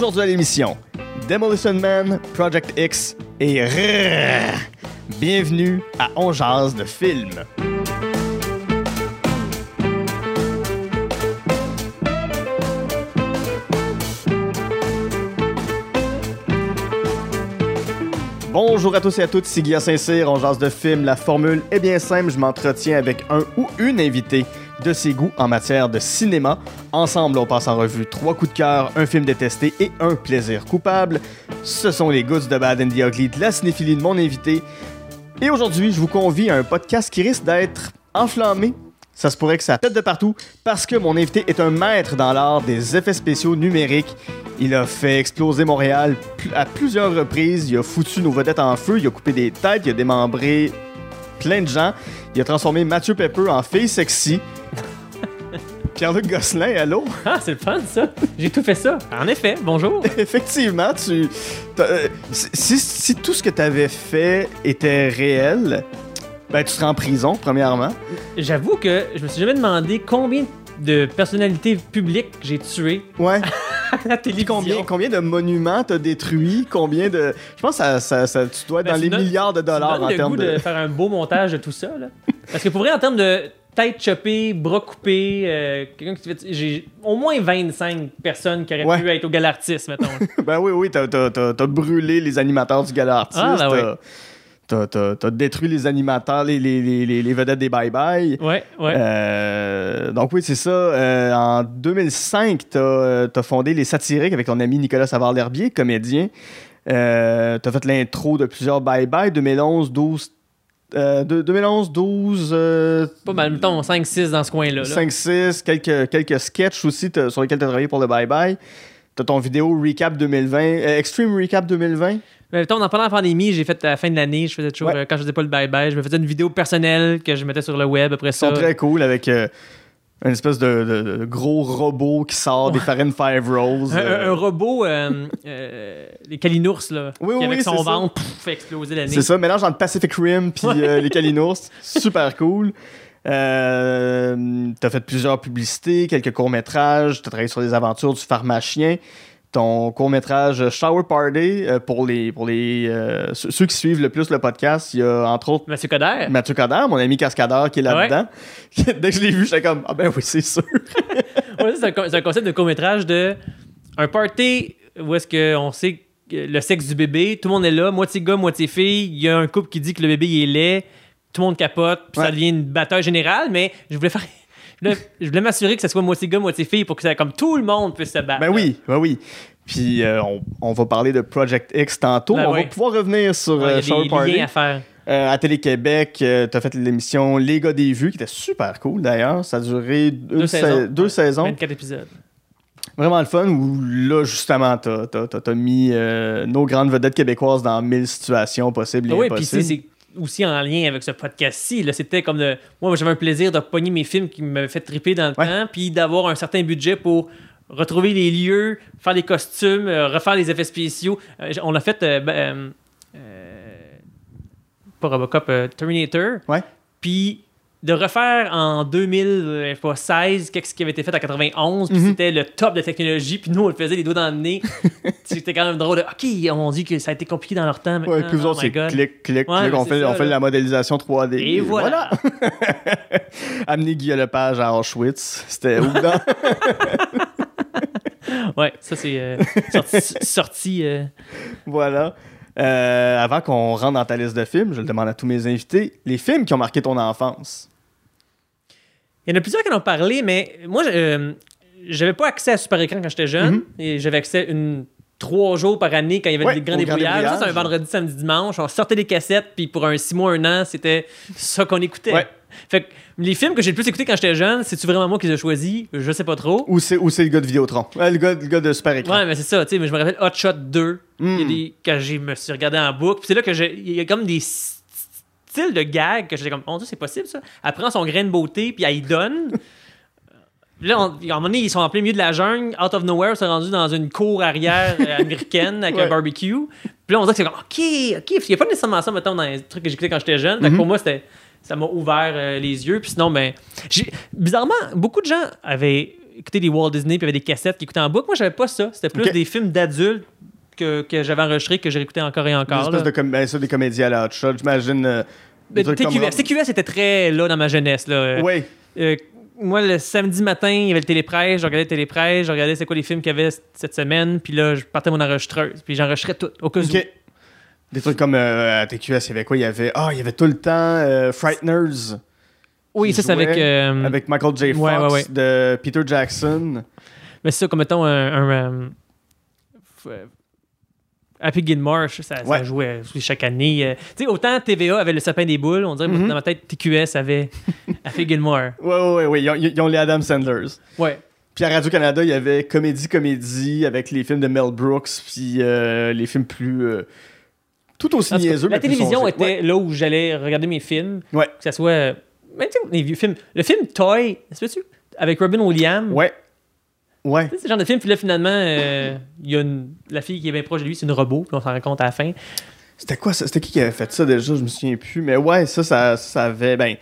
Aujourd'hui à l'émission, Demolition Man, Project X et. Bienvenue à On Jase de film. Bonjour à tous et à toutes, c'est Guy Saint-Cyr, on jase de film. La formule est bien simple, je m'entretiens avec un ou une invitée de ses goûts en matière de cinéma. Ensemble, on passe en revue trois coups de cœur, un film détesté et un plaisir coupable. Ce sont les Goods de Bad and the Ugly de la cinéphilie de mon invité. Et aujourd'hui, je vous convie à un podcast qui risque d'être enflammé. Ça se pourrait que ça pète de partout parce que mon invité est un maître dans l'art des effets spéciaux numériques. Il a fait exploser Montréal à plusieurs reprises. Il a foutu nos vedettes en feu. Il a coupé des têtes. Il a démembré plein de gens. Il a transformé Mathieu Pepper en fille sexy. Pierre-Luc Gosselin, allô? Ah, c'est le fun, ça. J'ai tout fait ça. En effet, bonjour. Effectivement, tu. euh, si, si tout ce que tu avais fait était réel, ben tu serais en prison, premièrement. J'avoue que je me suis jamais demandé combien de personnalités publiques j'ai tuées Ouais. la télévision. combien, combien de monuments t'as détruits? Combien de. Je pense que ça, ça, ça- tu dois être Ben, dans les milliards de dollars en le termes goût de. de... faire un beau montage de tout ça. Là. Parce que pour vrai, en termes de tête chopée, bras coupés, euh, quelqu'un qui fait. J'ai au moins 25 personnes qui auraient Ouais. pu être au Galartis, mettons. Ben oui, oui, t'as, t'as- t'as- t'as brûlé les animateurs du gala artiste. Ah, ben t'as- t'as- t'as détruit les animateurs, les, les, les, les- les vedettes des bye-bye. ouais, ouais. Euh, donc oui, c'est ça. Euh, en 2005, t'as euh, t'as fondé Les Satiriques avec ton ami Nicolas Savard-L'Herbier, comédien. Euh, t'as fait l'intro de plusieurs Bye Bye, 2011, 12... euh, de- 2011, 12, euh, Pas mal, mettons 5-6 dans ce coin-là. là. 5, 6, quelques, quelques sketchs aussi sur lesquels tu as travaillé pour le Bye Bye. T'as ton vidéo Recap 2020, euh, Extreme Recap 2020. Mais mettons, pendant la pandémie, j'ai fait à la fin de l'année, je faisais toujours, Ouais. euh, quand je faisais pas le bye-bye, je me faisais une vidéo personnelle que je mettais sur le web après Ils sont ça. très cool avec euh, une espèce de, de- de gros robot qui sort des Farren Five Rolls. Un, robot, euh, les calinours, là, Oui, qui oui, avec son ça. ventre pff, fait exploser l'année. C'est ça, mélange entre Pacific Rim puis les Kalinours. Super cool. Euh, t'as fait plusieurs publicités, quelques courts-métrages, t'as travaillé sur les aventures du pharmacien. Ton court-métrage Shower Party, euh, pour les, pour les euh, ceux qui suivent le plus le podcast, il y a entre autres Monsieur Coder. Mathieu Coder, mon ami cascadeur qui est là-dedans. Dès que je l'ai vu, j'étais comme Ah ben oui, c'est sûr. Ouais, c'est un, un concept de court-métrage de un party où est-ce qu'on sait le sexe du bébé, tout le monde est là, moitié gars, moitié fille, il y a un couple qui dit que le bébé il est laid, tout le monde capote, puis Ouais. ça devient une bataille générale, mais je voulais faire. Je voulais, je voulais m'assurer que ce soit moitié gars, moitié fille pour que ça, comme tout le monde puisse se battre. Ben oui, ben oui. Puis euh, on, on va parler de Project X tantôt. Ben on va oui. pouvoir revenir sur Ouais, euh, Shower Party. à faire. Euh, à Télé-Québec, euh, t'as fait l'émission Les gars des vues, qui était super cool d'ailleurs. Ça a duré Deux sa- saisons. deux saisons. 24 épisodes. Vraiment le fun, où là, justement, t'as- t'as mis euh, nos grandes vedettes québécoises dans mille situations possibles et Ah oui, puis impossibles. c'est c'est aussi en lien avec ce podcast-ci. là, C'était comme de. Moi, j'avais un plaisir de pogner mes films qui m'avaient fait triper dans le Ouais. temps, puis d'avoir un certain budget pour retrouver les lieux, faire des costumes, euh, refaire les effets spéciaux. Euh, on a fait. euh, ben, euh, pas Robocop, Terminator. Ouais. Puis de refaire en 2016 qu'est-ce qui avait été fait en 91 puis Mhm. c'était le top de technologie puis nous on le faisait les doigts dans le nez c'était quand même drôle de ok on dit que ça a été compliqué dans leur temps Ouais, puis vous Oh autres, c'est clic, clic, Ouais, clic. On fait, ça, on fait la modélisation 3D. Et voilà. Amener Guy Lepage à Auschwitz. C'était où dedans? Ouais, ça c'est euh, sorti. sorti, euh, Voilà. Euh, avant qu'on rentre dans ta liste de films, je le demande à tous mes invités, les films qui ont marqué ton enfance. Il y en a plusieurs qui en ont parlé, mais moi, euh, j'avais pas accès à Super Écran quand j'étais jeune. Mhm. Et j'avais accès une trois jours par année quand il y avait Ouais, des grands grand débrouillages. C'est un vendredi, samedi, dimanche. On sortait des cassettes, puis pour un six mois, un an, c'était ça qu'on écoutait. Ouais. Fait que les films que j'ai le plus écoutés quand j'étais jeune, c'est-tu vraiment moi qui les ai choisis? Je sais pas trop. Ou c'est, le gars de Vidéotron. Le, gars, le gars de Super Écran. Ouais, mais c'est ça, tu sais, mais je me rappelle Hot Shot 2, Mm. il y a des, quand je me suis regardé en boucle, puis c'est là que j'ai- il y a comme des s- styles de gags que j'étais comme, oh Dieu, c'est possible ça? Elle prend son grain de beauté, puis elle y donne. Là, on- à un moment donné, ils sont en plein milieu de la jungle, out of nowhere, ils sont rendus dans une cour arrière euh, américaine avec Ouais. un barbecue. Puis là, on dirait que c'est comme, OK, OK, parce qu'il n'y a pas nécessairement ça, mettons, dans les trucs que j'écoutais quand j'étais jeune. Fait que Mhm. pour moi, c'était. Ça m'a ouvert euh, les yeux. Puis sinon, ben. Bizarrement, beaucoup de gens avaient écouter des Walt Disney, puis avait des cassettes qui écoutaient en boucle. Moi, j'avais pas ça. C'était plus des films d'adultes que, que j'avais enregistrés, que j'ai réécouté encore et encore. espèces là. de, com- ben, ça, des comédies à la hot shot, j'imagine. euh, TQS, TQS était très là dans ma jeunesse. Là. Oui. euh, moi, le samedi matin, il y avait le télépresse, je regardais le télépresse, je regardais c'est quoi les films qu'il y avait cette semaine, puis là, je partais mon enregistreuse, puis j'enregistrais tout, au cas où. Ok. Des trucs comme euh, à TQS, il y avait quoi? Il y avait, ah, il y avait tout le temps euh, Frighteners Oui, ça, c'est avec. euh, avec Michael J. Fox ouais, ouais, ouais. de Peter Jackson. Mais c'est ça, comme mettons un. un, Happy Gilmore, ça, jouait chaque année. euh. Tu sais, autant TVA avait le sapin des boules, on dirait Mhm. dans ma tête, TQS avait Happy Gilmore. Ouais, ouais, ouais, ouais. Ils, ont, ils ont les Adam Sandlers. Ouais. Puis à Radio-Canada, il y avait Comédie Comédie avec les films de Mel Brooks, puis euh, les films plus. euh, tout aussi cas, niaiseux. la mais télévision était Ouais. là où j'allais regarder mes films. Ouais. Que ça soit. euh, Mais tu sais, les vieux films. Le film Toy, est-ce que tu Avec Robin Williams. Ouais. Ouais. Tu sais, ce genre de film, puis là, finalement, euh, il y a une- la fille qui est bien proche de lui, c'est une robot, puis on s'en rend compte à la fin. C'était quoi ça? C'était qui qui avait fait ça déjà? Je me souviens plus. Mais ouais, ça, ça, ça avait. Ben.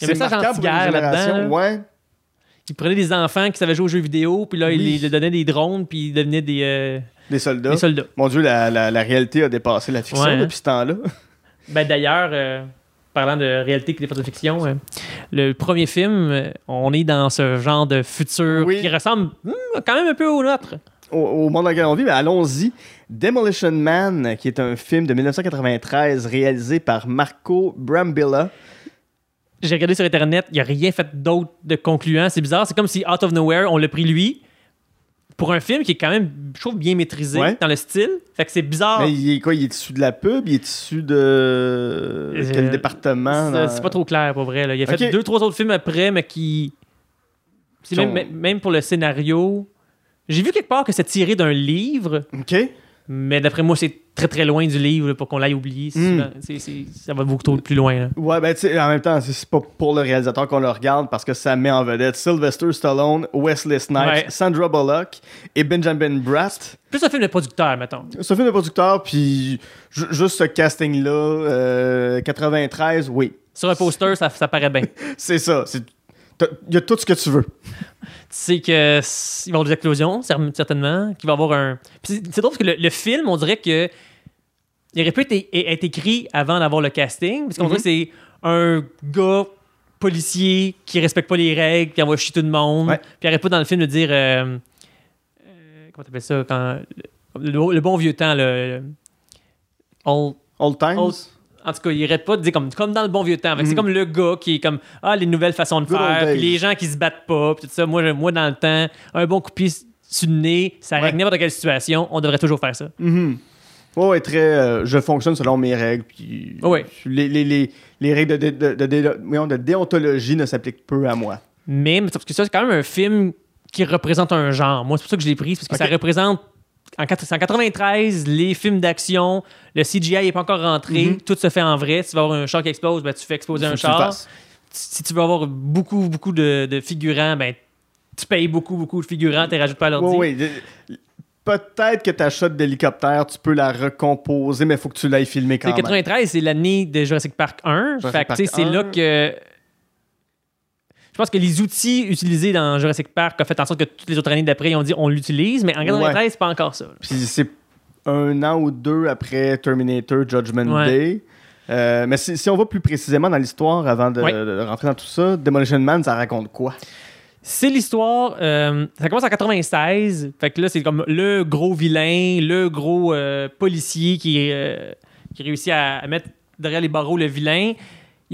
Il C'est marquant pour une génération. là-dedans, Ouais. Il prenait des enfants qui savaient jouer aux jeux vidéo, puis là, il Oui. les- leur donnait des drones, puis ils devenaient des, euh, Des soldats. des soldats. Mon Dieu, la, la, la réalité a dépassé la fiction Ouais, hein. depuis ce temps-là. Ben, D'ailleurs, euh, parlant de réalité qui est de fiction, euh, le premier film, euh, on est dans ce genre de futur Oui. qui ressemble hmm, quand même un peu au nôtre. Au, au monde dans lequel on vit, mais allons-y. Demolition Man, qui est un film de 1993 réalisé par Marco Brambilla. J'ai regardé sur Internet, il n'y a rien fait d'autre de concluant. C'est bizarre, c'est comme si Out of Nowhere, on l'a pris lui. Pour un film qui est quand même, je trouve, bien maîtrisé Ouais. dans le style. Fait que c'est bizarre. Mais il est quoi? Il est issu de la pub? Il est issu de... Quel Euh, département? C'est dans- pas trop clair pour vrai. là. Il a fait deux, trois autres films après, mais qui. Même, même pour le scénario. J'ai vu quelque part que c'est tiré d'un livre, OK. Mais d'après moi, c'est très très loin du livre là, pour qu'on l'aille oublier. Hmm. souvent- c'est- c'est- ça va beaucoup trop plus loin. là. Ouais, ben, tu sais, en même temps, c'est- pas pour le réalisateur qu'on le regarde parce que ça met en vedette Sylvester Stallone, Wesley Snipes, Ouais. Sandra Bullock et Benjamin Bratt. Plus un film de producteur, mettons. Un film de producteur, puis ju- juste ce casting-là, euh, 93, oui. Sur un poster, ça, ça paraît bien. C'est ça. c'est- Il y a tout ce que tu veux. sais que s- il va y avoir des explosions, cer- certainement, qu'il va y avoir un. C'est drôle parce que le, le film, on dirait que il aurait pu être, être écrit avant d'avoir le casting, parce qu'on dirait que c'est un gars policier qui respecte pas les règles, puis envoie chier tout le monde, Ouais. puis il aurait pas dans le film de dire euh, euh, comment t'appelles ça quand le, le bon vieux temps le old- Old Times? old- en tout cas, il arrête pas de dire comme, comme dans le bon vieux temps. C'est Mhm. comme le gars qui est comme Ah, les nouvelles façons de Good faire, puis les gens qui se battent pas, puis tout ça. Moi, moi, dans le temps, un bon coup de pied sur le nez, ça Ouais. règle n'importe quelle situation, on devrait toujours faire ça. Mhm. Ouais, ouais, très. euh, je fonctionne selon mes règles. Puis Ouais. les, les, les, les règles de, de, de, de- déontologie ne s'appliquent peu à moi. Mais, parce que ça, c'est quand même un film qui représente un genre. Moi, c'est pour ça que je l'ai pris, parce que ça représente. En, quat- c'est en 93, les films d'action, le CGI n'est pas encore rentré, Mhm. tout se fait en vrai. Si tu vas avoir un char qui explose, ben, tu fais exploser un char. Si tu veux avoir beaucoup, beaucoup de, de figurants, ben, tu payes beaucoup, beaucoup de figurants, tu rajoutes pas à l'ordi. Ouais. De- Peut-être que ta shot d'hélicoptère, tu peux la recomposer, mais il faut que tu l'ailles filmer quand même. 93, c'est l'année de Jurassic Park 1. Jurassic Fait c'est 1. là que. Je pense que les outils utilisés dans Jurassic Park ont fait en sorte que toutes les autres années d'après, ils ont dit on l'utilise, mais en 93, c'est pas encore ça. Puis c'est un an ou deux après Terminator Judgment Ouais. Day. Euh, mais si, si on va plus précisément dans l'histoire avant de, Ouais. de rentrer dans tout ça, Demolition Man, ça raconte quoi? C'est l'histoire. euh, ça commence en 96. Fait que là, c'est comme le gros vilain, le gros euh, policier qui, qui réussit à, à mettre derrière les barreaux le vilain.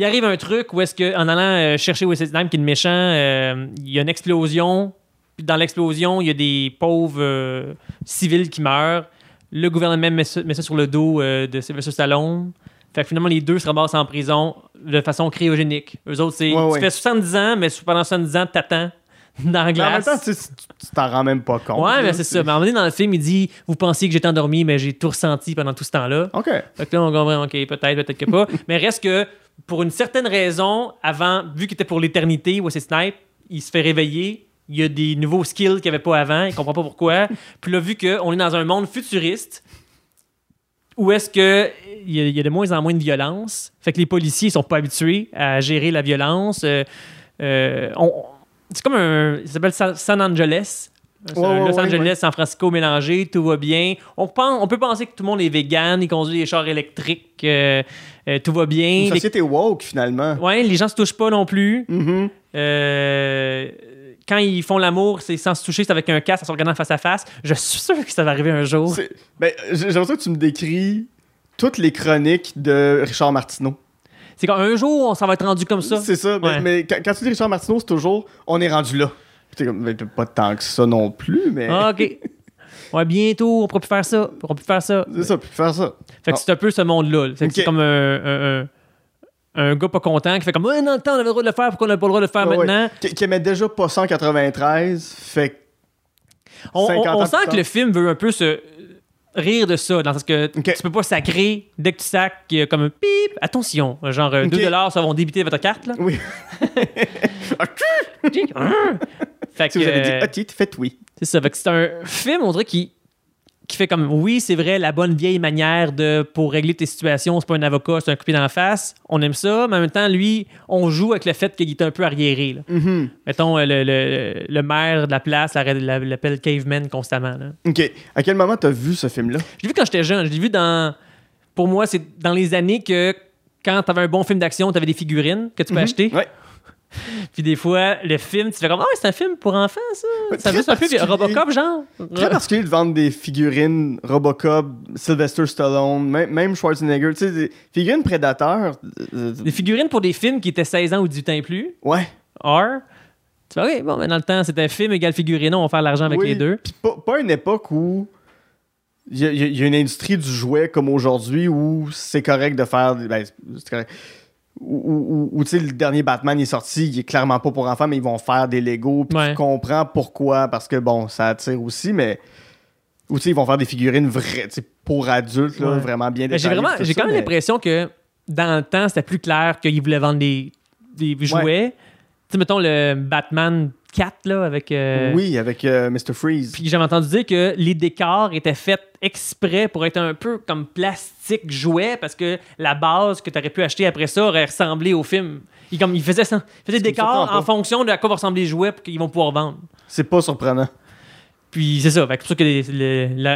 Il arrive un truc où est-ce que en allant euh, chercher Wesley Snipes qui est le méchant, euh, il y a une explosion. Puis dans l'explosion, il y a des pauvres euh, civils qui meurent. Le gouvernement met ça, met ça sur le dos de Sylvester Stallone. Fait que finalement, les deux se ramassent en prison de façon cryogénique. Eux autres, c'est. Ouais, tu ouais. fais 70 ans, mais pendant 70 ans, t'attends dans la Mais en même glace. temps, tu t'en rends même pas compte. Ouais, mais c'est ça. Mais à un moment donné, dans le film, il dit Vous pensiez que j'étais endormi, mais j'ai tout ressenti pendant tout ce temps-là. OK. Fait que là, on comprend, OK, peut-être, peut-être que pas. mais reste que, pour une certaine raison, avant, vu qu'il était pour l'éternité, Wesley Snipe, il se fait réveiller. Il y a des nouveaux skills qu'il n'y avait pas avant. Il comprend pas pourquoi. Puis là, vu qu'on est dans un monde futuriste, où est-ce que il y, a, il y a de moins en moins de violence. Fait que les policiers sont pas habitués à gérer la violence. Euh, euh, c'est comme un. Ça s'appelle Sa- San Angeles. Un Los Angeles. San Francisco mélangé, tout va bien. On, pense, on peut penser que tout le monde est vegan, ils conduisent des chars électriques, euh, euh, tout va bien. Une Les- société woke, finalement. ouais, les gens se touchent pas non plus. Mhm. Euh, quand ils font l'amour, c'est sans se toucher, c'est avec un casque, en se regardant face à face. Je suis sûr que ça va arriver un jour. C'est- Ben, j'ai- j'aimerais ça que tu me décris toutes les chroniques de Richard Martineau. C'est quand un jour, ça va être rendu comme ça. C'est ça. mais- Ouais. Mais, quand, tu dis Richard Martineau, c'est toujours on est rendu là. T'es comme, pas tant que ça non plus, mais. Ah, OK. Ouais, bientôt, on pourra plus faire ça. On pourra plus faire ça. C'est ça, puis faire ça. Fait que c'est un peu ce monde-là. C'est comme un, un, un- un gars pas content qui fait comme Ouais, dans le temps, on avait le droit de le faire, pourquoi on n'a pas le droit de le faire Ouais, ouais. maintenant? Qui, qui aimait déjà pas 193, fait que On, on- 50 ans on sent que le film veut un peu se rire de ça, dans le sens que tu peux pas sacrer dès que tu sacs, il y a comme un pip, attention, genre euh, Ok. 2 dollars, ça vont débiter votre carte. Là. Oui. fait que, si vous avez dit euh, ah, faites oui. C'est ça. Fait que c'est un film, on dirait, qui, qui fait comme oui, c'est vrai, la bonne vieille manière de pour régler tes situations, c'est pas un avocat, c'est un coupé dans la face. On aime ça, mais en même temps, lui, on joue avec le fait qu'il est un peu arriéré. là. Mhm. Mettons, euh, le, le- le maire de la place la- la- l'appelle Caveman constamment. là. Ok. À quel moment t'as vu ce film-là? Je l'ai vu quand j'étais jeune. Je l'ai vu dans. Pour moi, c'est dans les années que quand t'avais un bon film d'action, t'avais des figurines que tu peux acheter. Ouais. Puis des fois, le film, tu fais comme Ah, c'est un film pour enfants, ça. Ouais, Ça veut un peu. Robocop, genre? Très particulier de vendre des figurines Robocop, Sylvester Stallone, même, Schwarzenegger. Tu sais, des figurines prédateurs. euh, Des figurines pour des films qui étaient 16 ans ou 18 ans et plus? ouais. R. Tu fais, OK, bon, mais dans le temps, c'était film égale figurine, on va faire l'argent avec Oui. les deux. Puis pas, pas une époque où il y, y a- une industrie du jouet comme aujourd'hui où c'est correct de faire. Ben, c'est correct. Où, tu sais, le dernier Batman est sorti, il est clairement pas pour enfants, mais ils vont faire des Lego. Puis Ouais. tu comprends pourquoi, parce que bon, ça attire aussi, mais. Ou tu sais, ils vont faire des figurines vraies, tu pour adultes, là, Ouais. vraiment bien j'ai détaillées, vraiment, j'ai quand même mais- l'impression que dans le temps, c'était plus clair qu'ils voulaient vendre des, des jouets. Tu sais, mettons le Batman 4, là, avec. euh, Oui, avec euh, Mr. Freeze. Puis j'avais entendu dire que les décors étaient faits exprès pour être un peu comme plastique jouet parce que la base que tu aurais pu acheter après ça aurait ressemblé au film. Il, comme, il faisait, ça, il faisait des décors en fonction de à quoi vont ressembler les jouets qu'ils vont pouvoir vendre. C'est pas surprenant. Puis c'est ça. C'est pour ça que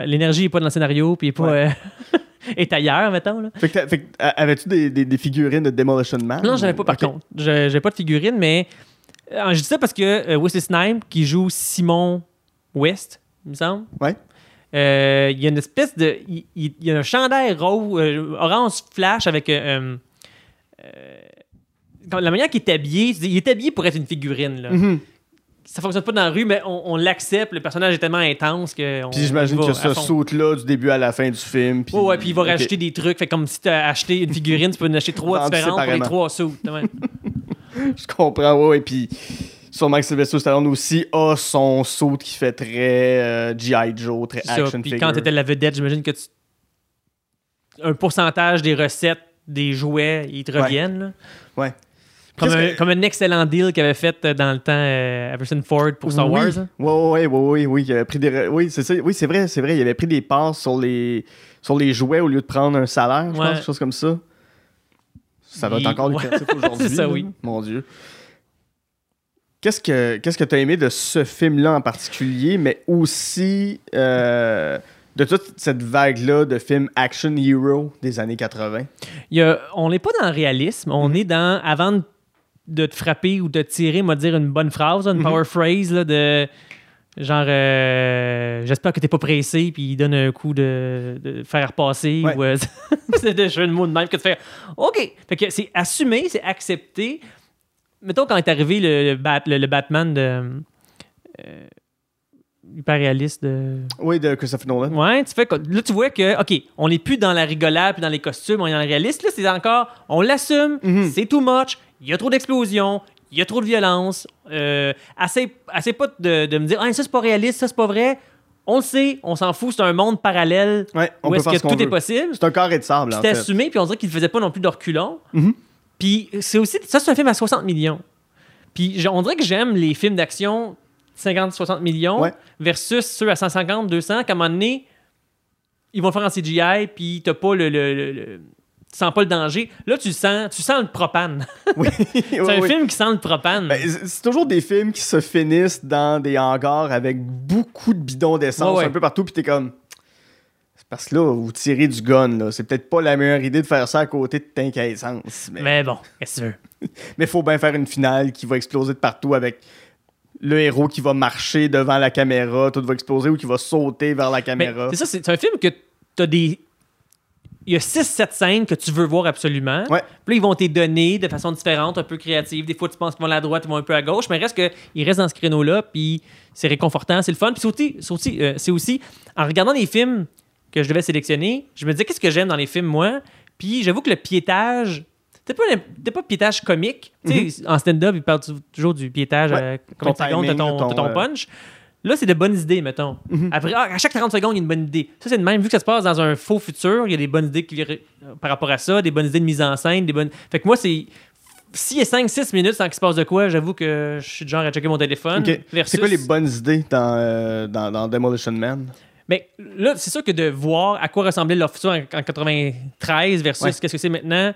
l'énergie n'est pas dans le scénario puis est pas. Ouais. euh, est ailleurs, mettons. Là. Fait que, fait avais-tu des, des- des figurines de Demolition Man? Non, j'en avais pas par Ok. contre. Je- J'avais pas de figurine, mais euh, je dis ça parce que euh, Wesley Snipes, qui joue Simon West, il me semble. Ouais. Euh, Il y a une espèce de. Il, y a un chandail rose, euh, orange flash avec. euh, la manière qu'il est habillé, il est habillé pour être une figurine. Là. Mhm. Ça fonctionne pas dans la rue, mais on, on l'accepte. Le personnage est tellement intense que. Puis j'imagine que ce saut saut-là du début à la fin du film. Puis... Ouais, ouais, puis il va Ok. rajouter des trucs. Fait comme si tu as acheté une figurine, tu peux en acheter trois différentes pour les trois sauts. Je comprends, ouais, ouais. Puis sûrement que Sylvester Stallone aussi a son saut qui fait très euh, G.I. Joe, très C'est ça. action Puis figure. quand tu étais la vedette, j'imagine que tu... un pourcentage des recettes des jouets, ils te Ouais. reviennent. là. Ouais. Comme, un, que- comme un excellent deal qu'il avait fait euh, dans le temps euh, Harrison Ford pour Star oui. Wars. hein. Ouais, ouais, ouais, ouais, oui, il avait pris des. Oui, c'est ça. Oui, c'est vrai, c'est vrai. Il avait pris des parts sur les sur les jouets au lieu de prendre un salaire, je Ouais. pense, quelque chose comme ça. Ça va être encore lucratif aujourd'hui. C'est ça, oui. Mon Dieu. Qu'est-ce que qu'est-ce que tu as aimé de ce film-là en particulier, mais aussi euh, de toute cette vague-là de films action hero des années 80? Il y a- on n'est pas dans le réalisme, on Mhm. est dans avant de, de te frapper ou de te tirer, m'a dire une bonne phrase, une Mhm. power phrase là, de genre euh, j'espère que t'es pas pressé puis il donne un coup de, de faire repasser Ouais. ou euh, c'est des jeux de mots de même que tu fais OK. Fait que c'est assumé, c'est accepté. Mettons quand est arrivé le, le, Bat- le- le Batman de euh, hyper réaliste de Oui, de Christopher Nolan. Ouais, tu fais là tu vois que OK, on n'est plus dans la rigolade puis dans les costumes, on est dans le réaliste là, c'est encore on l'assume, Mhm. c'est too much, il y a trop d'explosions, il y a trop de violence, euh, assez assez pas de, de me dire ah ça c'est pas réaliste, ça c'est pas vrai. On le sait, on s'en fout, c'est un monde parallèle Ouais, on où est-ce que tout est possible. C'est un carré de sable, C'était assumé, puis on dirait qu'il faisait pas non plus de reculons. Mhm. Puis c'est aussi. Ça, c'est un film à 60 millions. Puis on dirait que j'aime les films d'action 50-60 millions Ouais. versus ceux à 150, 200, qu'à un moment donné, ils vont le faire en CGI, puis t'as pas le. le- le- le- tu sens pas le danger. Là, tu sens, tu sens le propane. Oui, c'est un film qui sent le propane. Ben, c'est toujours des films qui se finissent dans des hangars avec beaucoup de bidons d'essence ouais. un peu partout, puis t'es comme. Parce que là, vous tirez du gun, là. C'est peut-être pas la meilleure idée de faire ça à côté de tank à essence. Mais Mais bon, qu'est-ce que tu veux? il faut bien faire une finale qui va exploser de partout avec le héros qui va marcher devant la caméra, tout va exploser, ou qui va sauter vers la Mais caméra. c'est ça, c'est un film que t'as des. Il y a 6-7 scènes que tu veux voir absolument. Ouais. Puis là, ils vont te donner de façon différente, un peu créative. Des fois, tu penses qu'ils vont à la droite, ils vont un peu à gauche, mais reste que ils restent dans ce créneau-là, puis c'est réconfortant, c'est le fun. Puis c'est aussi, c'est aussi, euh, c'est aussi, en regardant des films que je devais sélectionner, je me disais, qu'est-ce que j'aime dans les films, moi? Puis j'avoue que le piétage, c'était pas, c'était pas piétage comique. Tu sais, en stand-up, ils parlent toujours du piétage Ouais. combien de Ton de timing, ton, de ton, de ton euh, punch. Là, c'est de bonnes idées, mettons. Après, ah, à chaque 40 secondes, il y a une bonne idée. Ça, c'est de même. Vu que ça se passe dans un faux futur, il y a des bonnes idées qui, euh, par rapport à ça, des bonnes idées de mise en scène, des bonnes. Fait que moi, c'est. S'il y a 5-6 minutes sans qu'il se passe de quoi, j'avoue que je suis du genre à checker mon téléphone. Ok. versus- C'est quoi les bonnes idées dans, euh, dans, dans Demolition Man? Mais là, c'est sûr que de voir à quoi ressemblait leur futur en, en 93 versus Ouais. qu'est-ce que c'est maintenant,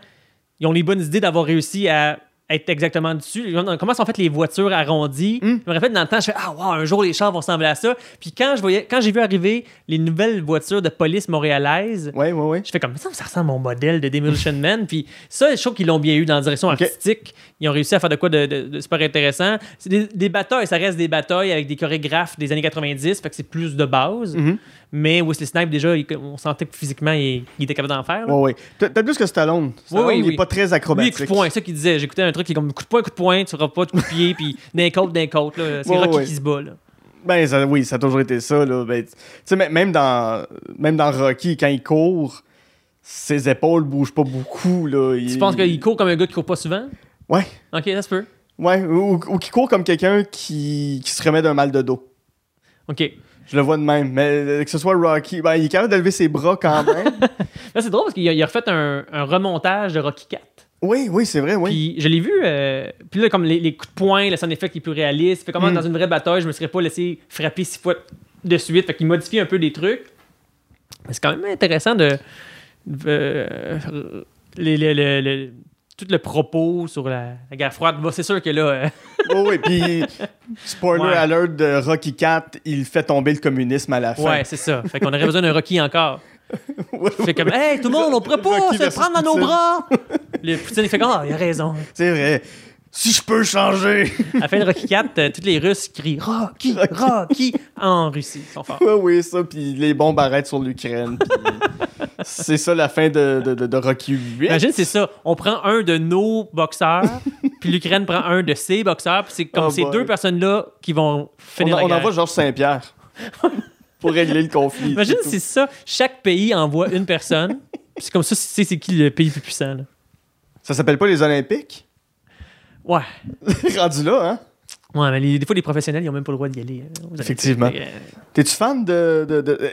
ils ont les bonnes idées d'avoir réussi à être exactement dessus. Comment sont faites les voitures arrondies? Mm. Je me rappelle dans le temps, je fais Ah, wow, un jour les chars vont ressembler à ça. Puis quand je voyais, quand j'ai vu arriver les nouvelles voitures de police montréalaises, Ouais, ouais, ouais. je fais comme ça, ça ressemble à mon modèle de Demolition Man. Puis ça, je trouve qu'ils l'ont bien eu dans la direction artistique. Ils ont réussi à faire de quoi de, de- de super intéressant. C'est des, des batailles, ça reste des batailles avec des chorégraphes des années 90, fait que c'est plus de base. Mhm. Mais Wesley Snipes, déjà, il- on sentait que physiquement, il, il était capable d'en faire. là. Ouais, ouais. T'as plus que Stallone. Stallone, oui, il est oui. pas très Lui, acrobatique. poing, c'est ça qu'il disait. J'écoutais un truc qui est comme coup de poing, coup de poing, tu feras pas de coup de pied, puis d'un côte, d'un côte. C'est Rocky ouais. qui se bat. Là. Ben, ça- oui, ça a toujours été ça. Là. Ben, tu sais, m- même dans, même dans Rocky, quand il court, ses épaules bougent pas beaucoup. Là. Tu penses qu'il court comme un gars qui court pas souvent? Ouais. Ok, ça se peut. Ouais, ou, ou qu'il court comme quelqu'un qui, qui se remet d'un mal de dos. Ok. Je le vois de même. Mais euh, que ce soit Rocky, ben, il est capable de lever ses bras quand même. Là, c'est drôle parce qu'il a, il a refait un, un remontage de Rocky 4. Oui, oui, c'est vrai, oui. Puis je l'ai vu, euh, puis là, comme les, les coups de poing, le sound effect est plus réaliste. Fait comment Mm. dans une vraie bataille, je me serais pas laissé frapper six fois de suite. Fait qu'il modifie un peu des trucs. C'est quand même intéressant de. euh, les- les- tout le propos sur la, la guerre froide. Bon, c'est sûr que là. euh, Oui, oui. Puis, spoiler Ouais. alert de Rocky 4, il fait tomber le communisme à la fin. ouais, c'est ça. Fait qu'on aurait besoin d'un Rocky encore. Ouais, Fait comme, hey, tout le monde, on pourrait pas se prendre dans nos bras. Le Poutine, il fait comme, ah, il a raison. C'est vrai. Si je peux changer. À la fin de Rocky 4, euh, tous les Russes crient Rocky, Rocky en Russie. Ils sont forts. Oui, oui, ça, puis les bombes arrêtent sur l'Ukraine. c'est ça la fin de, de, de, de Rocky 8. Imagine, c'est ça. On prend un de nos boxeurs, puis l'Ukraine prend un de ses boxeurs, puis c'est comme Oh ces boy. deux personnes-là qui vont on, finir la on guerre. envoie Georges Saint-Pierre pour régler le conflit. Imagine, c'est ça. Chaque pays envoie une personne, c'est comme ça, tu sais c'est qui le pays le plus puissant. là? Ça s'appelle pas les Olympiques? Ouais. Rendu là, hein? Ouais, mais les- des fois, les professionnels, ils n'ont même pas le droit d'y aller. Olympiques. Effectivement. Euh, T'es-tu fan de, de, de- euh,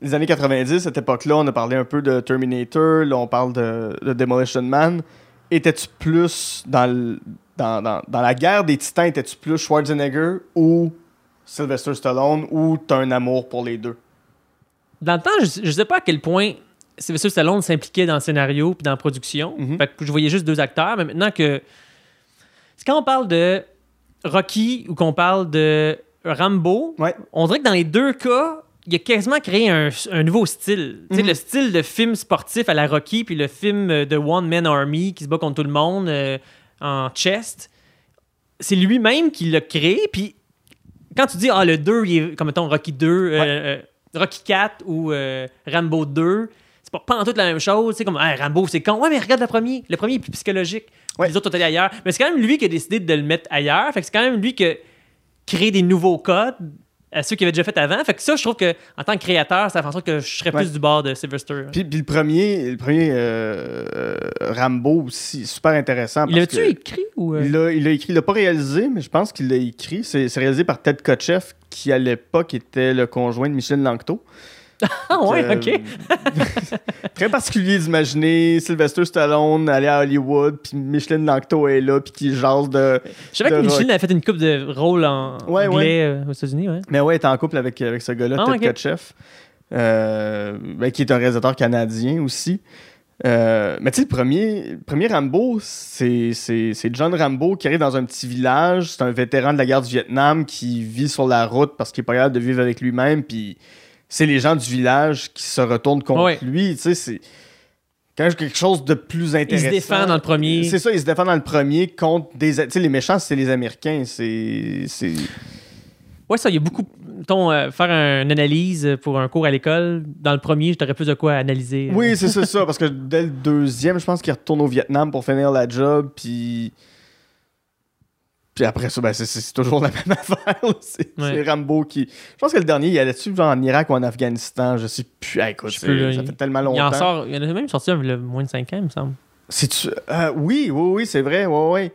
Les années 90, cette époque-là, on a parlé un peu de Terminator, là, on parle de, de Demolition Man. Étais-tu plus dans, dans, dans, dans la guerre des titans, étais-tu plus Schwarzenegger ou Sylvester Stallone ou t'as un amour pour les deux? Dans le temps, je, je sais pas à quel point Sylvester Stallone s'impliquait dans le scénario puis dans la production. Mhm. Fait que je voyais juste deux acteurs, mais maintenant que. Quand on parle de Rocky ou qu'on parle de Rambo, Ouais. on dirait que dans les deux cas, il a quasiment créé un, un nouveau style. Sais, Mhm. le style de film sportif à la Rocky, puis le film de One Man Army qui se bat contre tout le monde euh, en chest. C'est lui-même qui l'a créé, puis quand tu dis, ah, le 2, il est, comme mettons Rocky 2, euh, euh, Rocky 4 ou euh, Rambo 2, c'est pas, pas en tout la même chose. C'est comme, Ah, Rambo, c'est con. Ouais, mais regarde le premier. Le premier est plus psychologique. Ouais. Les autres sont allés ailleurs. Mais c'est quand même lui qui a décidé de le mettre ailleurs. Fait que c'est quand même lui qui a créé des nouveaux codes à ceux qui avaient déjà fait avant. Fait que ça, je trouve que en tant que créateur, ça fait en sorte que je serais Ouais. plus du bord de Sylvester. Puis, puis le premier, le premier euh, euh, Rambo aussi, super intéressant. il parce l'a-tu que écrit ou. euh? Il l'a écrit, il l'a pas réalisé, mais je pense qu'il l'a écrit. C'est c'est réalisé par Ted Kotcheff, qui à l'époque était le conjoint de Michel Langto. Ah ouais, Euh, ok. très particulier d'imaginer Sylvester Stallone aller à Hollywood, puis Micheline Langto est là, puis qui jase de. Je savais que Micheline avait fait une coupe de rôle en Ouais, anglais euh, aux États-Unis, ouais. Mais ouais, elle est en couple avec, avec ce gars-là, Ah, Ted. Kotcheff, euh, ben, qui est un réalisateur canadien aussi. Euh, mais tu sais, le premier, le premier Rambo, c'est John Rambo qui arrive dans un petit village. C'est un vétéran de la guerre du Vietnam qui vit sur la route parce qu'il est pas capable de vivre avec lui-même. Puis c'est les gens du village qui se retournent contre Ouais. lui. Tu sais, c'est quand même quelque chose de plus Il intéressant. se défend dans le premier. C'est ça, il se défend dans le premier contre des. Tu sais, les méchants, c'est les Américains. C'est. c'est- Ouais, ça, il y a beaucoup. Mettons, euh, faire une analyse pour un cours à l'école, dans le premier, j'aurais plus de quoi analyser. Oui, c'est ça, ça, parce que dès le deuxième, je pense qu'il retourne au Vietnam pour finir la job, puis. Puis après ça, ben, c'est- toujours la même affaire. C'est Ouais. Rambo qui. Je pense que le dernier, il allait dessus genre en Irak ou en Afghanistan. Je sais plus. Ah, écoute, ça fait tellement Il en longtemps. sort, il y en a même sorti un il y a moins de 5 ans, il me semble. Euh, oui, oui, oui, c'est vrai. Ouais, ouais.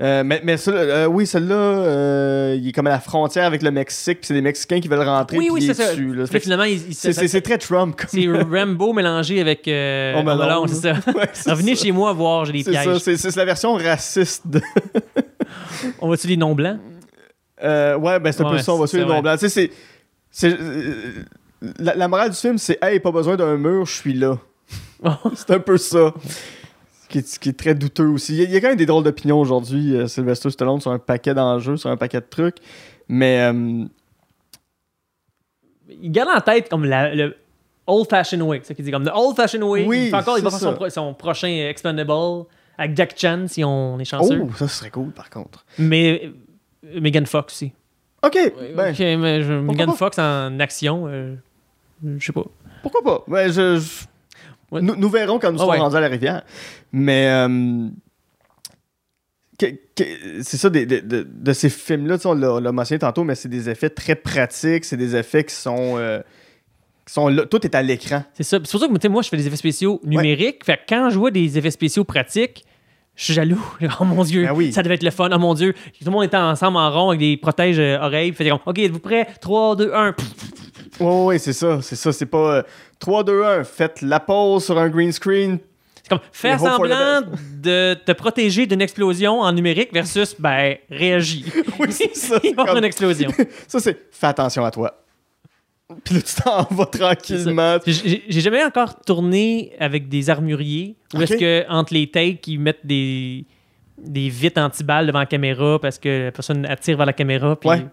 Euh, mais mais celui- euh, oui, celui-là, euh, il est comme à la frontière avec le Mexique, puis c'est des Mexicains qui veulent rentrer, Oui, oui, c'est ça. dessus, là. Finalement, C'est très Trump. c'est Rambo mélangé avec euh. Alone, c'est ça. Ouais, Revenez ça. chez moi voir, j'ai des pièges. c'est c'est la version raciste de. On va-tu les noms blancs? Euh, ouais, ben c'est un peu ça, on va suivre les noms blancs? Tu sais, c'est. c'est, euh, La, la morale du film, c'est Hey, pas besoin d'un mur, je suis là. c'est un peu ça. Ce qui est, qui est très douteux aussi. Il y, a, il y a quand même des drôles d'opinions aujourd'hui, euh, Sylvester Stallone, sur un paquet d'enjeux, sur un paquet de trucs. Mais. euh, il garde en tête comme la- le old fashioned way, c'est qu'il dit comme le old fashioned way. Oui, il fait encore, il va faire son, son prochain Expandable avec Jack Chan si on est chanceux. Oh, ça serait cool par contre. Mais euh, Megan Fox aussi. Ok, ben, Ok, mais je- Megan pas? Fox en action, euh, je sais pas. pourquoi pas? Ben, je, je- Ouais. Nous, nous verrons quand nous Ah serons ouais. rendus à la rivière. Mais. euh, que- que- c'est ça, des- des- de, de ces films-là, tu sais, on l'a on l'a mentionné tantôt, mais c'est des effets très pratiques, c'est des effets qui sont. euh, sont là, tout est à l'écran. C'est ça. C'est pour ça que moi, je fais des effets spéciaux numériques. Fait que quand je vois des effets spéciaux pratiques, je suis jaloux. Oh mon Dieu, Ben oui. ça devait être le fun. Oh mon Dieu, tout le monde était ensemble en rond avec des protèges euh, oreilles. Fait comme, OK, êtes-vous prêts? 3, 2, 1. Oui, oui, c'est ça, c'est ça. C'est pas euh, 3, 2, 1, faites la pause sur un green screen. C'est comme, the semblant de te protéger d'une explosion en numérique versus, ben, réagis. Oui, c'est ça. Il va une explosion. Ça, c'est fais attention à toi. Puis là, tu t'en vas tranquillement. J'ai- jamais encore tourné avec des armuriers où est-ce Ok. que entre les takes, ils mettent des, des vitres anti-balles devant la caméra parce que la personne attire vers la caméra. Puis, Ouais.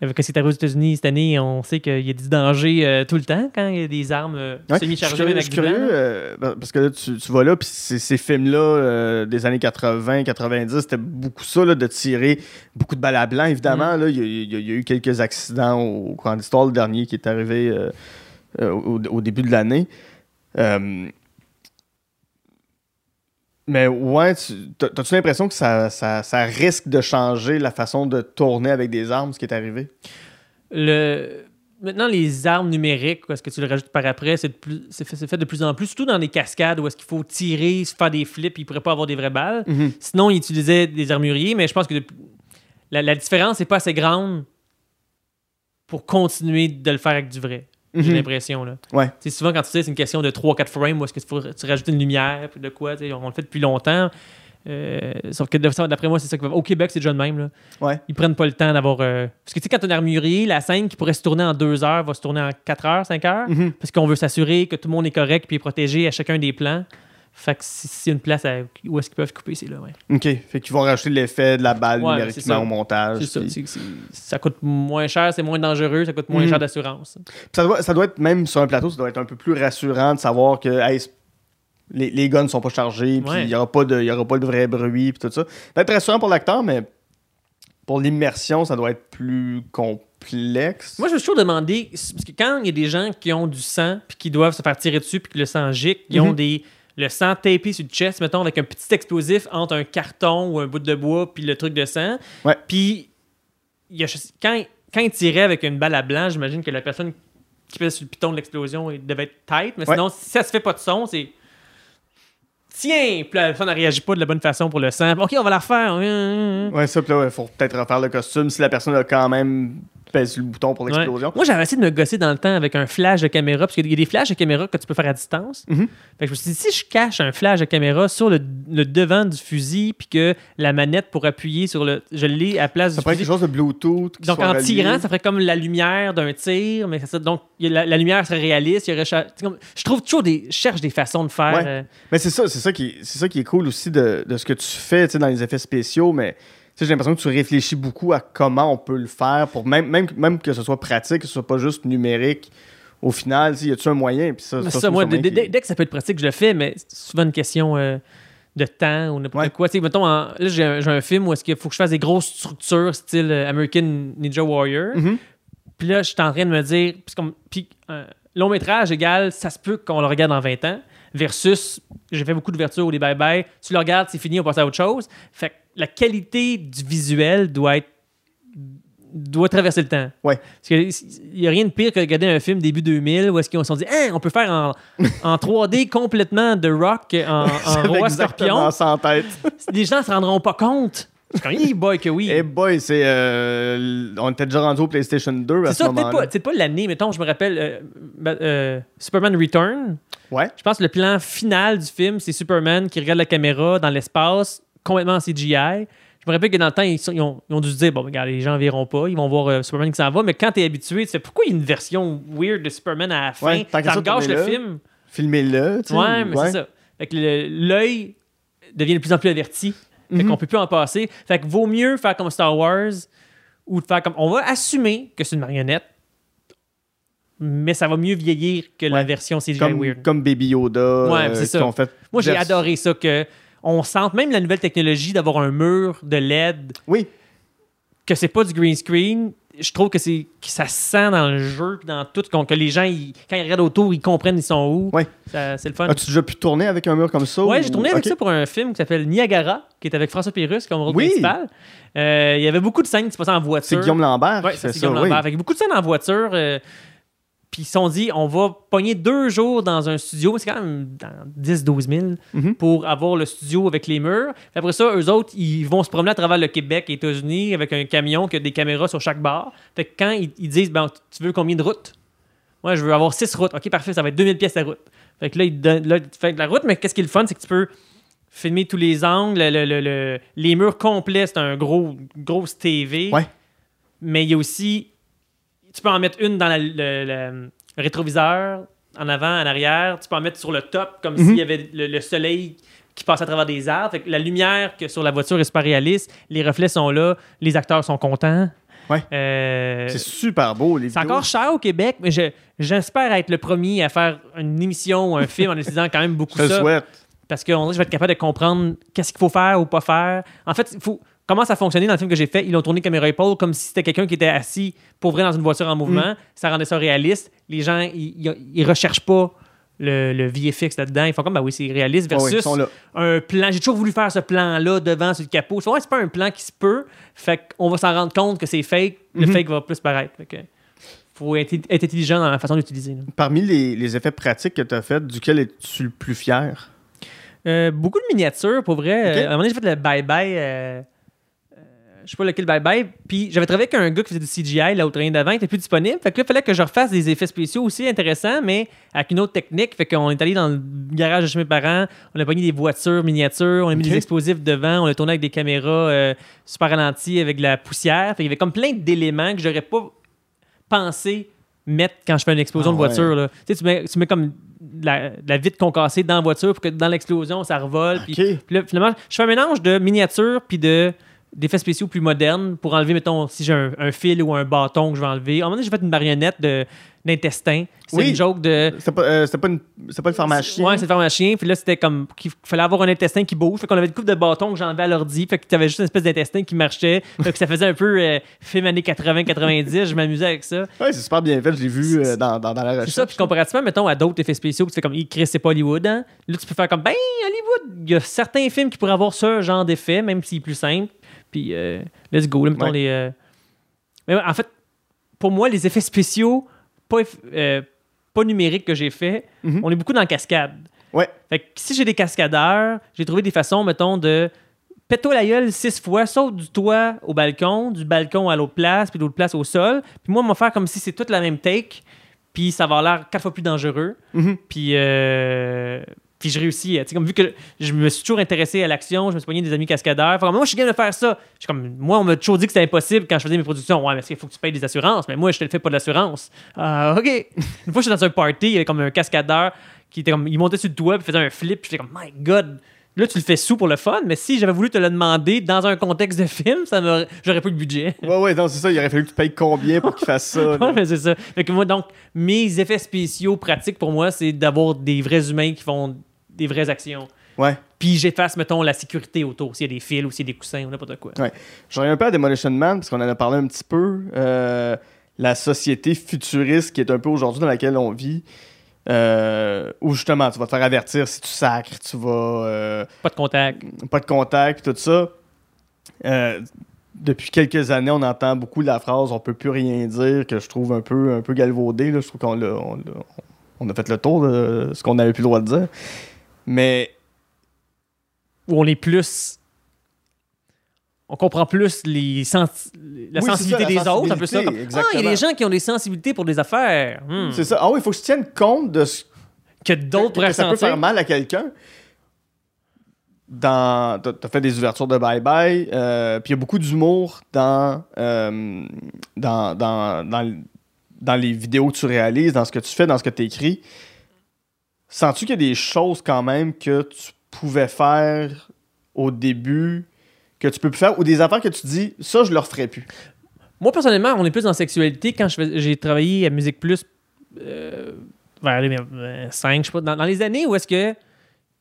Avec ce qui est arrivé aux États-Unis cette année, on sait qu'il y a du danger euh, tout le temps quand il y a des armes euh, Ouais, semi-chargées avec je suis curieux, euh, parce que là, tu, tu vas là, puis ces, films-là des années 80, 90, c'était beaucoup ça, là, de tirer beaucoup de balles à blanc. Évidemment, Mm. là, il y, a- y y eu quelques accidents au, de l'histoire, le dernier qui est arrivé au, au début de l'année. Mais ouais, tu- t'as- t'as-tu l'impression que ça, ça- ça risque de changer la façon de tourner avec des armes, ce qui est arrivé? Le... Maintenant, les armes numériques, est-ce que tu le rajoutes par après, c'est plus- fait, de plus en plus, surtout dans des cascades où est-ce qu'il faut tirer, se faire des flips, il ne pourrait pas avoir des vraies balles. Sinon, ils utilisaient des armuriers, mais je pense que de- la, la différence n'est pas assez grande pour continuer de le faire avec du vrai. J'ai Mhm. l'impression. là. Ouais. C'est souvent quand tu sais, c'est une question de 3-4 frames où est-ce que tu, faut- tu rajoutes une lumière, puis de quoi, on le fait depuis longtemps. Euh, sauf que d'après moi, c'est ça va. Au Québec, c'est déjà le même. Là. Ouais. Ils prennent pas le temps d'avoir. euh, Parce que tu sais, quand tu as un armurier, la scène qui pourrait se tourner en 2 heures va se tourner en 4 heures, 5 heures. Mhm. Parce qu'on veut s'assurer que tout le monde est correct puis est protégé à chacun des plans. Fait que si s'il y a une place à- où est-ce qu'ils peuvent couper, c'est là, ouais. OK. Fait qu'ils vont rajouter l'effet de la balle Ouais, numériquement au montage. C'est ça. puis- ça coûte moins cher, c'est moins dangereux, ça coûte moins Mhm. cher d'assurance. Ça doit, ça doit être, même sur un plateau, ça doit être un peu plus rassurant de savoir que hey, les, les guns ne sont pas chargés, puis il Ouais. n'y aura, pas de- y aura pas de vrai bruit, puis tout ça. Ça doit être rassurant pour l'acteur, mais pour l'immersion, ça doit être plus complexe. Moi, je me suis toujours demandé, parce que quand il y a des gens qui ont du sang, puis qui doivent se faire tirer dessus, puis que le sang gicle, ils ont Mhm. des, le sang tapé sur le chest, mettons, avec un petit explosif entre un carton ou un bout de bois, puis le truc de sang. Ouais. Puis, il y a, quand, quand il tirait avec une balle à blanc, j'imagine que la personne qui pèse sur le piton de l'explosion il devait être tight, mais Ouais. sinon, si ça se fait pas de son, c'est. Tiens! Puis la personne ne réagit pas de la bonne façon pour le sang. Ok, on va la refaire. Ouais, ça, puis là, il faut peut-être refaire le costume si la personne a quand même pèses le bouton pour Ouais. l'explosion. Moi, j'avais essayé de me gosser dans le temps avec un flash de caméra, parce qu'il y a des flashs de caméra que tu peux faire à distance. Mhm. Fait que je me suis dit, si je cache un flash de caméra sur le, le devant du fusil, puis que la manette pour appuyer sur le. Je l'ai à la place Ça du être fusil. quelque chose de Bluetooth. Donc, en tirant, ça ferait comme la lumière d'un tir, mais ça. Donc, la, la lumière serait réaliste. Il y aurait cha- c'est comme- je trouve toujours des. Je cherche des façons de faire. Ouais. euh, Mais c'est ça, c'est ça qui est, ça qui est cool aussi de, de ce que tu fais dans les effets spéciaux, mais j'ai l'impression que tu réfléchis beaucoup à comment on peut le faire pour même, même, même que ce soit pratique, que ce soit pas juste numérique. Au final, y a-tu un moyen? Puis ça, ça, moi, dès, qui- dès- que ça peut être pratique, je le fais, mais c'est souvent une question euh, de temps ou n'importe Ouais. quoi. Mettons, en- là, j'ai un, j'ai un film où est-ce qu'il faut que je fasse des grosses structures style euh, American Ninja Warrior. Mhm. Puis là, je suis en train de me dire, puis c'est comme, puis un long métrage égal, ça se peut qu'on le regarde en 20 ans, versus, j'ai fait beaucoup d'ouvertures ou des bye-bye, tu le regardes, c'est fini, on passe à autre chose. Fait que la qualité du visuel doit être doit traverser le temps. Ouais. Parce qu'il n'y a rien de pire que de regarder un film début 2000 où est-ce qu'ils se sont dit Hein, on peut faire en, en 3D complètement de rock en, en roi scorpion. tête. Les gens se rendront pas compte. Comme, hey boy, que oui. Eh boy, c'est. euh, on était déjà rendu au PlayStation 2 à C'est ce moment-là. pas, c'est pas l'année, mettons, je me rappelle euh, euh, Superman Return. Ouais. Je pense que le plan final du film, c'est Superman qui regarde la caméra dans l'espace, complètement en CGI. Je me rappelle que dans le temps, ils, sont- ils ont, ils ont dû se dire, bon, regarde, les gens verront pas, ils vont voir euh, Superman qui s'en va, mais quand t'es habitué, tu sais, pourquoi il y a une version weird de Superman à la fin? Ouais, ça me gâche le film. Filmez-le. tu sais, Ouais, mais ouais. c'est ça. Fait que l'œil devient de plus en plus averti. Fait Mhm. qu'on peut plus en passer. Fait que vaut mieux faire comme Star Wars ou de faire comme. On va assumer que c'est une marionnette, mais ça va mieux vieillir que la version CGI Comme, weird. comme Baby Yoda. Ouais, euh, c'est qui ça. ont fait Moi, j'ai vers- adoré ça que on sente même la nouvelle technologie d'avoir un mur de LED Oui, que c'est pas du green screen. Je trouve que c'est que ça se sent dans le jeu dans tout que les gens ils- quand ils regardent autour ils comprennent ils sont où. Ça- C'est le fun. as-tu déjà pu tourner avec un mur comme ça? Ouais, ou- j'ai tourné avec ça pour un film qui s'appelle Niagara, qui est avec François Pérus comme rôle Oui. principal. Euh, Il y avait beaucoup de scènes qui se passaient en voiture. C'est Guillaume Lambert ça, fait c'est ça. Guillaume oui. Lambert. Fait que beaucoup de scènes en voiture. euh, puis ils se sont dit, on va pogner deux jours dans un studio, c'est quand même dans 10-12 000, Mhm. pour avoir le studio avec les murs. Puis après ça, eux autres, ils vont se promener à travers le Québec et les États-Unis avec un camion qui a des caméras sur chaque bar. Fait que quand ils, ils disent, ben, tu veux combien de routes? Moi, je veux avoir 6 routes. OK, parfait, ça va être 2000 pièces la route. Fait que là, ils donnent- là, la route, mais qu'est-ce qui est le fun, c'est que tu peux filmer tous les angles, le- le- le- les murs complets, c'est un gros, grosse TV. Ouais. Mais il y a aussi, tu peux en mettre une dans la- le, le rétroviseur, en avant, en arrière. Tu peux en mettre sur le top, comme Mhm. s'il y avait le, le soleil qui passe à travers des arbres. Fait que la lumière que sur la voiture est super réaliste. Les reflets sont là. Les acteurs sont contents. Ouais. Euh, C'est super beau, les c'est encore cher au Québec, mais je- j'espère être le premier à faire une émission ou un film en utilisant quand même beaucoup Je ça. souhaite. Parce que je vais être capable de comprendre qu'est-ce qu'il faut faire ou pas faire. En fait, il faut, comment ça a fonctionné dans le film que j'ai fait. Ils l'ont tourné caméra épaule comme si c'était quelqu'un qui était assis pour vrai dans une voiture en mouvement. Ça rendait ça réaliste. Les gens, ils, recherchent pas le, le VFX là-dedans. Ils font comme, bah oui, c'est réaliste ouais, versus un plan. J'ai toujours voulu faire ce plan-là devant sur le capot. C'est ouais, c'est pas un plan qui se peut. Fait qu'on va s'en rendre compte que c'est fake. Le Mhm. fake va plus paraître. Fait que faut être, être intelligent dans la façon d'utiliser. Parmi les, les effets pratiques que tu as fait, duquel es-tu le plus fier? Euh, beaucoup de miniatures, pour vrai. Euh, à un moment donné, j'ai fait le bye-bye. Je sais pas lequel bye-bye. Puis j'avais travaillé avec un gars qui faisait du CGI, l'autre rien d'avant, qui était plus disponible. Fait que là, il fallait que je refasse des effets spéciaux aussi intéressants, mais avec une autre technique. Fait qu'on est allé dans le garage de chez mes parents, on a pogné des voitures miniatures, on a mis des explosifs devant, on a tourné avec des caméras euh, super ralenties avec de la poussière. Fait qu'il y avait comme plein d'éléments que j'aurais pas pensé mettre quand je fais une explosion Ah de voiture. là. Tu sais, tu mets, tu mets comme de la, de la vitre concassée dans la voiture pour que dans l'explosion, ça revole. puis- là, finalement, je fais un mélange de miniatures puis de d'effets spéciaux plus modernes pour enlever, mettons, si j'ai un, un fil ou un bâton que je vais enlever. À un moment donné, j'ai fait une marionnette de- d'intestin. C'est Oui. une joke de... C'était pas, euh, pas, une- pas le? Ouais, c'est le pharmacien. Puis là, c'était comme qu'il fallait avoir un intestin qui bouge. Fait qu'on avait une coupe de bâtons que j'enlevais à l'ordi. Fait que t'avais juste une espèce d'intestin qui marchait. Fait que ça faisait un peu euh, film années 80-90. Je m'amusais avec ça. Ouais, c'est super bien fait. Je l'ai vu euh, dans, dans, dans la C'est recherche. ça, puis comparativement, mettons, à d'autres effets spéciaux, tu fais comme, Chris, c'est pas Hollywood, hein? Là, tu peux faire comme, ben, Hollywood, il y a certains films qui pourraient avoir ce genre d'effet, même s'il est plus simple. Puis, euh, let's go, là, mettons Ouais. les. euh, Mais en fait, pour moi, les effets spéciaux, pas, euh, pas numériques que j'ai fait, Mhm. on est beaucoup dans la cascade. Ouais. Fait que si j'ai des cascadeurs, j'ai trouvé des façons, mettons, de pète-toi la gueule six fois, saute du toit au balcon, du balcon à l'autre place, puis de l'autre place au sol. Puis moi, on va faire comme si c'est toute la même take, puis ça va avoir l'air quatre fois plus dangereux. Mhm. Puis, euh, puis je réussis. Tu sais, comme vu que je me suis toujours intéressé à l'action, je me suis pogné des amis cascadeurs. Fait comme, moi, je suis game de faire ça. Je suis comme, moi, on m'a toujours dit que c'était impossible quand je faisais mes productions. Ouais, mais il faut que tu payes des assurances? Mais moi, je te le fais pas de l'assurance. Ah, OK. Une fois, je suis dans un party, il y avait comme un cascadeur qui était comme, il montait sur le toit, puis faisait un flip. Puis j'étais comme, my God. Là, tu le fais sous pour le fun, mais si j'avais voulu te le demander dans un contexte de film, ça j'aurais pas le budget. Ouais, ouais, non, c'est ça. Il aurait fallu que tu payes combien pour qu'il fasse ça. Ouais, mais c'est ça. Fait que moi, donc, mes effets spéciaux pratiques pour moi, c'est d'avoir des vrais humains qui font des vraies actions. Ouais. Puis j'efface, mettons, la sécurité autour, s'il y a des fils ou s'il y a des coussins ou n'importe quoi. Ouais. Je reviens un peu à Demolition Man, parce qu'on en a parlé un petit peu. euh, la société futuriste qui est un peu aujourd'hui dans laquelle on vit. euh, où justement, tu vas te faire avertir si tu sacres, tu vas. euh, Pas de contact. pas de contact, tout ça. Euh, depuis quelques années, on entend beaucoup la phrase on peut plus rien dire, que je trouve un peu, un peu galvaudée. là. Je trouve qu'on on a fait le tour de ce qu'on n'avait plus le droit de dire. Mais Où on est plus. On comprend plus les sens- la Oui, sensibilité ça, la des autres, un peu ça. comme, ah, il y a des gens qui ont des sensibilités pour des affaires. Hmm. c'est ça. Ah oui, il faut que je tienne compte de ce Que d'autres pourraient ça peut faire mal à quelqu'un. Dans, t'as, t'as fait des ouvertures de bye bye, euh, puis il y a beaucoup d'humour dans, euh, dans, dans, dans, dans les vidéos que tu réalises, dans ce que tu fais, dans ce que tu écris. Sens-tu qu'il y a des choses quand même que tu pouvais faire au début que tu peux plus faire ou des affaires que tu dis ça je le referai plus? Moi, personnellement, on est plus dans la sexualité. Quand j'ai travaillé à Musique Plus euh, vers les 5, je sais pas, dans, dans les années où est-ce que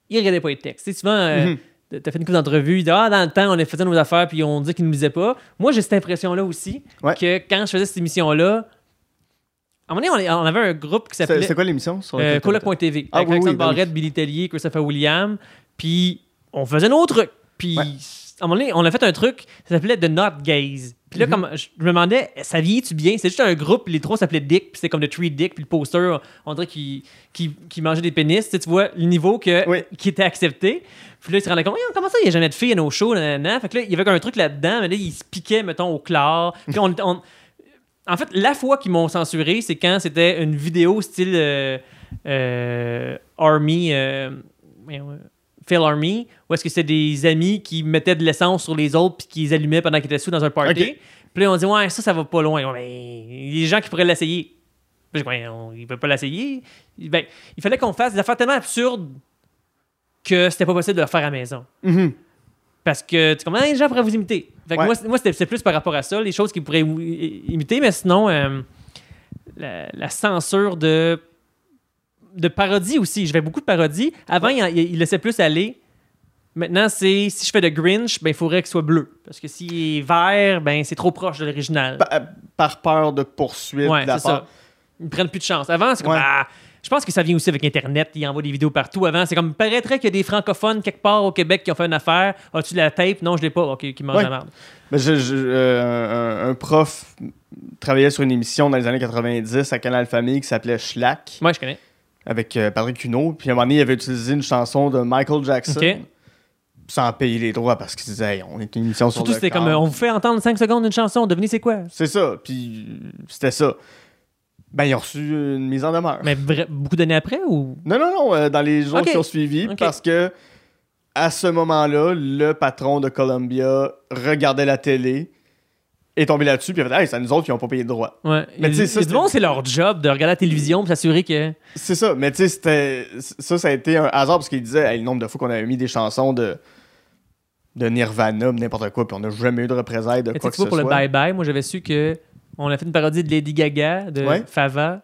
ils regardaient pas les textes. Souvent, euh, Mhm. t'as fait une couple d'entrevues, ah, dans le temps, on faisait nos affaires, puis on dit qu'ils ne nous disaient pas. Moi, j'ai cette impression-là aussi, Ouais. que quand je faisais cette émission-là, à un moment donné, on, avait un groupe qui s'appelait c'est quoi l'émission sur euh, Coloc.tv, Ah avec oui, Alexandre ben oui. Barrette, Billy Tellier, Christopher William, puis on faisait nos trucs. Puis Ouais. à un moment donné, on a fait un truc, ça s'appelait The Not Gaze. Puis là, Mhm. comme je me demandais, ça vieillit-tu bien? C'est juste un groupe, les trois s'appelaient Dick, puis c'était comme The Three Dick, puis le poster, on dirait qu'il qu'il mangeait des pénis. Tu, sais, tu vois le niveau que, Oui. qui était accepté. Puis là, il se rendait compte, comment ça, il n'y a jamais de filles à nos shows? nanana. Fait que là, il y avait un truc là-dedans, mais là, il se piquait, mettons, au clair. Puis on- on, en fait, la fois qu'ils m'ont censuré, c'est quand c'était une vidéo style euh, euh, Army, euh, Phil Army, où est-ce que c'est des amis qui mettaient de l'essence sur les autres puis qui les allumaient pendant qu'ils étaient sous dans un party. Puis là, on dit, ouais, ça, ça va pas loin. Mais il y a des gens qui pourraient l'essayer. Puis je dis, ouais, on- ils peuvent pas l'essayer. Ben, il fallait qu'on fasse des affaires tellement absurdes que c'était pas possible de le faire à la maison. Mhm. Parce que tu comprends, les gens pourraient vous imiter. Fait que Ouais. moi, moi c'était c'est plus par rapport à ça, les choses qu'ils pourraient imiter, mais sinon, euh, la, la censure de, de parodie aussi. Je fais beaucoup de parodies. Avant, il, il laissait plus aller. Maintenant, c'est si je fais de Grinch, ben, il faudrait qu'il soit bleu. Parce que s'il est vert, ben, c'est trop proche de l'original. Pa- par peur de poursuite. Ouais, de la c'est ça. Ils prennent plus de chance. Avant, c'est comme. Ouais. ah, je pense que ça vient aussi avec Internet. Ils envoient des vidéos partout. Avant, c'est comme. paraîtrait qu'il y a des francophones quelque part au Québec qui ont fait une affaire. As-tu la tape? Non, je l'ai pas. Ok, qui mange Ouais. la merde. Ben, je- je- euh, un, un prof travaillait sur une émission dans les années 90 à Canal Famille qui s'appelait Schlack Moi, je connais. avec euh, Patrick Cuneau. Puis à un moment donné, il avait utilisé une chanson de Michael Jackson Ok. sans payer les droits parce qu'il disait Hey, on est une émission sur Surtout, le c'était comme. euh, on vous fait entendre 5 secondes d'une chanson. Devinez c'est quoi? C'est ça. Puis c'était ça. Ben, ils ont reçu une mise en demeure. Mais beaucoup d'années après ou? Non, non, non, euh, dans les jours qui ont suivi, parce que à ce moment-là, le patron de Columbia regardait la télé, est tombé là-dessus, puis il a fait Hey, c'est nous autres qui n'ont pas payé de droits. Ouais. Mais tu sais, monde, c'est leur job de regarder la télévision pour s'assurer que. C'est ça, mais tu sais, c'était. Ça, ça a été un hasard parce qu'il disait hey, le nombre de fois qu'on avait mis des chansons de. de Nirvana, n'importe quoi, puis on n'a jamais eu de représailles de Mais quoi que ce pour le soit. bye-bye, moi, j'avais su que. On a fait une parodie de Lady Gaga, de Ouais. Fava.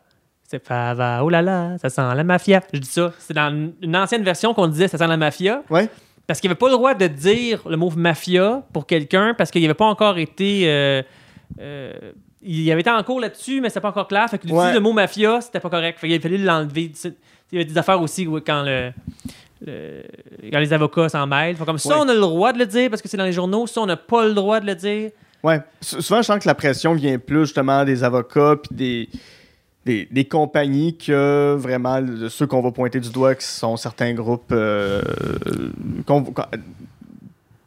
C'est Fava, oh là là, ça sent la mafia. Je dis ça. C'est dans une- ancienne version qu'on disait ça sent la mafia. Ouais. Parce qu'il n'y avait pas le droit de dire le mot mafia pour quelqu'un parce qu'il n'y avait pas encore été. euh, euh, il y avait été en cours là-dessus, mais c'était pas encore clair. Fait que Ouais. le mot mafia, c'était pas correct. Fait qu'il fallu l'enlever. Il y avait des affaires aussi où, quand le. le- quand les avocats s'en mêlent. Fait comme ça, Ouais. on a le droit de le dire parce que c'est dans les journaux. Ça, on n'a pas le droit de le dire. Ouais. Souvent, je sens que la pression vient plus justement des avocats puis des, des, des compagnies que vraiment ceux qu'on va pointer du doigt, qui sont certains groupes euh,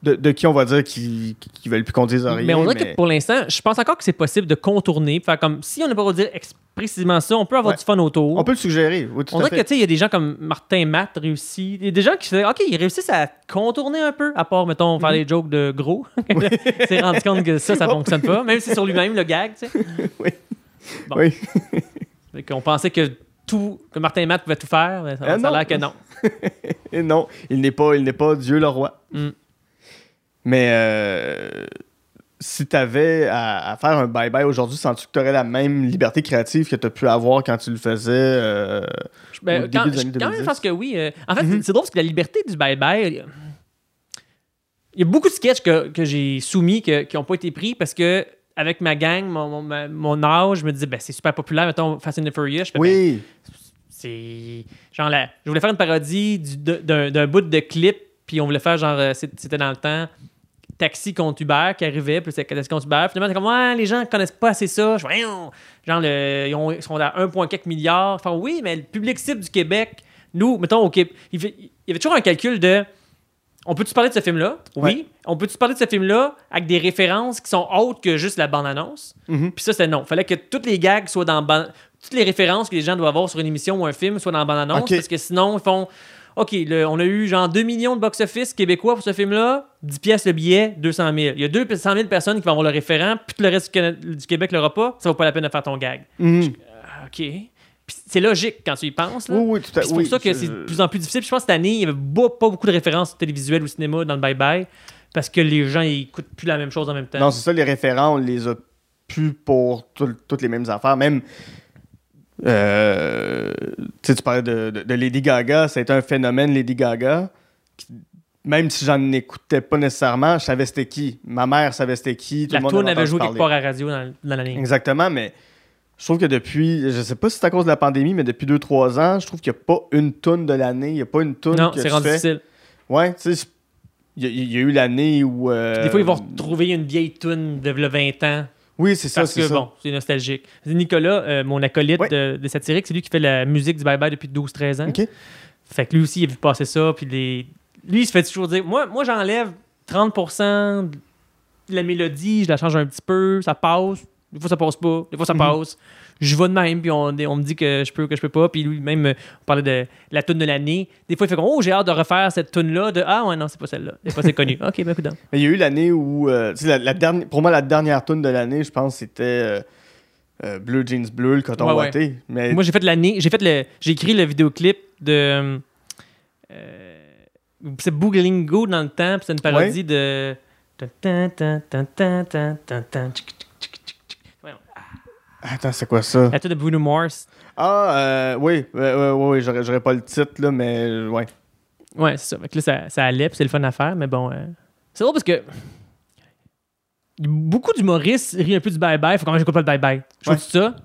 de, de qui on va dire qui, qui veulent plus qu'on dise rien. mais on dirait que pour l'instant, je pense encore que c'est possible de contourner. Faire comme si on n'a pas le droit de dire précisément ça, on peut avoir Ouais. du fun autour. On peut le suggérer. Oui, On dirait que, tu sais, il y a des gens comme Martin Matt réussit. Il y a des gens qui OK, ils réussissent à contourner un peu, à part, mettons, Mhm. faire les jokes de gros. Il s'est rendu compte que ça, ça fonctionne pas. Même si c'est sur lui-même, le gag, tu sais. Oui. Bon. Oui. Qu'on pensait que tout, que Martin Matt pouvait tout faire, mais ça, Ah, ça a l'air que non. Et non, il n'est pas, il n'est pas Dieu le roi. Mm. Mais euh, si tu avais à, à faire un bye-bye aujourd'hui, sens-tu que tu aurais la même liberté créative que tu as pu avoir quand tu le faisais euh, Ben, Au quand, début des années je- quand même, 2010. je pense que oui. Euh, en fait, Mhm. c'est- c'est drôle parce que la liberté du bye-bye, il y a beaucoup de sketchs que, que j'ai soumis que- qui n'ont pas été pris parce que avec ma gang, mon, mon, mon âge, je me disais, ben, c'est super populaire, mettons Fast and the Furious. Je fais, ben, Oui, c'est genre là, je voulais faire une parodie d'un bout de clip, puis on voulait faire genre, euh, c'était dans le temps, taxi contre Uber qui arrivait, puis c'était taxi contre Uber. Finalement, c'est comme, ouais, les gens connaissent pas assez ça. Je genre, le- ils, ont- ils sont à 1,4 milliard. Enfin, oui, mais le public cible du Québec, nous, mettons, au Québec, il, il y avait toujours un calcul de. On peut-tu parler de ce film-là? Oui. Ouais. On peut-tu parler de ce film-là avec des références qui sont autres que juste la bande-annonce? Mhm. Puis ça, c'était non. Fallait que toutes les gags soient dans ban- toutes les références que les gens doivent avoir sur une émission ou un film soient dans la bande-annonce. Parce que sinon, ils font OK, le- on a eu genre 2 millions de box-office québécois pour ce film-là, 10 pièces le billet, 200 000. Il y a 200 000 personnes qui vont avoir le référent, puis tout le reste du, Cana- du Québec l'aura pas, ça vaut pas la peine de faire ton gag. Mhm. Ah, OK. C'est logique quand tu y penses. Là. oui, oui, tout à Puis c'est oui, pour ça que c'est de plus en plus difficile. Puis je pense que cette année, il y avait pas, pas beaucoup de références télévisuelles ou cinéma dans le bye-bye parce que les gens ils écoutent plus la même chose en même temps. Non, c'est ça, les référents, on les a plus pour tout- toutes les mêmes affaires. Même, euh, tu parlais de, de- de Lady Gaga, ça a été un phénomène, Lady Gaga. qui- même si j'en écoutais pas nécessairement, je savais c'était qui. Ma mère savait c'était qui. Tout la le monde tourne en avait joué parler. quelque part à la radio dans, dans l'année. Exactement, mais je trouve que depuis, je sais pas si c'est à cause de la pandémie, mais depuis 2-3 ans, je trouve qu'il n'y a pas une toune de l'année. Il n'y a pas une toune Non, c'est rendu fais. difficile. Ouais, tu sais, il y, a- il y a eu l'année où. euh, Des fois, ils vont retrouver une vieille tune de v'là 20 ans. Oui, c'est ça, Parce c'est que, ça. bon, c'est nostalgique. Nicolas, euh, mon acolyte Ouais. de, de satirique, c'est lui qui fait la musique du Bye Bye depuis 12-13 ans. Fait que lui aussi, il a vu passer ça. Puis les... lui, il se fait toujours dire Moi, moi j'enlève 30% de la mélodie, je la change un petit peu, ça passe. Des fois, ça passe pas. Des fois, ça Mhm. passe. Je vais de même, puis on, on me dit que je peux, que je peux pas. Puis lui, même, euh, on parlait de la tune de l'année. Des fois, il fait comme Oh, j'ai hâte de refaire cette tune là De Ah, ouais, non, c'est pas celle-là. C'est pas c'est connu. ok, ben, écoute. Mais il y a eu l'année où. euh, tu sais, la, la dernière, pour moi, la dernière tune de l'année, je pense, c'était euh, euh, Bleu Jeans Bleu, le coton Ouais. Mais Moi, j'ai fait l'année. J'ai fait le. J'ai écrit le vidéoclip de. euh, c'est Booglingo dans le temps, puis c'est une parodie de. Attends, c'est quoi ça? La tune de Bruno Mars. Ah, euh, oui, ouais, ouais, ouais, ouais, j'aurais, j'aurais pas le titre, là, mais euh, ouais. Ouais, c'est ça. Fait que là, ça, ça allait, puis c'est le fun à faire, mais bon. euh, C'est drôle parce que. Beaucoup d'humoristes rient un peu du bye-bye. Faut quand même j'écoute pas le bye-bye. Je Ouais. trouve ça.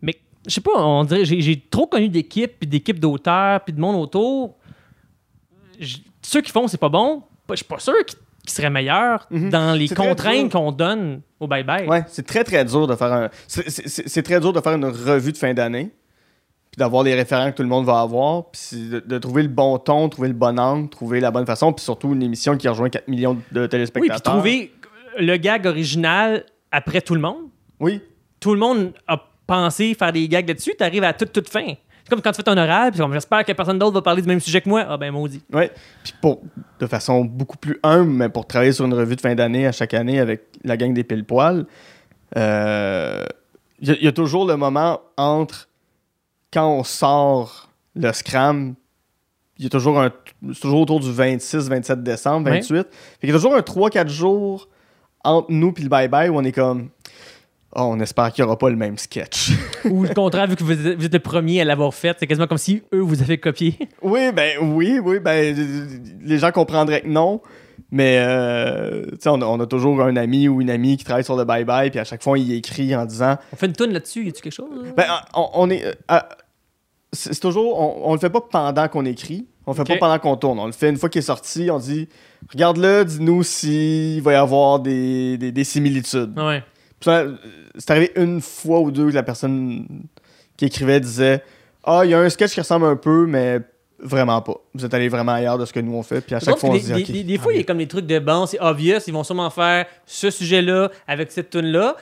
Mais je sais pas, on dirait. J'ai, j'ai trop connu d'équipes, puis d'équipes d'auteurs, puis de monde autour. Ceux qui font, c'est pas bon. Je suis pas sûr qu'ils qu'ils seraient meilleurs Mhm. dans les contraintes qu'on donne au bye-bye. Ouais, c'est très, très dur de faire un. C'est, très dur de faire une revue de fin d'année, puis d'avoir les référents que tout le monde va avoir, puis de, de trouver le bon ton, trouver le bon angle, trouver la bonne façon, puis surtout une émission qui rejoint 4 millions de Oui, téléspectateurs. puis trouver le gag original après tout le monde. Oui, tout le monde a pensé faire des gags là-dessus, t'arrives à toute, toute fin. C'est comme quand tu fais ton oral, puis j'espère que personne d'autre va parler du même sujet que moi. Ah ben maudit. Ouais. Puis pour, de façon beaucoup plus humble, mais pour travailler sur une revue de fin d'année à chaque année avec la gang des pile-poils, euh, il y, a- il y a toujours le moment entre quand on sort le scram, il y a toujours un. C'est toujours autour du 26, 27 décembre, Ouais. 28. Fait qu'il y a toujours un 3-4 jours entre nous puis le bye-bye où on est comme. Oh, on espère qu'il n'y aura pas le même sketch. Ou le contraire, vu que vous êtes, vous êtes le premier à l'avoir fait, c'est quasiment comme si eux vous avaient copié. Oui, ben oui, oui, ben euh, les gens comprendraient que non. Mais euh, on, a- on a toujours un ami ou une amie qui travaille sur le bye-bye, puis à chaque fois, il écrit en disant On fait une toune là-dessus, y a-tu quelque chose? là? Ben, on, on est. euh, à- c'est toujours. On, on le fait pas pendant qu'on écrit, on le fait pas pendant qu'on tourne. On le fait une fois qu'il est sorti, on dit Regarde-le, dis-nous s'il va y avoir des, des, des similitudes. Ouais. C'est arrivé une fois ou deux que la personne qui écrivait disait Ah, il y a un sketch qui ressemble un peu, mais vraiment pas. Vous êtes allé vraiment ailleurs de ce que nous on fait, puis à chaque fois on se dit, des, des fois, il y a comme des trucs de bon, c'est obvious, ils vont sûrement faire ce sujet-là avec cette tune là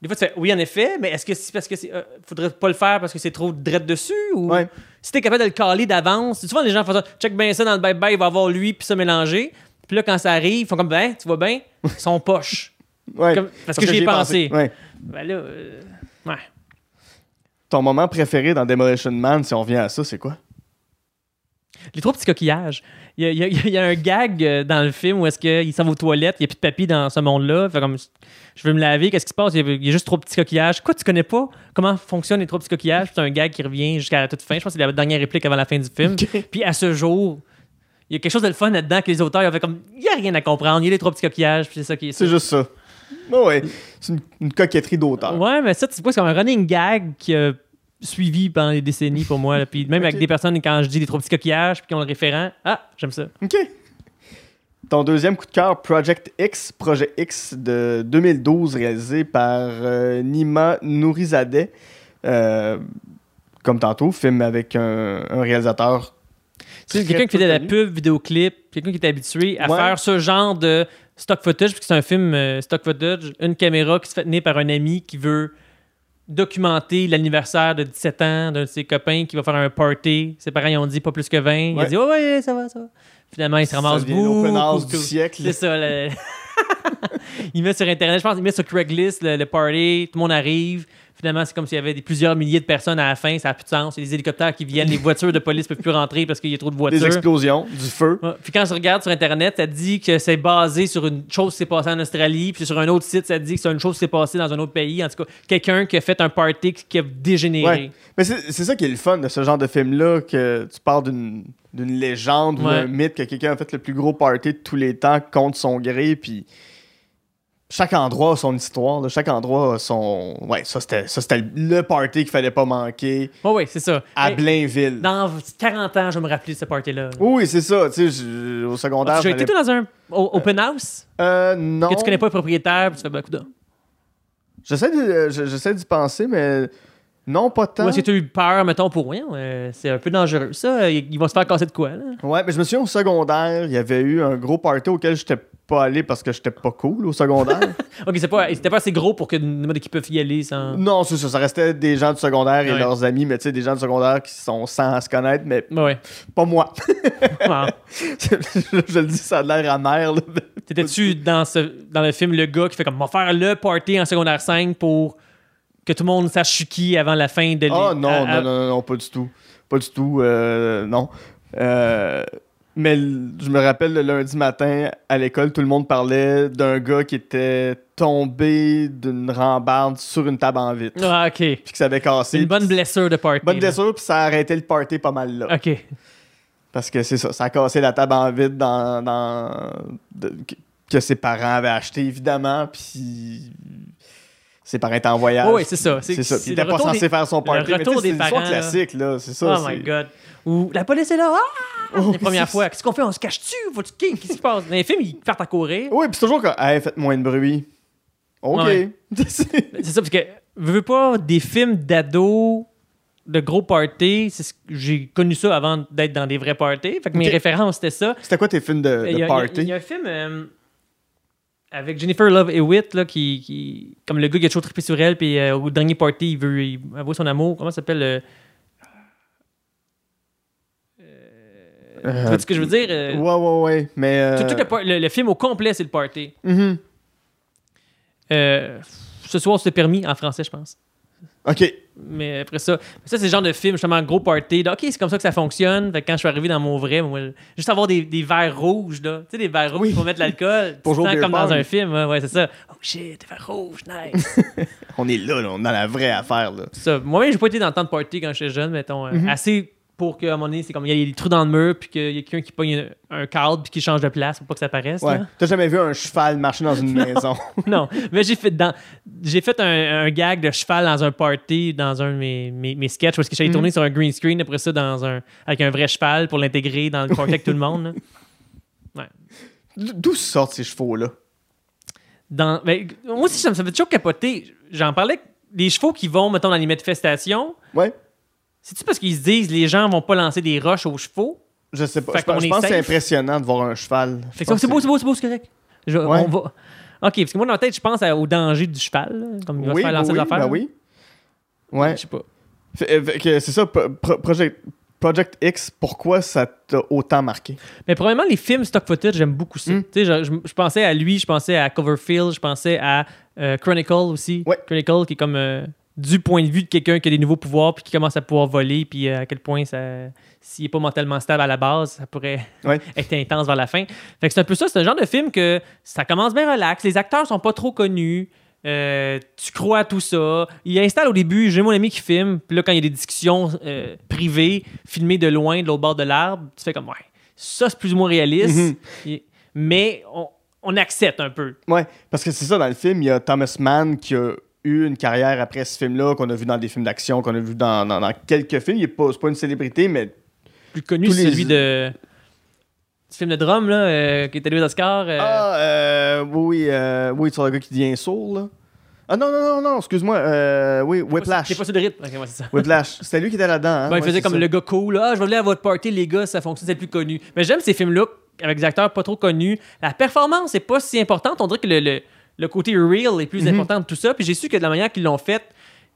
Des fois, tu fais oui, en effet, mais est-ce que c'est parce que c'est. euh, faudrait pas le faire parce que c'est trop drette dessus ou. Ouais. Si t'es capable de le caler d'avance, souvent les gens font ça, check bien ça dans le bye-bye, il va avoir lui puis ça mélangé. Puis là, quand ça arrive, ils font comme, ben, tu vois bien, ils sont poches. Ouais. Comme- parce que j'y ai pensé. Ouais. Ben là, euh, ouais. Ton moment préféré dans Demolition Man, si on revient à ça, c'est quoi? Les trois petits coquillages. Il y a, il y a- il y a un gag euh, dans le film où est-ce qu'il s'en va aux toilettes, il n'y a plus de papier dans ce monde-là. Fait comme, je veux me laver, qu'est-ce qui se passe? Il y a, il y a juste trois petits coquillages. Quoi, tu connais pas? Comment fonctionnent les trois petits coquillages? C'est un gag qui revient jusqu'à la toute fin. Je pense que c'est la dernière réplique avant la fin du film. Puis à ce jour, il y a quelque chose de le fun là-dedans que les auteurs ils ont fait comme, il n'y a rien à comprendre. Il y a les trois petits coquillages, puis c'est ça qui est. C'est juste ça. Ouais, ouais. C'est une, une coquetterie d'auteur. Ouais, mais ça, tu vois, c'est comme un running gag qui a suivi pendant des décennies pour moi. là. Puis même avec des personnes, quand je dis les trois petits coquillages, puis qui ont le référent, ah, j'aime ça. OK. Ton deuxième coup de cœur, Project X, Projet X de 2012, réalisé par euh, Nima Nourizadeh. Euh, comme tantôt, film avec un, un réalisateur. C'est quelqu'un qui faisait de la pub, vidéoclip, quelqu'un qui était habitué à Ouais. faire ce genre de stock footage, parce que c'est un film euh, stock footage, une caméra qui se fait tenir par un ami qui veut documenter l'anniversaire de 17 ans d'un de ses copains qui va faire un party. Ses parents ils ont dit pas plus que 20. Il a Ouais. dit ouais, ouais, ça va, ça va. Finalement, il se ramasse beaucoup. du siècle. C'est ça. le- il met sur Internet, je pense, il met sur Craigslist le, le party, tout le monde arrive. Finalement, c'est comme s'il y avait des, plusieurs milliers de personnes à la fin, ça n'a plus de sens. Il y a des hélicoptères qui viennent, les voitures de police ne peuvent plus rentrer parce qu'il y a trop de Des voitures. explosions, du feu. Ouais. Puis quand tu regardes sur Internet, ça dit que c'est basé sur une chose qui s'est passée en Australie, puis sur un autre site, ça dit que c'est une chose qui s'est passée dans un autre pays. En tout cas, quelqu'un qui a fait un party qui a dégénéré. Ouais. Mais c'est ça qui est le fun de ce genre de film-là, que tu parles d'une d'une légende ou d'un mythe, que quelqu'un a fait le plus gros party de tous les temps contre son gré, puis chaque endroit a son histoire, là. chaque endroit a son... Ouais, ça c'était ça, c'était le party qu'il fallait pas manquer Ouais, ouais, c'est ça. à Hey, Blainville. dans 40 ans, je vais me rappeler de ce party-là. Oui, c'est ça, tu sais, je- au secondaire... As-tu déjà été j'allais- toi, dans un o- open house? Euh, non. que tu connais pas le propriétaire, puis tu fais. J'essaie de- euh, je- j'essaie d'y penser, mais non, pas tant. Ou est-ce que tu as eu peur, mettons, pour rien? Euh, C'est un peu dangereux, ça. Ils vont se faire casser de quoi, là? Ouais, mais je me souviens au secondaire, il y avait eu un gros party auquel j'étais pas allé parce que j'étais pas cool au secondaire. Ok, c'est pas, c'était pas assez gros pour que n'importe qui puisse y aller sans. non, c'est ça, ça restait des gens du secondaire et Ouais. leurs amis, mais tu sais, des gens du secondaire qui sont sans se connaître, mais Ouais, pas moi. Wow. je, je le dis, ça a l'air amer. là. T'étais-tu dans, ce, dans le film le gars qui fait comme on va faire le party en secondaire 5 pour que tout le monde sache je suis qui avant la fin de Ah non, à- non, non, non, pas du tout. Pas du tout, euh, non. Euh, mais je me rappelle le lundi matin à l'école, tout le monde parlait d'un gars qui était tombé d'une rambarde sur une table en vitre. Ah, ok. Puis que ça avait cassé. Une bonne blessure de party. Bonne là. blessure, puis ça a arrêté le party pas mal là. Ok. Parce que c'est ça, ça a cassé la table en vide dans, dans- de- que, que ses parents avaient acheté, évidemment, puis ses parents étaient en voyage. Oh, oui, c'est ça. C'est ça. Il le était pas censé des- faire son party. mais retour tu sais, des c'est parents, là. classique, là. C'est ça. Oh my c'est- god. Ou la police est là. Ah! Oh, la première c'est- fois. Qu'est-ce qu'on fait? On se cache-tu? Faut-tu- Qu'est-ce qui se passe? Dans les films, ils partent à courir. Oui, puis c'est toujours comme, hey, faites moins de bruit. OK. Ouais. C'est ça, parce que, veux, veux pas, des films d'ados, de gros parties, c'est j'ai connu ça avant d'être dans des vrais parties. Fait que mes références, c'était ça. C'était quoi tes films de, de il y party? il y a un film euh, avec Jennifer Love Hewitt, là, qui, qui- comme le gars qui a toujours trippé sur elle, puis euh, au dernier party, il veut il avouer son amour. Comment ça s'appelle? euh, Euh, Tu vois ce que je veux dire? Euh, Ouais, ouais, ouais. Mais. tout, tout le, par- le- le film au complet, c'est le party. mhm. Euh, ce soir, c'est permis en français, je pense. OK. Mais après ça, ça c'est le genre de film, justement, gros party. OK, c'est comme ça que ça fonctionne. Fait que quand je suis arrivé dans mon vrai, moi, juste avoir des, des verres rouges, là. Tu sais, des verres rouges Oui. pour mettre l'alcool. Pour jouer comme dans un film. Ouais, ouais, c'est ça. Oh shit, des verres rouges, nice. On est là, là. On est dans la vraie affaire, là. ça. Moi-même, j'ai pas été dans temps de party quand j'étais jeune, mettons. Mhm. Assez pour qu'à un moment donné, c'est comme il y a des trous dans le mur, puis qu'il y a quelqu'un qui pogne un, un cadre, puis qui change de place pour pas que ça paraisse. Ouais. T'as jamais vu un cheval marcher dans une maison? non, mais j'ai fait dans j'ai fait un, un gag de cheval dans un party dans un de mes, mes, mes sketchs parce que j'allais Mhm. tourner sur un green screen après ça dans un avec un vrai cheval pour l'intégrer dans le party avec tout le monde. là. D'où sortent ces chevaux-là? Dans ben, moi aussi ça me ça me fait toujours capoter. J'en parlais des chevaux qui vont mettons dans les manifestations, Ouais. C'est-tu parce qu'ils se disent les gens vont pas lancer des roches aux chevaux? Je sais pas. Fait Je, pense- je que c'est impressionnant de voir un cheval. Fait que c'est beau, c'est beau, c'est beau, c'est correct. Je- Ouais. on va... Ok, parce que moi, dans la tête, je pense au danger du cheval. là, Comme il va Oui, se faire lancer oui, des affaires. bah oui. Ouais. Je sais pas. Euh, c'est ça, Pro- Pro- Project, Project X, pourquoi ça t'a autant marqué? Mais probablement, les films stock footage, j'aime beaucoup ça. Mm. Tu sais, je, je- je pensais à lui, je pensais à Coverfield, je pensais à euh, Chronicle aussi. Ouais. Chronicle qui est comme euh, du point de vue de quelqu'un qui a des nouveaux pouvoirs puis qui commence à pouvoir voler, puis euh, à quel point ça. S'il n'est pas mentalement stable à la base, ça pourrait Ouais. être intense vers la fin. Fait que c'est un peu ça, c'est un genre de film que ça commence bien relax, les acteurs sont pas trop connus. euh, tu crois à tout ça. Il installe au début, j'ai mon ami qui filme, puis là, quand il y a des discussions euh, privées, filmées de loin, de l'autre bord de l'arbre, tu fais comme, ouais, ça c'est plus ou moins réaliste, Mhm. Mais on, on accepte un peu. Ouais, parce que c'est ça, dans le film, il y a Thomas Mann qui a eu une carrière après ce film-là, qu'on a vu dans des films d'action, qu'on a vu dans, dans- dans quelques films. Il est pas, c'est pas une célébrité, mais Plus connu, c'est les- celui de. Ce film de drum, là, euh, qui est allé aux Oscars. euh, Ah, euh, oui, euh, oui, c'est le gars qui devient sourd, là. Ah non, non, non, non, excuse-moi. Euh, oui, Whiplash. T'es pas sûr de rythme. Ok, ouais, c'est ça. Whiplash. C'était lui qui était là-dedans. Hein? Ouais, il Ouais, faisait c'est comme ça. le gars cool. là. Ah, je vais aller à votre party, les gars, ça fonctionne, c'est le plus connu. Mais j'aime ces films-là avec des acteurs pas trop connus. La performance n'est pas si importante. On dirait que le, le- le côté real est plus Mhm. important de tout ça. Puis j'ai su que de la manière qu'ils l'ont fait,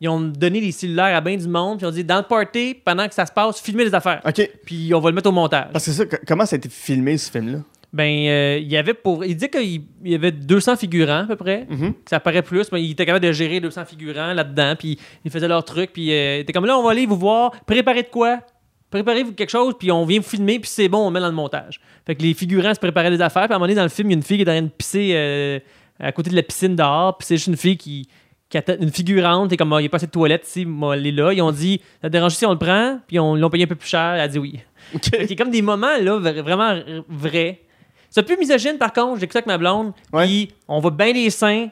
ils ont donné les cellulaires à bien du monde. Puis ils ont dit, dans le party, pendant que ça se passe, filmez les affaires. OK. Puis on va le mettre au montage. Parce que ça, comment ça a été filmé, ce film-là? Ben, euh, il y avait pour. Il dit qu'il il y avait 200 figurants à peu près. Mhm. que ça paraît plus, mais il était capable de gérer 200 figurants là-dedans, puis ils faisaient leur truc, puis euh, il était comme là, on va aller vous voir, préparez de quoi? Préparez-vous quelque chose, puis on vient vous filmer, puis c'est bon, on met dans le montage. Fait que les figurants se préparaient des affaires, puis à un moment donné, dans le film, il y a une fille qui est en train de pisser euh, à côté de la piscine dehors, puis c'est juste une fille qui, qui attend, une figurante, et comme, Ah, il n'y a pas assez de toilette ici, moi, elle est là. Ils ont dit, ça te dérange si on le prend, puis on ils l'ont payé un peu plus cher, elle a dit oui. OK. Fait qu'il y a comme des moments, là, vra- vraiment vrais. C'est plus misogyne, par contre, j'ai écouté avec ma blonde, puis on voit bien les seins,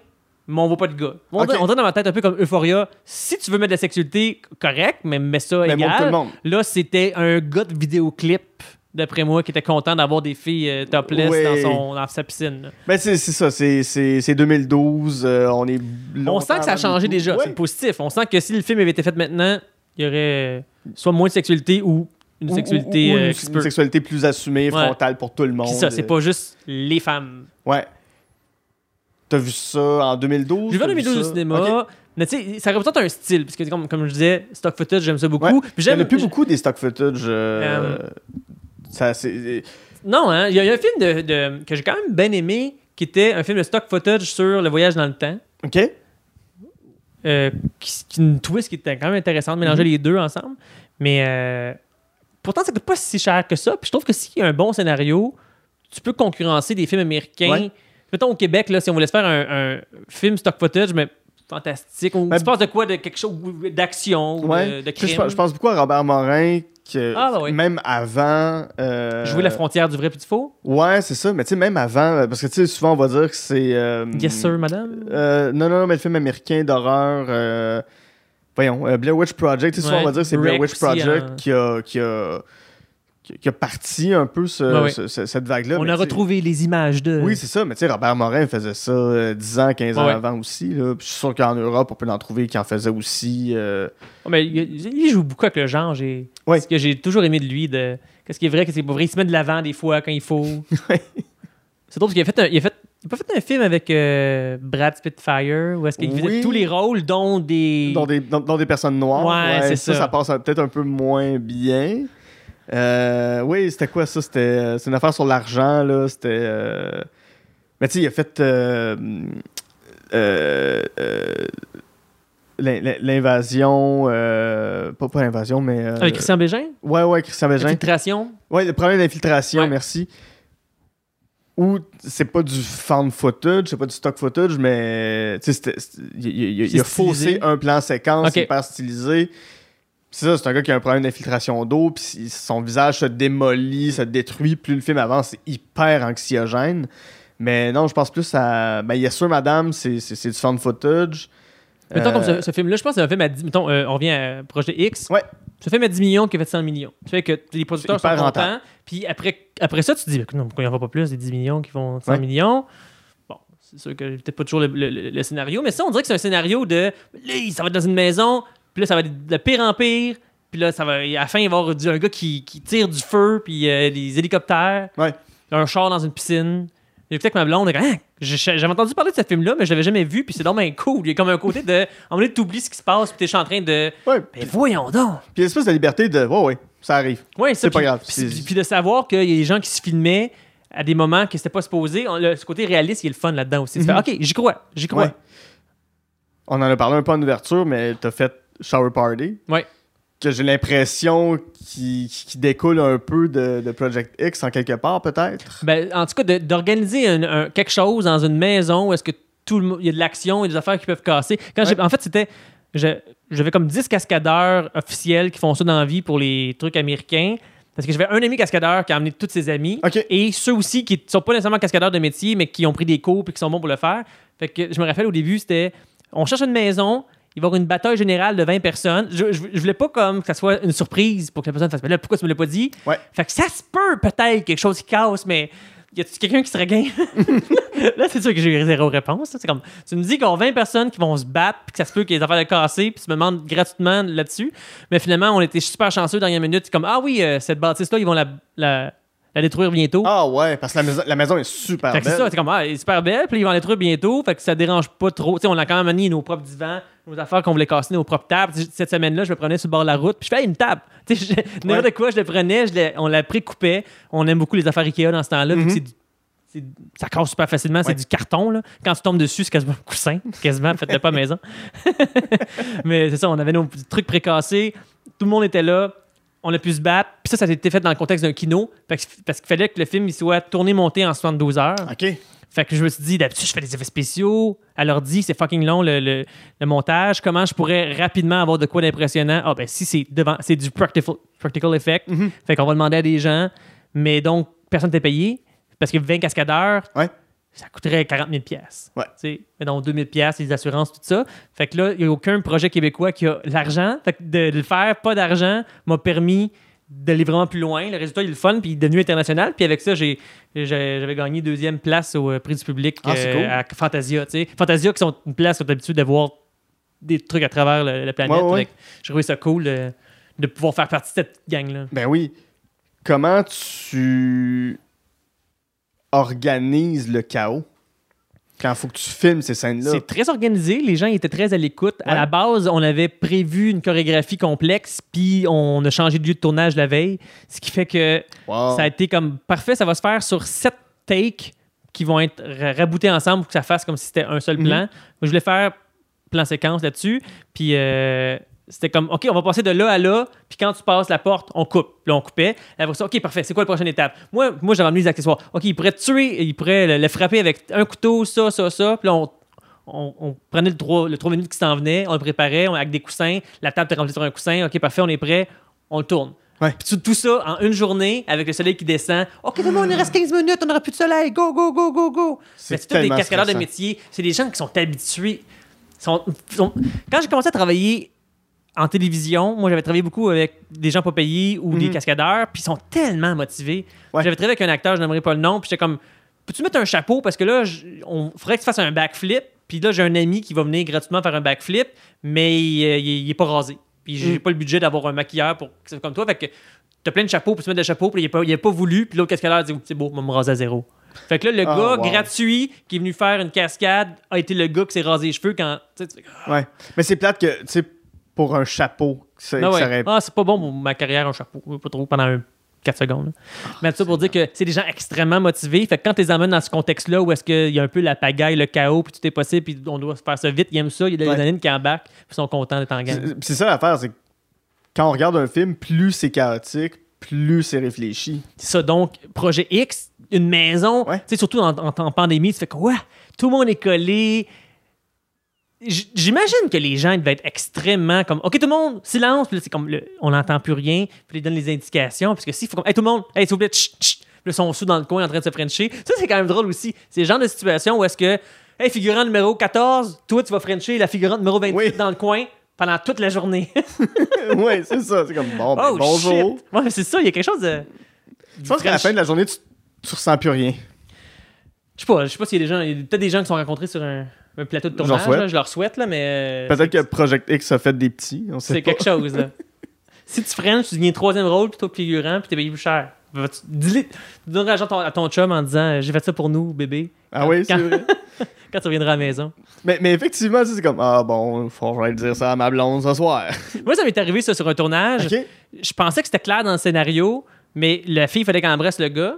mais on voit pas de gars. On, Ok. dirait- on dirait dans ma tête un peu comme Euphoria. Si tu veux mettre de la sexualité, correct, mais mets ça Mais montre tout le égal. monde. Là, c'était un gars de vidéoclip, d'après moi, qui était content d'avoir des filles euh, topless dans, son, dans sa piscine. Ben, c'est c'est ça, c'est- c'est c'est 2012, euh, on est On sent que ça a changé déjà, Ouais. c'est positif. On sent que si le film avait été fait maintenant, il y aurait soit moins de sexualité ou une Ou- sexualité ou- ou euh, une, sexualité plus assumée, Ouais. frontale pour tout le monde. Puis ça, c'est pas juste les femmes. Ouais. T'as vu ça en 2012? J'ai vu en T'as 2012 au cinéma. Mais tu sais, ça représente un style. Parce que, comme, comme je disais, stock footage, j'aime ça beaucoup. Ouais. Puis Il y en j'aime. a plus beaucoup des stock footage. euh, ça, c'est... Non, hein. Il y, a- il y a un film de, de- que j'ai quand même bien aimé qui était un film de stock footage sur le voyage dans le temps. OK? euh, qui, qui- une twist qui était quand même intéressante, Mhm. mélanger les deux ensemble. Mais euh, pourtant, ça coûte pas si cher que ça. Puis je trouve que s'il y a un bon scénario, tu peux concurrencer des films américains. Ouais. Mettons au Québec, là, si on voulait se faire un, un film stock footage, mais fantastique, ou Ben, tu passes de quoi, de quelque chose d'action ou Ouais. de, crime. Je, pense- je pense beaucoup à Robert Morin, que Ah, bah oui. même avant... euh, Jouer la frontière du vrai puis du faux? Ouais, c'est ça. Mais tu sais, même avant, euh, parce que tu sais, souvent on va dire que c'est... euh, Yes, sir, madame. euh, non, non, non, mais le film américain d'horreur... voyons, Blair Witch Project. Tu sais, souvent Ouais. on va dire que c'est Blair Witch aussi, Project hein. qui a... Qui a qui- a parti un peu ce- Ouais, ouais. ce- ce- cette vague-là. On mais a retrouvé les images de. Oui, c'est ça, mais tu sais, Robert Morin faisait ça euh, 10 ans, 15 ans Ouais. avant aussi. Là. Puis je suis sûr qu'en Europe, on peut en trouver qui en faisait aussi. euh, Oh, mais il, joue beaucoup avec le genre. J'ai, Ouais. Ce que j'ai toujours aimé de lui, de qu'est-ce qui est vrai, qu'est-ce qui est pas vrai. Il se met de l'avant des fois quand il faut. C'est drôle parce qu'il a fait un, il a fait, il a pas fait un film avec euh, Brad Spitfire où est-ce qu'il faisait Oui. tous les rôles, dont des. Dans des, dans des personnes noires. Ouais, c'est ça. ça. Ça passe peut-être un peu moins bien. Euh, oui, c'était quoi ça? C'était euh, c'est une affaire sur l'argent, là. C'était. euh, Mais tu sais, il a fait. euh, l'in- l'in- L'invasion. euh, Pas, pas l'invasion, mais. euh, Avec Christian Bégin? Ouais, ouais, Christian Bégin. Infiltration? Ouais, le problème d'infiltration, Ouais. merci. Ou c'est pas du found footage, c'est pas du stock footage, mais il, a faussé un plan séquence Ok. hyper stylisé. C'est ça, c'est un gars qui a un problème d'infiltration d'eau, puis son visage se démolit, se détruit, plus le film avance, c'est hyper anxiogène. Mais non, je pense plus à. Ben, Yes Sir Madame, c'est c'est- c'est du found footage. Mettons comme Euh, ce, ce film-là, je pense que c'est un film à 10 mettons, euh, on revient à Projet X. Ouais. Ce film à 10 millions qui a fait 100 millions. Ça fait que les producteurs sont contents. Puis après, après ça, tu te dis, non, pourquoi il n'y en a pas plus des 10 millions qui font 100 Ouais. millions? Bon, c'est sûr que peut-être pas toujours le, le- le- le scénario, mais ça, on dirait que c'est un scénario de, là, ça va être dans une maison, puis là, ça va être de pire en pire, Puis là, ça va, à la fin, il va y avoir un gars qui, qui tire du feu, puis euh, des hélicoptères, Ouais. un char dans une piscine. J'ai écouté avec ma blonde, Hein? J'ai- j'avais entendu parler de ce film-là, mais je l'avais jamais vu, puis c'est bien cool. Il y a comme un côté de. Moment donné, t'oublies ce qui se passe, puis t'es juste en train de. Ouais. Ben voyons donc! Puis l'espèce de liberté de. Ouais, ouais, ça arrive. Ouais, C'est pas puis- grave, Puis, c'est- puis de savoir qu'il y a des gens qui se filmaient à des moments que c'était pas supposé, on- le- ce côté réaliste, il est le fun là-dedans aussi. Tu fais, Mhm. ok, j'y crois, j'y crois. Ouais. On en a parlé un peu en ouverture, mais t'as fait Shower Party. Ouais. Que j'ai l'impression qui, qui découle un peu de, de Project X en quelque part, peut-être? Ben, en tout cas, d'organiser un- un- quelque chose dans une maison où est-ce que tout le il y a de l'action, a des affaires qui peuvent casser. Quand j'ai- Ouais. en fait, c'était. J'avais comme 10 cascadeurs officiels qui font ça dans la vie pour les trucs américains. Parce que j'avais un ami cascadeur qui a amené tous ses amis. Et ceux aussi qui sont pas nécessairement cascadeurs de métier, mais qui ont pris des cours et qui sont bons pour le faire. Fait que je me rappelle au début, c'était on cherche une maison, il va y avoir une bataille générale de 20 personnes. Je, je, je voulais pas comme que ça soit une surprise pour que la personne fasse Mais là, pourquoi tu me l'as pas dit? Ouais. Fait que ça se peut peut-être quelque chose qui casse, mais y a-tu quelqu'un qui serait gain Là, c'est sûr que j'ai eu zéro réponse. C'est comme tu me dis qu'il y a 20 personnes qui vont se battre, puis que ça se peut qu'il y ait des affaires de casser, puis tu me demandes gratuitement là-dessus. Mais finalement, on était super chanceux dernière minute. C'est comme ah oui, euh, cette bâtisse-là, ils vont la, la, la détruire bientôt. Ah ouais, parce que la maison, la maison est super Fait que c'est belle. ça, c'est comme, ah, elle est super belle, puis ils vont en détruire bientôt, fait que ça dérange pas trop. Tu sais, on a quand même amené nos propres divans, affaires qu'on voulait casser, nos propres tables. Cette semaine-là, je me prenais sur le bord de la route, puis je fais, une table. Tu sais, n'importe Ouais. quoi, je le prenais, je on la précoupait. On aime beaucoup les affaires Ikea dans ce temps-là, Mhm. c'est- ça casse super facilement, c'est du carton. Là. Quand tu tombes dessus, c'est quasiment un coussin. Quasiment, faites-le pas maison. Mais c'est ça, on avait nos petits trucs précassés. Tout le monde était là. On a pu se battre. Puis ça, ça a été fait dans le contexte d'un kino. Parce qu'il fallait que le film il soit tourné, monté en 72 heures. Ok. Fait que je me suis dit, d'habitude, je fais des effets spéciaux. À l'ordi, c'est fucking long le, le- le montage. Comment je pourrais rapidement avoir de quoi d'impressionnant? Ah, ben, si c'est devant, c'est du practical, practical effect. Mhm. Fait qu'on va demander à des gens. Mais donc, personne t'est payé? Parce que 20 cascadeurs, Ouais. ça coûterait 40 000 pièces. Ouais. Mais donc, 2 000 pièces, les assurances, tout ça. Fait que là, il n'y a aucun projet québécois qui a l'argent. Fait que de le faire, pas d'argent, m'a permis d'aller vraiment plus loin. Le résultat, il est le fun, puis il est devenu international. Puis avec ça, j'ai, j'avais gagné deuxième place au euh, prix du public Ah, cool. à Fantasia. Fantasia, qui sont une place où tu l'habitude de voir des trucs à travers le- la planète. Ouais, ouais. J'ai trouvé ça cool de, de pouvoir faire partie de cette gang-là. Ben oui. Comment tu organises le chaos? Quand il faut que tu filmes ces scènes-là? C'est très organisé. Les gens étaient très à l'écoute. À la base, on avait prévu une chorégraphie complexe, puis on a changé de lieu de tournage la veille. Ce qui fait que Wow. ça a été comme parfait. Ça va se faire sur sept takes qui vont être ra- raboutés ensemble pour que ça fasse comme si c'était un seul Mhm. plan. Moi, Je voulais faire plan séquence là-dessus. Puis euh, c'était comme, OK, on va passer de là à là. Puis quand tu passes la porte, on coupe. Puis là, on coupait. Après ça, OK, parfait. C'est quoi la prochaine étape? Moi, moi j'avais amené les accessoires. OK, il pourrait tuer, il pourrait le, le frapper avec un couteau, ça, ça, ça. Puis là, on, on- on prenait le 3, le minutes qui s'en venait, on le préparait on- avec des coussins. La table était remplie sur un coussin. OK, parfait, on est prêt. On le tourne. Ouais. Puis tout, tout ça en une journée avec le soleil qui descend. OK, il nous reste 15 minutes, on n'aura plus de soleil. Go, go, go, go, go. C'est tous des cascadeurs de métier. C'est des gens qui sont habitués. Sont- sont- Quand j'ai commencé à travailler en télévision, moi j'avais travaillé beaucoup avec des gens pas payés ou des Mhm. cascadeurs, puis ils sont tellement motivés. Ouais. J'avais travaillé avec un acteur, je n'aimerais pas le nom, puis j'étais comme, peux-tu mettre un chapeau? Parce que là, on faudrait que tu fasses un backflip, puis là j'ai un ami qui va venir gratuitement faire un backflip, mais il, euh, il- il est pas rasé. Puis j'ai Mhm. pas le budget d'avoir un maquilleur pour que ça soit comme toi, fait que t'as plein de chapeaux, puis tu mets des chapeaux, puis il a pas, il a pas voulu, puis l'autre cascadeur dit c'est beau, on va me raser à zéro. Fait que là, le Ah, gars wow. gratuit qui est venu faire une cascade a été le gars qui s'est rasé les cheveux quand. Ouais. Mais c'est plate que, tu sais, pour un chapeau, c'est Ah ouais. aurait- Ah, c'est pas bon pour ma carrière, un chapeau. Pas trop pendant un 4 secondes. là. Mais tout ça pour dire que c'est des gens extrêmement motivés. Fait que quand tu les emmènes dans ce contexte-là où est-ce qu'il y a un peu la pagaille, le chaos, puis tout est possible, puis on doit faire ça vite, ils aiment ça. Il y a des Ouais. années qui embarquent, puis ils sont contents d'être en gang. C'est ça l'affaire, c'est que quand on regarde un film, plus c'est chaotique, plus c'est réfléchi. C'est ça, donc, projet X, une maison, Ouais. tu sais, surtout en, en- en pandémie, tu fais quoi? Tout le monde est collé. J'imagine que les gens devaient être extrêmement comme OK tout le monde silence puis là c'est comme le- on n'entend plus rien puis ils donnent les indications parce que s'il faut comme hey tout le monde hey s'il vous plaît chut, chut. Puis ils sont sous dans le coin en train de se frencher ça c'est quand même drôle aussi c'est le genre de situation où est-ce que hey figurant numéro 14 toi tu vas frencher la figurante numéro 28 Oui. dans le coin pendant toute la journée ouais, c'est ça. C'est comme bon, ben, oh bonjour. shit ouais c'est ça il y a quelque chose de Je pense qu'à la fin de la journée, tu, tu ressens plus rien. Je sais pas, je sais pas s'il y a des gens, il y a peut-être des gens qui sont rencontrés sur un, un plateau de tournage, là, je leur souhaite, là, mais euh, Peut-être que Project X a fait des petits. On sait c'est pas. quelque chose. là. Si tu French, tu deviens troisième rôle plutôt que figurant, puis t'es payé plus cher. Vas-tu- Dis-le, tu donneras l'argent à ton- à ton chum en disant euh, J'ai fait ça pour nous, bébé. Ah oui, c'est Quand- vrai. Quand tu reviendras à la maison. Mais, mais effectivement, c'est comme Ah bon, faut que dire ça à ma blonde ce soir. Moi, ça m'est arrivé ça sur un tournage. Je pensais que c'était clair dans le scénario, mais la fille, il fallait qu'elle embrasse le gars.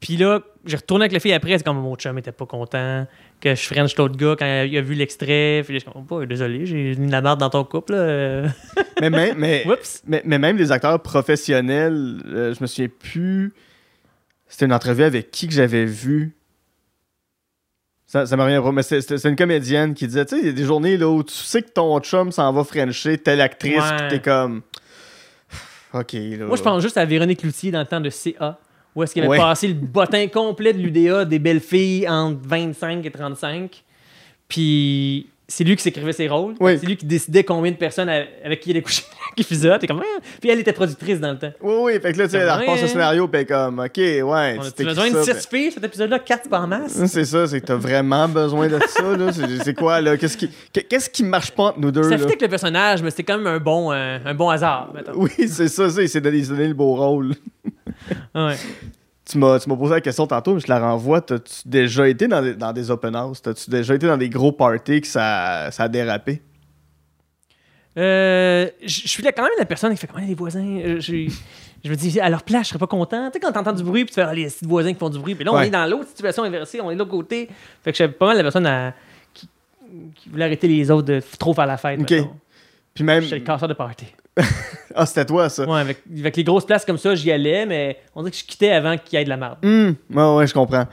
Puis là, j'ai retourné avec la fille après, c'est comme mon chum était pas content que je French l'autre gars quand il a vu l'extrait. Puis je suis comme, oh, désolé, j'ai mis la merde dans ton couple. là. Mais, même, mais, Oups. mais, mais même les acteurs professionnels, euh, je me souviens plus. C'était une entrevue avec qui que j'avais vu. Ça, ça me revient pas, mais c'est une comédienne qui disait, tu sais, il y a des journées là, où tu sais que ton chum s'en va frencher telle actrice, Ouais. pis t'es comme... Ok, là. Moi, je pense juste à Véronique Loutier dans le temps de CA, où est-ce qu'il avait Ouais. passé le bottin complet de l'UDA des belles filles entre 25 et 35. Puis c'est lui qui s'écrivait ses rôles. Oui. C'est lui qui décidait combien de personnes avec qui il allait coucher, qui faisait ça. T'es comme, Ah! Puis elle était productrice dans le temps. Oui, oui, fait que là, tu sais, elle repasse le scénario, est comme, ok, ouais, On a c'était besoin de ça, 6 ben- filles, cet épisode-là, 4 par masse? C'est ça, c'est que t'as vraiment besoin de ça, là. C'est c'est quoi, là? Qu'est-ce qui, qu'est-ce qui marche pas entre nous deux, Ça là? fitait avec le personnage, mais c'était quand même un bon, euh, un bon hasard, mettons. Oui, c'est ça, ça, il s'est donné, donné le beau rôle. Ouais. Tu m'as, tu m'as posé la question tantôt, mais je te la renvoie. T'as-tu déjà été dans des, dans des open house? T'as-tu déjà été dans des gros parties que ça, ça a dérapé? Euh, je je suis là quand même la personne qui fait comment les voisins. euh, Je, je me dis, à leur place, je serais pas content. Tu sais, quand t'entends du bruit, puis tu fais, ah, les petits voisins qui font du bruit. Puis là, on Ouais. est dans l'autre situation inversée, on est de l'autre côté. Fait que je suis pas mal la personne à- qui, qui voulait arrêter les autres de trop faire la fête. Ok. mettons. Puis même. J'étais le casseur de party. Ah, c'était toi, ça. Ouais, avec, avec les grosses places comme ça, j'y allais, mais on dirait que je quittais avant qu'il y ait de la merde. Hum, ouais, ouais, je comprends.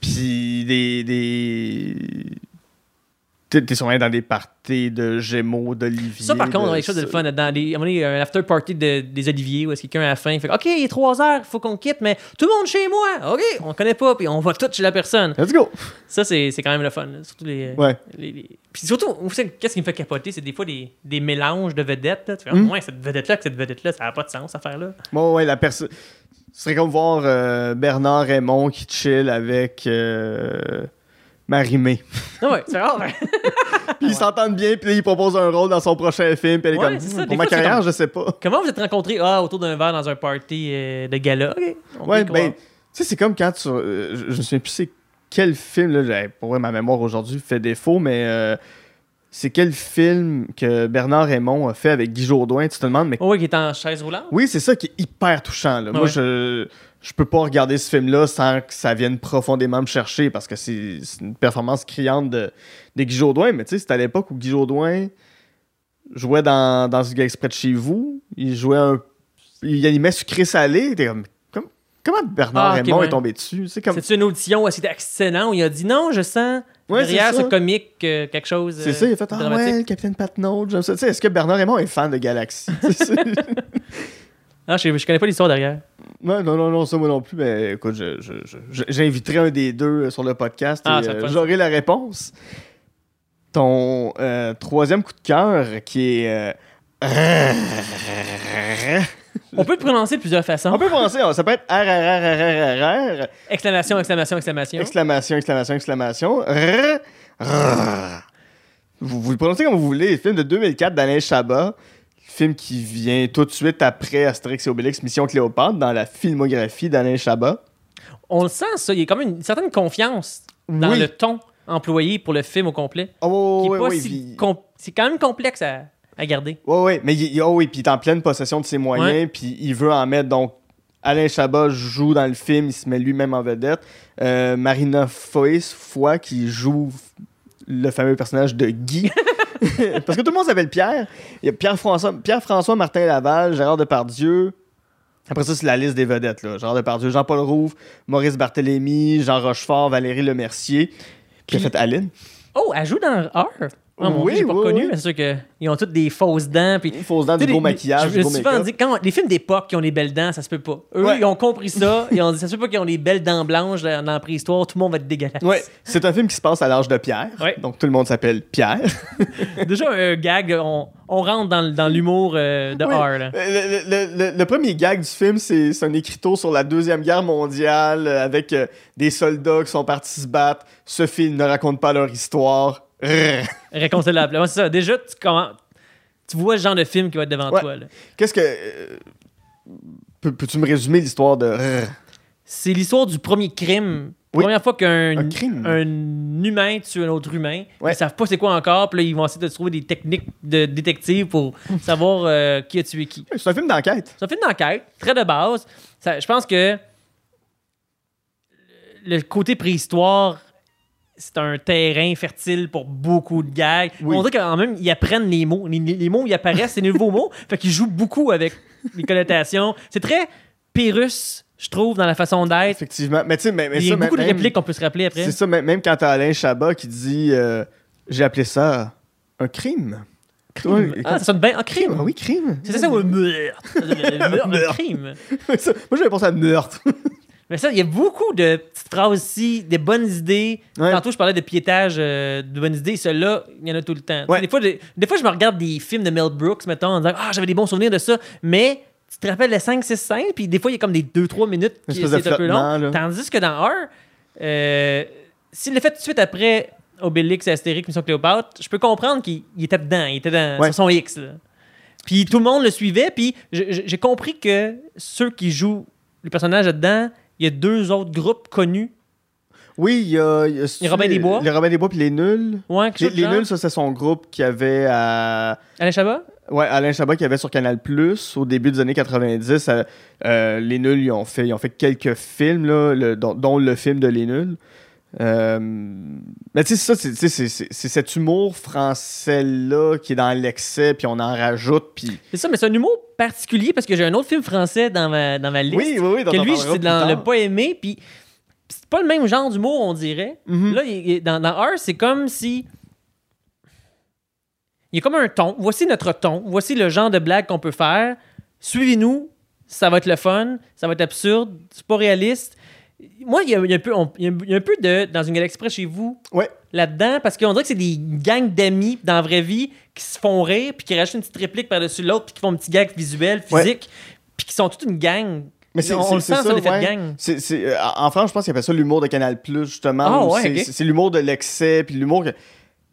Puis des. des... T'es, sûrement dans des parties de Gémeaux, d'Olivier. Ça, par contre, on a quelque chose de fun. Dans des, à un moment donné, un after party de- des Oliviers où est-ce que quelqu'un à la fin fait OK, il est 3 heures, il faut qu'on quitte, mais tout le monde chez moi. OK, on connaît pas, puis on va tout chez la personne. Let's go! Ça, c'est c'est quand même le fun. là. Surtout les. Ouais. les- les- Puis surtout, qu'est-ce qui me fait capoter, c'est des fois des, des mélanges de vedettes. Là. Tu fais, Mm. ouais, cette vedette-là, que cette vedette-là, ça n'a pas de sens, cette affaire-là. Bon, ouais, la personne. Ce serait comme voir euh, Bernard Raymond qui chill avec euh, Marimé. Ah ouais, c'est rare. Puis ils s'entendent bien, puis là, ils proposent un rôle dans son prochain film, puis elle est Ouais, comme, c'est Hmm, pour ma fois, c'est carrière, comme- je sais pas. Comment vous êtes rencontrés? Ah, autour d'un verre dans un party euh, de gala? OK, on peut Ouais, y croire. ben, tu sais, c'est comme quand tu. euh, je, je me souviens plus c'est quel film, là, j'ai- pour vrai, ma mémoire aujourd'hui fait défaut, mais euh, c'est quel film que Bernard Raymond a fait avec Guy Jourdouin, tu te demandes, mais. Oh, oui, qui est en chaise roulante. Oui, c'est ça qui est hyper touchant, là. Moi, Ouais. je. Je peux pas regarder ce film-là sans que ça vienne profondément me chercher parce que c'est une performance criante de, de Guy Jourdouin. Mais tu sais, c'était à l'époque où Guy Jourdouin jouait dans, dans ce gars exprès de chez vous. Il jouait un. Il animait sucré-salé. T'es comme, comme- Comment Bernard Ah, ok, Raymond ouais. est tombé dessus? C'est comme. Une audition où c'était excellent, où il a dit non, je sens Ouais, derrière c'est ce comique euh, quelque chose. C'est euh, ça, il a fait Ah dramatique. ouais, le Capitaine Patnaud, j'aime ça. Est-ce que Bernard Raymond est fan de Galaxy? C'est- Ah, je, je connais pas l'histoire derrière. Ouais, non, non, non, ça moi non plus, mais écoute, j'inviterai un des deux euh, sur le podcast Ah, et euh, j'aurai la réponse. Ton euh, troisième coup de cœur qui est. euh, On peut le prononcer de plusieurs façons. On peut penser, ça peut être Exclamation, exclamation, exclamation. exclamation, exclamation, exclamation. Rrr, rrr. Vous, vous le prononcez comme vous voulez. Le film de 2004 d'Alain Chabat, film qui vient tout de suite après Astérix et Obélix Mission Cléopâtre dans la filmographie d'Alain Chabat. On le sent, ça. Il y a comme une certaine confiance dans Oui. le ton employé pour le film au complet. Oh, si puis- com- C'est quand même complexe à, à garder. Ouais, ouais, mais il, il- oh oui, puis il est en pleine possession de ses moyens, puis il veut en mettre. Donc, Alain Chabat joue dans le film, il se met lui-même en vedette. Euh, Marina Foïs, Foy, qui joue le fameux personnage de Guy. Parce que tout le monde s'appelle Pierre. Il y a Pierre-François, Pierre-François Martin Laval, Gérard Depardieu. Après ça, c'est la liste des vedettes. Là. Gérard Depardieu, Jean-Paul Rouve, Maurice Barthélémy, Jean Rochefort, Valérie Lemercier. Il a fait Aline. Oh, elle joue dans R. Oh mon Oui, Dieu, j'ai pas oui, reconnu, oui. mais c'est sûr qu'ils ont toutes des fausses dents. Puis Il faut se dans Tu du les- maquillage, Je du souvent dit, quand les films d'époque qui ont les belles dents, ça se peut pas. Eux, Ouais. ils ont compris ça. Ils ont dit, ça se peut pas qu'ils ont les belles dents blanches dans la préhistoire. Tout le monde va être dégueulasse. Ouais, c'est un film qui se passe à l'âge de Pierre. Ouais. Donc tout le monde s'appelle Pierre. Déjà, un gag, on, on rentre dans, l'humour euh, de. R. Là. Le, le- le- le premier gag du film, c'est un écriteau sur la Deuxième Guerre mondiale avec euh, des soldats qui sont partis se battre. Ce film ne raconte pas leur histoire. Réconciliable. Ouais, c'est ça. Déjà, tu commences. tu vois le genre de film qui va être devant Ouais. toi. Qu'est-ce que. euh, peux- Peux-tu me résumer l'histoire de. C'est l'histoire du premier crime. Oui. Première fois qu'un Un humain tue un autre humain. Ouais. Ils savent pas c'est quoi encore. Puis là, ils vont essayer de trouver des techniques de détective pour savoir euh, qui a tué qui. C'est un film d'enquête. C'est un film d'enquête, très de base. Ça- je pense que le côté préhistoire, c'est un terrain fertile pour beaucoup de gags. Oui. On dirait qu'en même, ils apprennent les mots. Les, les- mots, ils apparaissent, c'est des nouveaux mots. Fait qu'ils jouent beaucoup avec les connotations. C'est très Pérus, je trouve, dans la façon d'être. Effectivement. Mais tu sais, mais, mais Il y ça, a beaucoup de répliques qu'on peut se rappeler après. C'est ça, même, même quand t'as Alain Chabat qui dit euh, J'ai appelé ça un crime. Crime. Ouais, Ah, ça sonne bien. Un crime. Ah oui, crime. C'est ça, ou meurtre. Meurtre. crime. Ça, Moi, j'avais pensé à meurtre. Mais ça, il y a beaucoup de petites phrases aussi, des bonnes idées. Ouais. Tantôt, je parlais de piétage euh, de bonnes idées. Ceux-là, il y en a tout le temps. Ouais. Des, fois, des, des fois, je me regarde des films de Mel Brooks, mettons, en disant Ah, j'avais des bons souvenirs de ça. Mais tu te rappelles les 5, 6 scènes, puis des fois, il y a comme des 2-3 minutes qui c'est un peu long. là. Tandis que dans euh, s'il l'a fait tout de suite après Obélix et Astérix, Mission Cléopâtre, je peux comprendre qu'il il était dedans. Il était dans Ouais. sur son X. là. Puis tout le monde le suivait, puis je- je- j'ai compris que ceux qui jouent les personnages là-dedans, il y a deux autres groupes connus. Oui, il y a. il y a- Les Robins des Bois. Les Robins des Bois puis les Nuls. Ouais, Les, les. Nuls, ça, c'est son groupe qui avait à. Alain Chabat? Ouais, Alain Chabat qui avait sur Canal Plus au début des années 90. euh, euh, les Nuls, ils ont fait, ils ont fait quelques films, là, le- dont, dont le film de Les Nuls. Euh, mais tu sais, ça, c'est- tu sais, c'est c'est- c'est cet humour français-là qui est dans l'excès, puis on en rajoute, puis. C'est ça, mais c'est un humour particulier parce que j'ai un autre film français dans ma, dans ma liste. Oui, oui, oui. dont que lui, c'est dans le pas aimé, puis c'est pas le même genre d'humour, on dirait. Mhm. Là, il- dans, dans R, c'est comme si. Il y a comme un ton. Voici notre ton. Voici le genre de blague qu'on peut faire. Suivez-nous. Ça va être le fun. Ça va être absurde. C'est pas réaliste. Moi, il y a, il y a un peu, on- il y a- il y a un peu de Dans une galaxie près chez vous Ouais. là-dedans parce qu'on dirait que c'est des gangs d'amis dans la vraie vie qui se font rire puis qui rajoutent une petite réplique par-dessus l'autre puis qui font un petit gag visuel, physique puis qui sont toute une gang. Mais c'est, on, c'est- le c'est sent, ça, ça, l'effet ouais. de gang. C'est, c'est- euh, en France, je pense qu'il appelle ça l'humour de Canal Plus justement. Ah, où ouais, c'est, ok. c'est- c'est l'humour de l'excès, puis l'humour que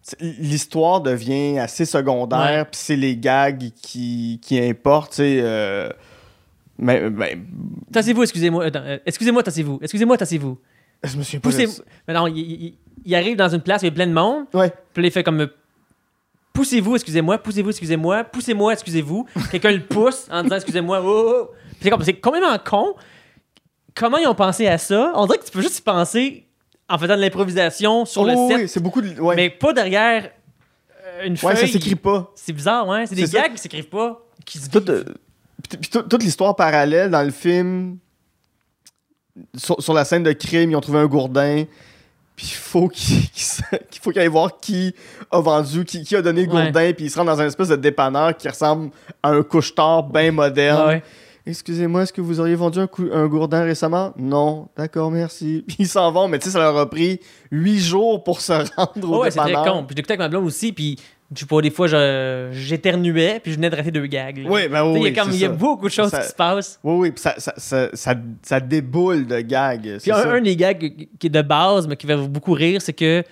c'est- l'histoire devient assez secondaire, Ouais. puis c'est les gags qui, qui importent, tu sais. euh, mais Tassez-vous, excusez-moi. Euh, excusez-moi, tassez-vous. Excusez-moi, tassez-vous. je me Poussez. ça. Mais non, il, il- il arrive dans une place où il y a plein de monde. Ouais. Puis là, il fait comme. euh, Poussez-vous, excusez-moi, poussez-vous, excusez-moi, poussez-moi, excusez-vous. Quelqu'un le pousse en disant excusez-moi. oh, oh, oh. Puis c'est comme- c'est complètement con. Comment ils ont pensé à ça? On dirait que tu peux juste y penser en faisant de l'improvisation sur le Oh, set, oui, c'est beaucoup de. Ouais, mais pas derrière euh, une ouais feuille. ça s'écrit pas. C'est bizarre, ouais. C'est des C'est ça. gags qui s'écrivent pas. Qui se Tout, euh, puis- puis tout- toute l'histoire parallèle dans le film, sur, sur la scène de crime, ils ont trouvé un gourdin. Puis il faut qu'il faut qu'il aille voir qui a vendu, qui, qui a donné le Ouais. gourdin. Puis il se rend dans un espèce de dépanneur qui ressemble à un couche-tard bien moderne. Ouais. Excusez-moi, est-ce que vous auriez vendu un, gourdin récemment? Non. D'accord, merci. Puis ils s'en vont, mais tu sais, ça leur a pris huit jours pour se rendre au ouais, c'est très dépanneur. con. Puis je l'écoutais avec ma blonde aussi, puis je pas, des fois, j'éternuais, puis je venais de rater deux gags. là. Oui, ben oui, il y a, comme, il y a beaucoup de choses Ça- qui se passent. Oui, oui, puis ça, ça, ça, déboule de gags. Puis un, un des gags qui est de base, mais qui va beaucoup rire, c'est que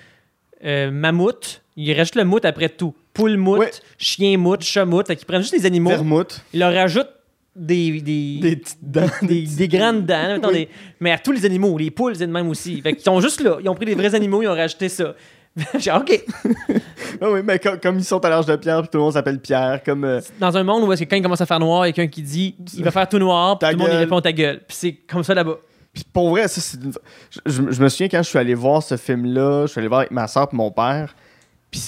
euh, mammouth, il rajoute le mout après tout. Poule mout, chien mout, chat mout. Fait qu'ils prennent juste les animaux, Vermouth, ils leur rajoutent des, des, des dents. des, des grandes dents. mettons, Oui. mais à tous les animaux, les poules, c'est de même aussi. Fait qu'ils sont juste là. Ils ont pris des vrais animaux, ils ont rajouté ça. J'ai OK. Oui, mais comme, comme ils sont à l'âge de Pierre, puis tout le monde s'appelle Pierre, comme... euh, Dans un monde où est-ce que quand il commence à faire noir, il y a quelqu'un qui dit il va faire tout noir, puis tout le monde il répond ta gueule. Puis c'est comme ça là-bas. Puis pour vrai, ça, c'est une- je, je- je me souviens quand je suis allé voir ce film-là, je suis allé voir avec ma soeur et mon père, puis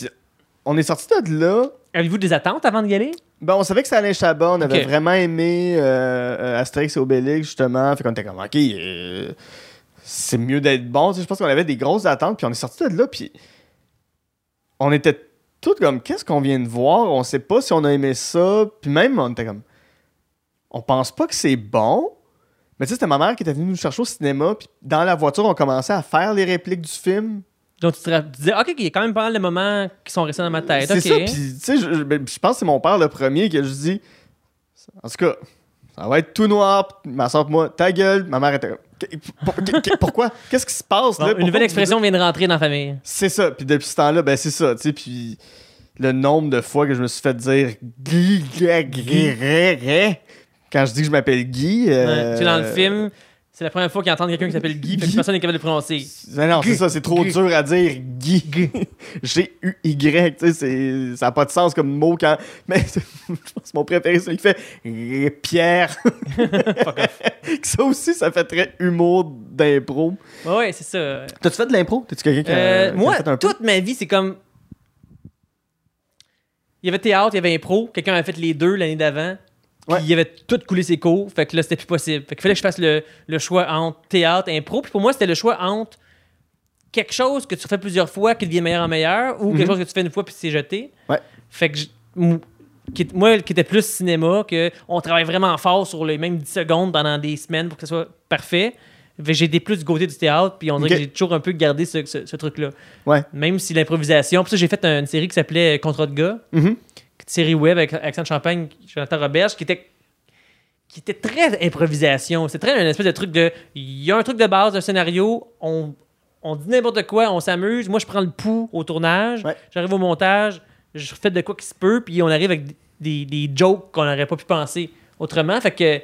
on est sorti de là... Avez-vous des attentes avant d'y aller? Ben, on savait que c'était Alain Chabat, on avait vraiment aimé euh, euh, Astérix et Obélix, justement. Fait qu'on était comme, OK, euh, c'est mieux d'être bon. Tu sais, je pense qu'on avait des grosses attentes, puis on est sorti de là, puis on était tous comme, qu'est-ce qu'on vient de voir? On sait pas si on a aimé ça. Puis même, on était comme, on pense pas que c'est bon. Mais tu sais, c'était ma mère qui était venue nous chercher au cinéma, puis dans la voiture, on commençait à faire les répliques du film. Donc tu te disais, OK, il y a quand même pas mal de moments qui sont restés dans ma tête. C'est ça, puis tu sais, je, je- ben, je pense que c'est mon père le premier qui a juste dit En tout cas, ça va être tout noir, ma soeur moi, ta gueule. Ma mère était Pourquoi? Qu'est-ce qui se passe Bon, là une nouvelle expression vient de rentrer dans la famille. C'est ça, puis depuis ce temps-là, ben c'est ça, tu sais, puis le nombre de fois que je me suis fait dire Guy, Guy, Guy, Guy, Guy. quand je dis que je m'appelle Guy. Ouais. euh, Tu sais, dans le film, c'est la première fois qu'ils entendent quelqu'un qui s'appelle Guy, fait que personne n'est capable de le prononcer. Mais non, c'est ça, c'est trop Guy. dur à dire. Guy. G-U-Y, tu sais, c'est- ça n'a pas de sens comme mot quand. Mais je pense que mon préféré, c'est celui qui fait Pierre. Fuck off. ça aussi, ça fait très humour d'impro. Ouais, ouais, c'est ça. T'as-tu fait de l'impro? T'es-tu quelqu'un qui a, Euh, qui a moi, fait un peu? toute ma vie, c'est comme. Il y avait théâtre, il y avait impro. Quelqu'un avait fait les deux l'année d'avant. Puis Ouais. il avait tout coulé ses cours. Fait que là, c'était plus possible. Fait qu'il fallait que je fasse le, le choix entre théâtre et impro. Puis pour moi, c'était le choix entre quelque chose que tu fais plusieurs fois qui devient meilleur en meilleur ou quelque Mhm. chose que tu fais une fois puis c'est jeté. Ouais. Fait que je- qui moi, qui était plus cinéma, que on travaille vraiment fort sur les mêmes 10 secondes pendant des semaines pour que ce soit parfait. J'ai des plus du côté du théâtre, puis on dirait que j'ai toujours un peu gardé ce, ce- ce truc-là. Ouais. Même si l'improvisation. Puis ça, j'ai fait une série qui s'appelait Contrat de gars, Mhm. Série web avec Alexandre Champagne, Jonathan Roberge, qui était qui était très improvisation. C'est très un espèce de truc de. Il y a un truc de base, un scénario, on, on dit n'importe quoi, on s'amuse. Moi, je prends le pouls au tournage, Ouais. j'arrive au montage, je fais de quoi qui se peut, puis on arrive avec des, des jokes qu'on n'aurait pas pu penser autrement. Fait que.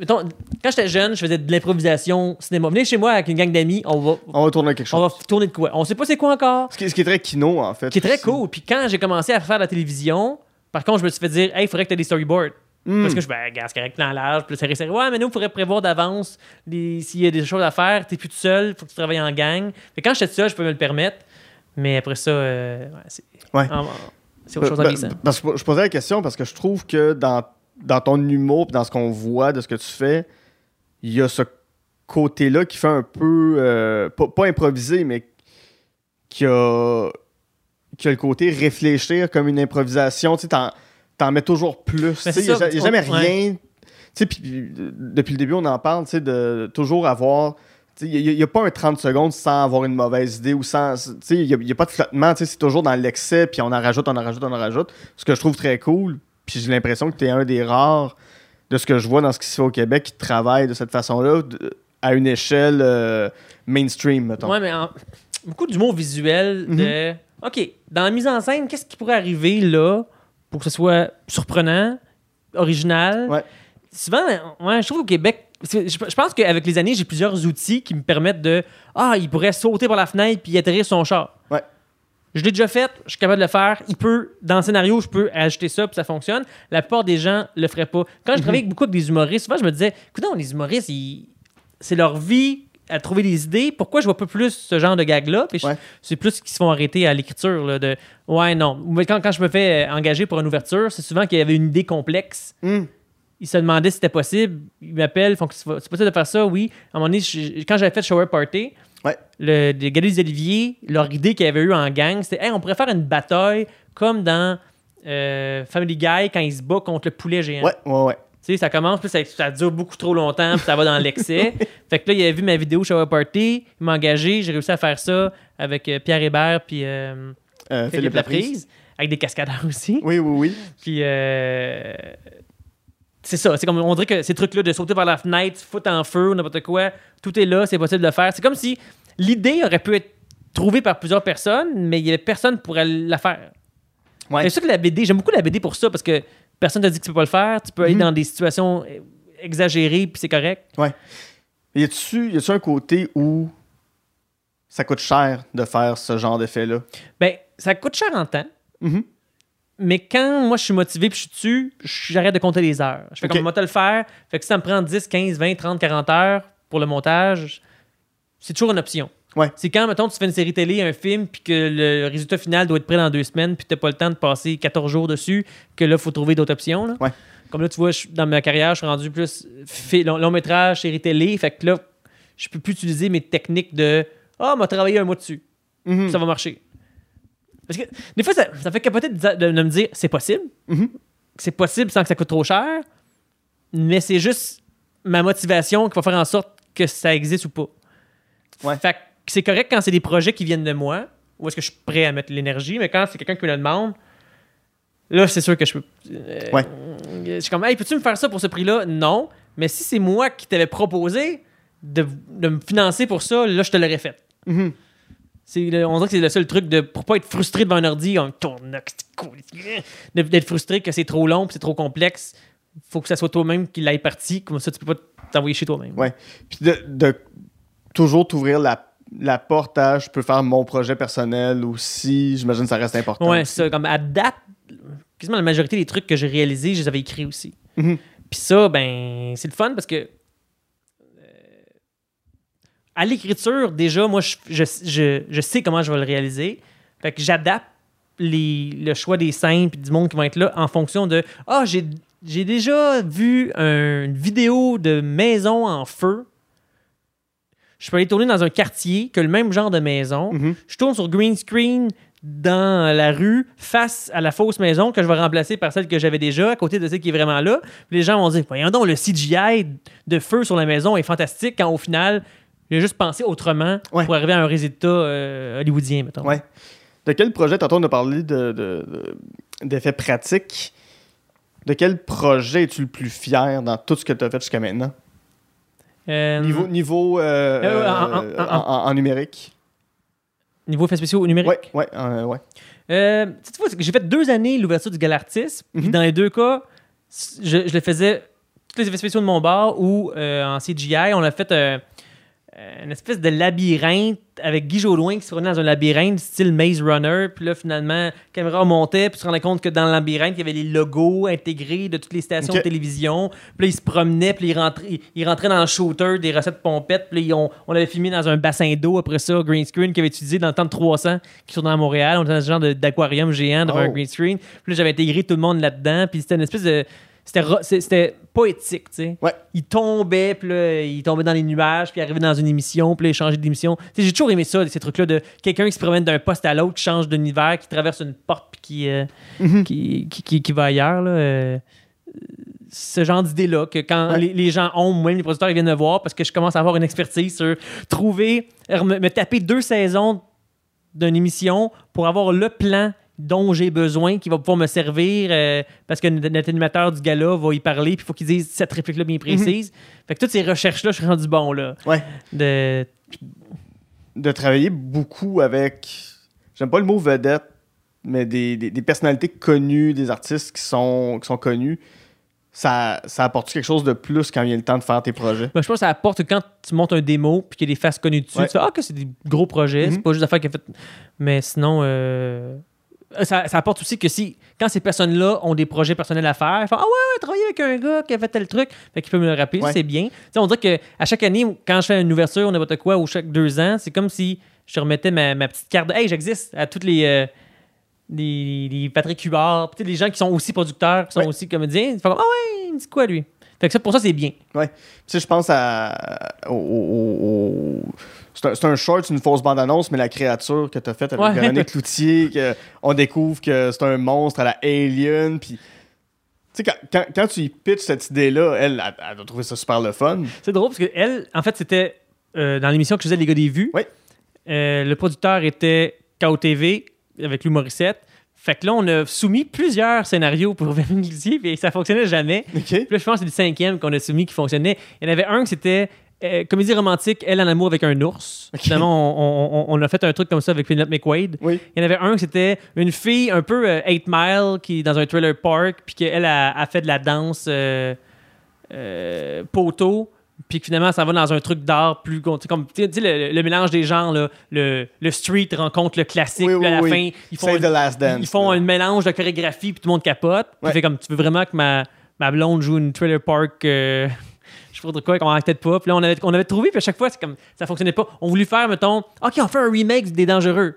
Mettons, quand j'étais jeune, je faisais de l'improvisation cinéma. Venez chez moi avec une gang d'amis, on va, On va tourner quelque chose. on va tourner de quoi? On sait pas c'est quoi encore. Ce, qui, ce qui est très kino, en fait. Qui est très aussi. cool. Puis quand j'ai commencé à faire de la télévision, par contre, je me suis fait dire, hey, il faudrait que tu aies des storyboards. Hmm. Parce que je ben, gars, c'est correct dans l'âge. Puis c'est ouais, mais nous, il faudrait prévoir d'avance s'il y a des choses à faire. T'es plus tout seul, faut que tu travailles en gang. Fait quand j'étais tout seul, je peux me le permettre. Mais après ça, euh, ouais, c'est Ouais. autre chose parce que je posais la question parce que je trouve que dans, dans ton humour dans ce qu'on voit de ce que tu fais, il y a ce côté-là qui fait un peu. euh, pas, pas improvisé, mais qui a, qui a le côté réfléchir comme une improvisation. Tu sais, t'en, t'en mets toujours plus. Ben, Il n'y a, a jamais ouais. rien. Tu sais, puis, puis, euh, depuis le début, on en parle, tu sais, de toujours avoir. Il n'y a, pas un 30 secondes sans avoir une mauvaise idée ou sans. Il n'y a, pas de flottement. C'est toujours dans l'excès, puis on en rajoute, on en rajoute, on en rajoute. Ce que je trouve très cool. Puis j'ai l'impression que tu es un des rares de ce que je vois dans ce qui se fait au Québec qui travaille de cette façon-là à une échelle euh, mainstream, mettons. Ouais, mais en- beaucoup d'humour visuel Mhm. de. OK, dans la mise en scène, qu'est-ce qui pourrait arriver là pour que ce soit surprenant, original? Ouais. Souvent, ouais, je trouve au Québec. Je pense qu'avec les années, j'ai plusieurs outils qui me permettent de. Ah, il pourrait sauter par la fenêtre puis atterrir sur son char. Ouais. Je l'ai déjà fait, je suis capable de le faire. Il peut, dans le scénario, je peux ajouter ça puis ça fonctionne. La plupart des gens le feraient pas. Quand je travaillais avec beaucoup des humoristes, souvent je me disais, écoute, les humoristes, ils- c'est leur vie à trouver des idées. Pourquoi je vois pas plus ce genre de gag-là? Ouais. c'est plus qu'ils se font arrêter à l'écriture. de Ouais, non. Quand, quand je me fais euh, engager pour une ouverture, c'est souvent qu'il y avait une idée complexe. Hum. Ils se demandaient si c'était possible. Ils m'appellent, font que c'est c'est possible de faire ça, oui. À un moment donné, je- quand j'avais fait Shower Party, Ouais. le, les gars des Olivier, leur idée qu'ils avaient eu en gang, c'était hey, on pourrait faire une bataille comme dans euh, Family Guy quand il se bat contre le poulet géant. Ouais, ouais, ouais. Tu sais, ça commence, puis ça, ça dure beaucoup trop longtemps, puis ça va dans l'excès. fait que là, il avait vu ma vidéo Shower Party, il m'a engagé, j'ai réussi à faire ça avec euh, Pierre Hébert puis euh, Philippe Laprise, avec des cascadeurs aussi. Oui, oui, oui. Puis c'est ça, c'est comme on dirait que ces trucs-là de sauter par la fenêtre, foutre en feu, n'importe quoi, tout est là, c'est possible de le faire. C'est comme si l'idée aurait pu être trouvée par plusieurs personnes, mais il y avait personne pour la faire. Ouais. C'est sûr que la BD, j'aime beaucoup la BD pour ça parce que personne t'a dit que tu peux pas le faire. Tu peux aller Mhm. dans des situations exagérées puis c'est correct. Y a-tu y a-tu un côté où ça coûte cher de faire ce genre d'effet-là? Ben, ça coûte cher en temps. Mhm. Mais quand moi je suis motivé puis je suis dessus, j'arrête de compter les heures. Je fais comme moi te le faire. Fait que si ça me prend 10, 15, 20, 30, 40 heures pour le montage, c'est toujours une option. Ouais. C'est quand, mettons, tu fais une série télé, un film, puis que le résultat final doit être prêt dans deux semaines, puis tu pas le temps de passer 14 jours dessus, que là, il faut trouver d'autres options. là. Ouais. Comme là, tu vois, je- dans ma carrière, je suis rendu plus long, long métrage, série télé. Fait que là, je peux plus utiliser mes techniques de Ah, m'a travaillé un mois dessus. Mhm. Ça va marcher. Parce que des fois, ça, ça fait capoter de, de- de me dire c'est possible. Mhm. C'est possible sans que ça coûte trop cher. Mais c'est juste ma motivation qui va faire en sorte que ça existe ou pas. Ouais. Fait que c'est correct quand c'est des projets qui viennent de moi, où est-ce que je suis prêt à mettre l'énergie, mais quand c'est quelqu'un qui me le demande, là, c'est sûr que je peux. euh, Ouais. Je suis comme, hey, peux-tu me faire ça pour ce prix-là? Non. Mais si c'est moi qui t'avais proposé de, de me financer pour ça, là, je te l'aurais fait. Mhm. C'est le- on dirait que c'est le seul truc de pour pas être frustré devant un ordi. De- d'être frustré que c'est trop long, c'est trop complexe. Faut que ça soit toi-même qui l'aille parti, comme ça tu peux pas t'envoyer chez toi-même. Ouais. Puis de, de toujours t'ouvrir la, la porte à je peux faire mon projet personnel aussi, j'imagine que ça reste important. Ouais, c'est ça. Comme à date, quasiment la majorité des trucs que j'ai réalisés, je les avais écrits aussi. Mhm. Puis ça, ben, c'est le fun parce que à l'écriture, déjà, moi, je, je, je- je sais comment je vais le réaliser. Fait que j'adapte les- le choix des scènes puis du monde qui vont être là en fonction de Ah, j'ai j'ai déjà vu un- une vidéo de maison en feu. Je peux aller tourner dans un quartier que le même genre de maison. Mhm. Je tourne sur green screen dans la rue face à la fausse maison que je vais remplacer par celle que j'avais déjà à côté de celle qui est vraiment là. Puis les gens vont dire Voyons donc, le CGI de feu sur la maison est fantastique quand au final, j'ai juste pensé autrement Ouais. pour arriver à un résultat euh, hollywoodien, mettons. Ouais. De quel projet, tantôt on a parlé de, de- de- d'effets pratiques. De quel projet es-tu le plus fier dans tout ce que tu as fait jusqu'à maintenant? Euh, Niveau, niveau euh, en- en- numérique? Niveau effets spéciaux numériques? Ouais, ouais, ouais. Euh, j'ai fait deux années l'ouverture du Galartis. Mhm. dans les deux cas, je, je le faisais tous les effets spéciaux de mon bar ou en CGI. On a fait une espèce de labyrinthe avec Guy Jodoin qui se promenait dans un labyrinthe style Maze Runner. Puis là, finalement, la caméra montait, puis tu te rendais compte que dans le labyrinthe, il y avait les logos intégrés de toutes les stations de télévision. Puis là, il se promenait, puis il rentrait, il, rentrait dans le shooter des recettes pompettes. Puis là, on, on l'avait filmé dans un bassin d'eau après ça, green screen, qu'il avait utilisé dans le temps de 300 qui tournait à Montréal. On était dans ce genre d'aquarium géant devant Oh. un green screen. Puis là, j'avais intégré tout le monde là-dedans. Puis c'était une espèce de. C'était poétique, tu sais. Ouais. Il tombait, puis là, il tombait dans les nuages, puis il arrivait dans une émission, puis là, il changeait d'émission. J'ai toujours aimé ça, ces trucs-là de quelqu'un qui se promène d'un poste à l'autre, qui change d'univers, qui traverse une porte, puis qui, euh, Mhm. qui, qui, qui- qui va ailleurs. Là, euh, ce genre d'idée-là, que quand Ouais. les, les gens ont, même les producteurs, ils viennent me voir parce que je commence à avoir une expertise sur trouver, me, me taper deux saisons d'une émission pour avoir le plan dont j'ai besoin qui va pouvoir me servir euh, parce que notre animateur du gala va y parler puis il faut qu'il dise cette réplique-là bien précise. Fait que toutes ces recherches-là, je suis rendu bon là. Ouais. De... de travailler beaucoup avec, j'aime pas le mot vedette, mais des, des- des personnalités connues, des artistes qui sont, qui sont connus, ça, ça apporte quelque chose de plus quand vient le temps de faire tes projets? Ben, je pense que ça apporte quand tu montes un démo puis qu'il y a des faces connues dessus, Ouais. tu fais Ah, que c'est des gros projets, Mhm. c'est pas juste des affaires qui a fait. Mais sinon, euh, ça, ça apporte aussi que si, quand ces personnes-là ont des projets personnels à faire, ils font Ah ouais, ouais, travailler avec un gars qui a fait tel truc, fait qu'il peut me le rappeler, Ouais. c'est bien. Tu sais, on dirait qu'à chaque année, quand je fais une ouverture ou n'importe quoi, ou chaque deux ans, c'est comme si je remettais ma, ma petite carte de Hey, j'existe à toutes les. euh, les, les Patrick les gens qui sont aussi producteurs, qui sont Ouais. aussi comédiens, ils font comme, Ah ouais, il me dit quoi lui? Fait que ça, pour ça, c'est bien. Tu sais, je pense à. au- au- au- C'est un, short, c'est une fausse bande-annonce, mais la créature que tu as faite avec Ouais. Véronique Cloutier, que on découvre que c'est un monstre à la Alien, puis. Tu sais, quand, quand, quand tu y pitches cette idée-là, elle, elle, elle a trouvé ça super le fun. C'est drôle parce que elle, en fait, c'était euh, dans l'émission que je faisais Les gars des vues. Oui. Euh, le producteur était KOTV avec Lou Morissette. Fait que là, on a soumis plusieurs scénarios pour Véronique Cloutier, puis ça fonctionnait jamais. Puis là, je pense que c'est le cinquième qu'on a soumis qui fonctionnait. Il y en avait un qui c'était euh, comédie romantique, Elle en amour avec un ours. Finalement, on, on- on a fait un truc comme ça avec Philip McQuaid. Oui. Il y en avait un qui c'était une fille un peu euh, 8 Mile qui est dans un trailer park, puis qu'elle a, a fait de la danse euh, euh, poteau, puis que finalement ça va dans un truc d'art plus tu sais, comme tu sais, tu sais, le, le mélange des genres, là, le, le street rencontre le classique, Oui, puis à la oui, fin ils font, Save une- the Last Dance. ils font là. un mélange de chorégraphie, puis tout le monde capote. Ouais. fait comme tu veux vraiment que ma, ma blonde joue une trailer park. euh, je sais pas quoi, qu'on arrêtait pas. Puis là, on avait, on avait trouvé, puis à chaque fois, c'est comme ça fonctionnait pas. On voulait faire, mettons, OK, on fait un remake des Dangereux.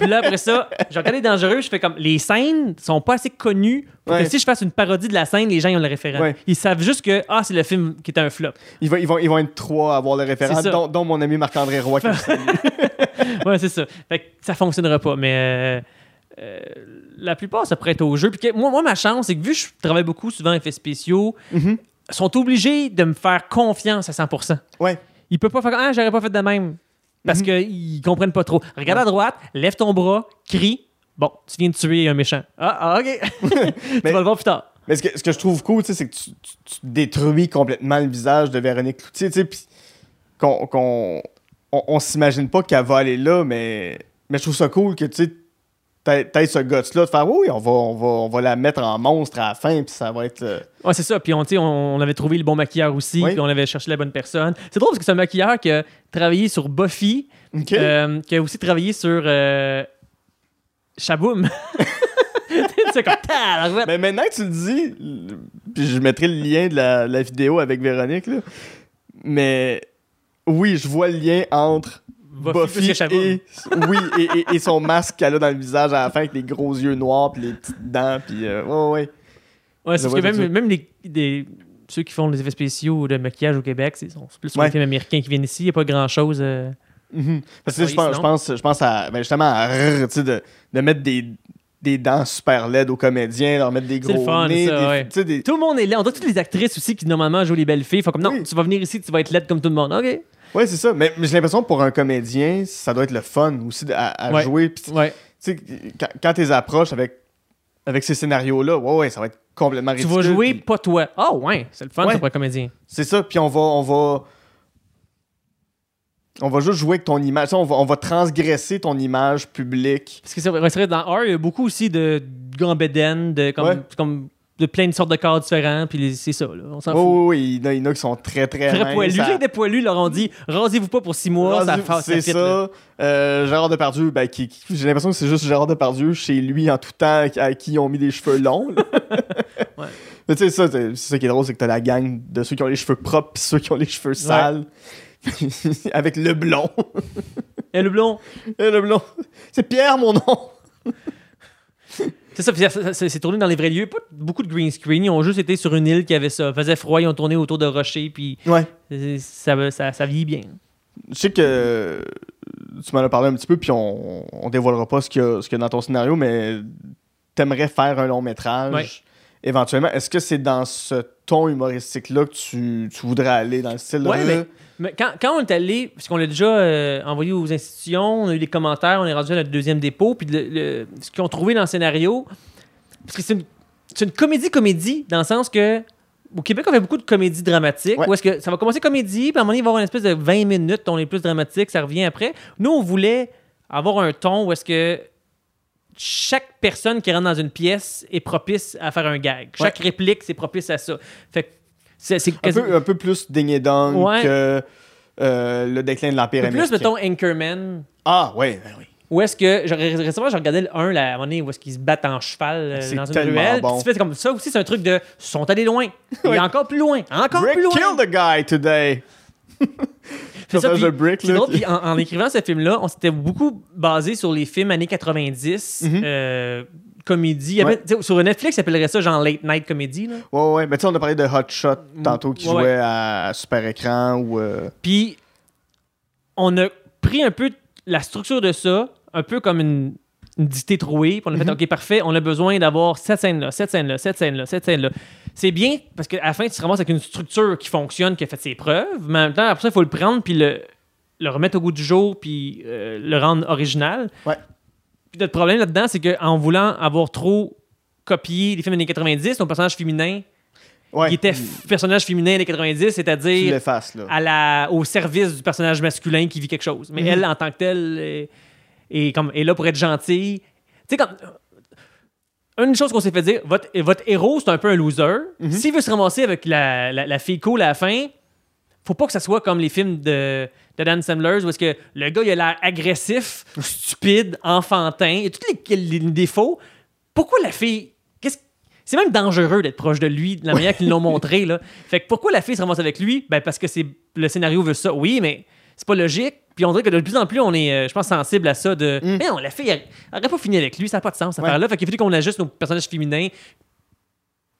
Puis là, après ça, j'ai regardé les Dangereux, je fais comme les scènes sont pas assez connues pour Ouais. que si je fasse une parodie de la scène, les gens ils ont le référent. Ouais. Ils savent juste que ah, c'est le film qui était un flop. Ils vont, ils, vont, ils vont être trois à avoir le référent, dont, dont mon ami Marc-André Roy. ouais, c'est ça. Fait que ça fonctionnera pas. Mais euh, euh, la plupart se prêtent au jeu. Puis moi, moi, ma chance, c'est que vu que je travaille beaucoup souvent en effets spéciaux, ils sont obligés de me faire confiance à 100%. Ouais. Ils peuvent pas faire Ah, j'aurais pas fait de même. Parce Mhm. qu'ils comprennent pas trop. Regarde à droite, lève ton bras, crie. Bon, tu viens de tuer un méchant. Ah, ah, OK. tu Mais- vas le voir plus tard. Mais ce que, ce que je trouve cool, c'est que tu, tu- tu détruis complètement le visage de Véronique Cloutier, tu sais, puis qu'on, qu'on- on, on s'imagine pas qu'elle va aller là, mais, mais je trouve ça cool que, tu sais, t'aies ce guts-là de faire, oui, on va, on, va, on va la mettre en monstre à la fin, puis ça va être... euh, Ouais, c'est ça. Puis on, on, on avait trouvé le bon maquilleur aussi, Oui. puis on avait cherché la bonne personne. C'est drôle parce que c'est un maquilleur qui a travaillé sur Buffy, euh, qui a aussi travaillé sur euh, Shaboom. c'est comme. Mais maintenant que tu le dis, puis je mettrai le lien de la, la vidéo avec Véronique, là, mais oui, je vois le lien entre Buffy et, oui, et, et- et son masque qu'elle a dans le visage à la fin avec les gros yeux noirs puis les petites dents, puis euh, ouais, ouais. Ouais, c'est parce que même, même les, ceux qui font les effets spéciaux de maquillage au Québec, c'est plus Ouais. les films américains qui viennent ici. Il n'y a pas grand-chose. euh, Mhm. Parce que je pense, je pense, je pense à, ben justement à, rrr, de, de mettre des, des dents super laides aux comédiens, leur mettre des C'est le gros fun, nez, ça, des, ouais. tu sais, des- Tout le monde est laid. On dirait toutes les actrices aussi qui normalement jouent les belles filles. Font comme non, Oui. tu vas venir ici, tu vas être laide comme tout le monde. OK. Ouais, c'est ça. Mais, mais j'ai l'impression que pour un comédien, ça doit être le fun aussi à, à Ouais. jouer. Puis, tu Ouais. sais, quand, quand tu les approches avec, avec ces scénarios-là, ouais, ouais, ça va être complètement Tu ridicule. vas jouer pas toi. Ah ouais, c'est le fun Ouais. ça, pour un comédien. C'est ça. Puis on va, on va. On va juste jouer avec ton image. Tu On va, on va transgresser ton image publique. Parce que c'est vrai, dans R, il y a beaucoup aussi de gambéden, de, comme, Ouais. comme, de plein de sortes de corps différents. Puis c'est ça, là. On s'en Oui, fout. oui, oui. Il y en a, qui sont très, très. Très minces, poilus. ça- des poilus leur ont dit rasez-vous pas pour six mois, ça, Rendu- fa- ça C'est ça. là. Euh, Gérard Depardieu, ben, qui, qui- j'ai l'impression que c'est juste Gérard Depardieu chez lui en tout temps à qui ils ont mis des cheveux longs. Ouais. Mais tu sais, ça, c'est ça qui est drôle, c'est que t'as la gang de ceux qui ont les cheveux propres puis ceux qui ont les cheveux sales. Avec le blond. Et le blond? Et le blond. C'est Pierre, mon nom. C'est ça, c'est tourné dans les vrais lieux. Pas beaucoup de green screen. Ils ont juste été sur une île qui avait ça. faisait froid, ils ont tourné autour de rochers, puis Ouais. ça, ça, ça vieillit bien. Je sais que tu m'en as parlé un petit peu, puis on, on dévoilera pas ce qu'il y, a- y dans ton scénario, mais t'aimerais faire un long métrage Ouais. éventuellement. Est-ce que c'est dans ce ton humoristique-là que tu, tu voudrais aller, dans le style de... Ouais, mais- Mais quand, quand on est allé, parce qu'on l'a déjà euh, envoyé aux institutions, on a eu les commentaires, on est rendu à notre deuxième dépôt, puis le- le- ce qu'ils ont trouvé dans le scénario, parce que c'est une, c'est une comédie-comédie, dans le sens que au Québec, on fait beaucoup de comédies dramatiques, Ouais. où est-ce que ça va commencer comédie, puis à un moment donné, il va y avoir une espèce de 20 minutes, on est plus dramatique, ça revient après. Nous, on voulait avoir un ton où est-ce que chaque personne qui rentre dans une pièce est propice à faire un gag. Chaque réplique, c'est propice à ça. Fait que c'est c'est Un peu, un peu plus ding dong Ouais. que euh, le déclin de l'Empire peu plus, américain. mettons, Anchorman, Ah, ouais, ben oui. Où est-ce que. récemment, j'ai regardé le 1, là, à un moment donné, où est-ce qu'ils se battent en cheval euh, C'est dans une ruelle. bon. Tu fais comme ça aussi, c'est un truc de. Ils sont allés loin. Et encore plus loin. Encore Brick plus loin. killed the guy today. C'est ça, puis- Brick, c'est là. drôle, puis en, en écrivant ce film-là, on s'était beaucoup basé sur les films années 90, Mhm. euh, comédie. Avait- Sur Netflix, ils appelleraient ça genre late night comédie. là. Ouais, ouais. Mais tu sais, on a parlé de Hot Shot tantôt qui Ouais, jouait ouais. à super écran ou. euh, Puis, on a pris un peu la structure de ça, un peu comme une, une dictée trouée. Puis on a fait, Mhm. OK, parfait, on a besoin d'avoir cette scène-là, cette scène-là, cette scène-là, cette scène-là. C'est bien parce qu'à la fin, tu te ramasses avec une structure qui fonctionne, qui a fait ses preuves, mais en même temps, après ça, il faut le prendre puis le, le remettre au goût du jour puis euh, le rendre original. Ouais. Puis notre problème là-dedans, c'est qu'en voulant avoir trop copié les films des années 90, ton personnage féminin, Ouais. qui était personnage féminin des 90, Tu c'est-à-dire à la, au service du personnage masculin qui vit quelque chose. Mais Mhm. elle, en tant que telle, est comme, est là pour être gentille. Tu sais, comme. Une chose qu'on s'est fait dire, votre, votre héros, c'est un peu un loser. Mhm. S'il veut se ramasser avec la, la, la fille cool à la fin, faut pas que ça soit comme les films de, de Dan Sandler où est-ce que le gars, il a l'air agressif, stupide, enfantin, et tous les, les défauts. Pourquoi la fille... C'est même dangereux d'être proche de lui, de la manière qu'ils l'ont montré. Là. Fait que pourquoi la fille se ramasse avec lui? Ben parce que c'est le scénario veut ça. Oui, mais c'est pas logique. Puis on dirait que de plus en plus, on est, euh, je pense, sensible à ça de. Mm. Mais non, la fille, elle, aurait pas fini avec lui, ça n'a pas de sens, cette Ouais. affaire-là. Fait qu'il a fallu qu'on ajuste nos personnages féminins.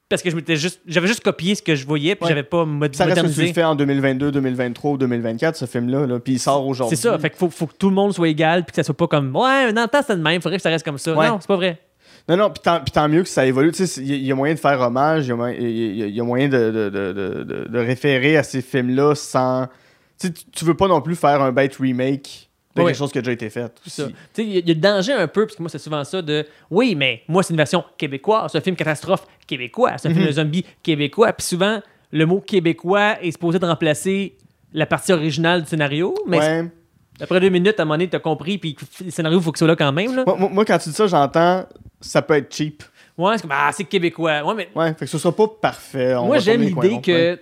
Parce que je m'étais juste. J'avais juste copié ce que je voyais, puis Ouais. j'avais pas mod- Ça reste que tu le fais en 2022, 2023 ou 2024, ce film-là, là, puis il sort aujourd'hui. C'est ça. Fait qu'il faut, faut que tout le monde soit égal, puis que ça soit pas comme. Ouais, mais dans le temps, c'était de même, faudrait que ça reste comme ça. Ouais. Non, c'est pas vrai. Non, non, puis tant, tant mieux que ça évolue. Tu sais, il y, a- il y a moyen de faire hommage, il y a moyen, y y a de, de, de- de référer à ces films-là sans. Tu veux pas non plus faire un bête remake de quelque chose qui a déjà été fait. Il y, a- il y a le danger un peu, parce que moi, c'est souvent ça de oui, mais moi, c'est une version québécoise, c'est un film catastrophe québécois, c'est un film Mhm. de zombie québécois. Puis souvent, le mot québécois est supposé de remplacer la partie originale du scénario, mais Ouais. Après deux minutes, à un moment donné, t'as compris, puis le scénario, faut que ce soit là quand même. Là. Moi, quand tu dis ça, j'entends ça peut être cheap. Ouais, c'est comme, ah, c'est québécois. Ouais, mais Ouais, fait que ce soit pas parfait. on moi, j'aime l'idée que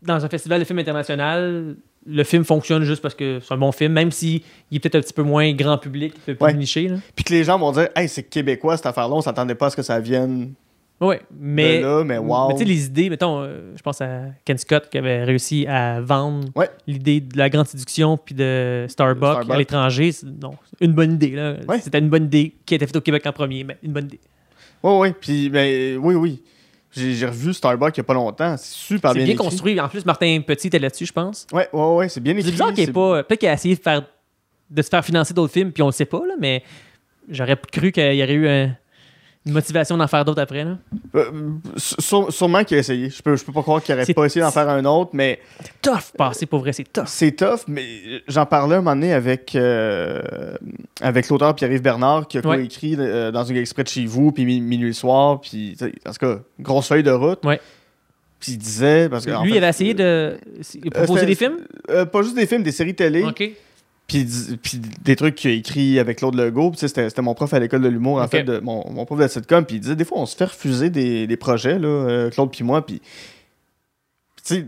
dans un festival de films international, le film fonctionne juste parce que c'est un bon film, même s'il est peut-être un petit peu moins grand public, peu plus Ouais. niché. Là. Puis que les gens vont dire, hey, c'est québécois cette affaire-là, on s'attendait pas à ce que ça vienne Ouais, mais. de là, mais wow. Mais tu sais, les idées, mettons, euh, je pense à Ken Scott qui avait réussi à vendre Ouais. l'idée de la grande séduction puis de Starbucks, Starbucks. à l'étranger. Non, une bonne idée. là. Ouais. C'était une bonne idée qui a été faite au Québec en premier, mais une bonne idée. Ouais, ouais. Puis, ben, oui, oui. J'ai revu Starbucks il y a pas longtemps. C'est super C'est bien, bien écrit. construit. En plus, Martin Petit était là-dessus, je pense. Ouais, ouais, ouais. C'est bien écrit. C'est bizarre qu'il pas. Peut-être qu'il a essayé de, faire, de se faire financer d'autres films, puis on le sait pas, là, mais j'aurais cru qu'il y aurait eu un- une motivation d'en faire d'autres après. Là? Euh, sûre- sûrement qu'il a essayé. Je peux, je peux pas croire qu'il aurait C'est- pas essayé d'en faire un autre, mais C'est tough, passer pour vrai, c'est tough. c'est tough. Mais j'en parlais un moment donné avec, euh, avec l'auteur Pierre-Yves Bernard qui a Ouais. coécrit euh, dans une exprès de chez vous, puis Mi- Minuit le soir, puis en tout cas, grosse feuille de route. Ouais. Puis il disait. Parce que, en Lui, fait, il avait essayé de proposer des films? pas juste des films, des séries télé. Ok. Puis, des trucs qu'il a écrit avec Claude Legault. C'était c'était mon prof à l'école de l'humour, en fait, de, mon, mon prof de sitcom. Puis il disait, des fois, on se fait refuser des, des projets, là, euh, Claude puis moi. Puis, tu sais,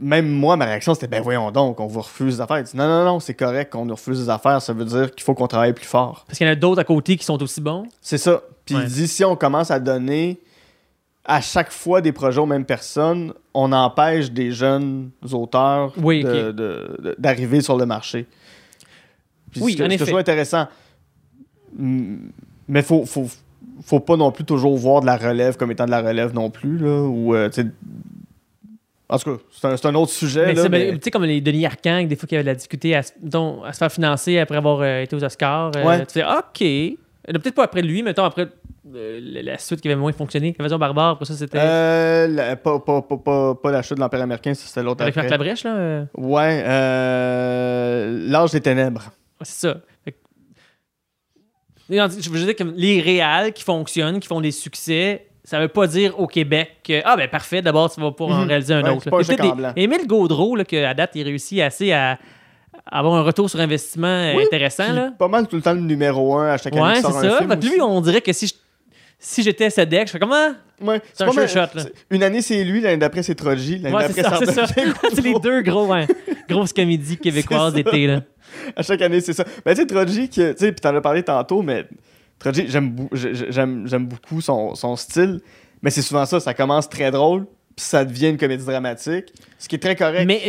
même moi, ma réaction, c'était, ben voyons donc, on vous refuse des affaires. Il dit, non, non, non, c'est correct qu'on nous refuse des affaires. Ça veut dire qu'il faut qu'on travaille plus fort. Parce qu'il y en a d'autres à côté qui sont aussi bons. C'est ça. Puis Ouais. il dit, si on commence à donner à chaque fois des projets aux mêmes personnes, on empêche des jeunes auteurs Oui, de- ok. de- de- d'arriver sur le marché. Puis Oui, ce que, en ce que effet. je trouve intéressant. Mais faut, faut, faut pas non plus toujours voir de la relève comme étant de la relève non plus. Là, ou, euh, en tout cas, c'est un, c'est un autre sujet. Mais là, c'est- mais- Tu sais, comme les Denis Arcang, des fois, qui avaient de la difficulté à, se- mettons, à se faire financer après avoir euh, été aux Oscars. euh, Ouais. Tu fais, OK. Euh, Peut-être pas après lui, mettons, après la suite qui avait moins fonctionné. Invasion Barbare, après ça, c'était. Euh, pas, pas, pas, pas, pas la chute de l'Empire américain, c'était l'autre avec Marc. Labrèche, là. Ouais, L'âge des ténèbres. C'est ça. Fait Je veux dire que les réals qui fonctionnent, qui font des succès, ça veut pas dire au Québec que ah ben parfait, d'abord tu vas pouvoir en Mhm. réaliser un Ouais, autre. c'est pas des-. Émile Gaudreau, là, que à date, il réussit assez à, avoir un retour sur investissement Oui, intéressant. Là. Pas mal tout le temps le numéro un à chaque année Ouais, c'est ça. film lui, on dirait que si je- si j'étais Sedek, je fais comment Ouais, C'est un pas shot, là. c'est- Une année, c'est lui, l'année d'après, c'est Troji, l'année Ouais, c'est d'après, ça, c'est ça. c'est les deux gros, ouais, grosses comédies québécoises C'est ça. d'été. là. À chaque année, c'est ça. Ben, tu sais, Troji, tu sais, puis t'en as parlé tantôt, mais Troji, j'aime beaucoup son, son style, mais c'est souvent ça, ça commence très drôle, puis ça devient une comédie dramatique, ce qui est très correct. Mais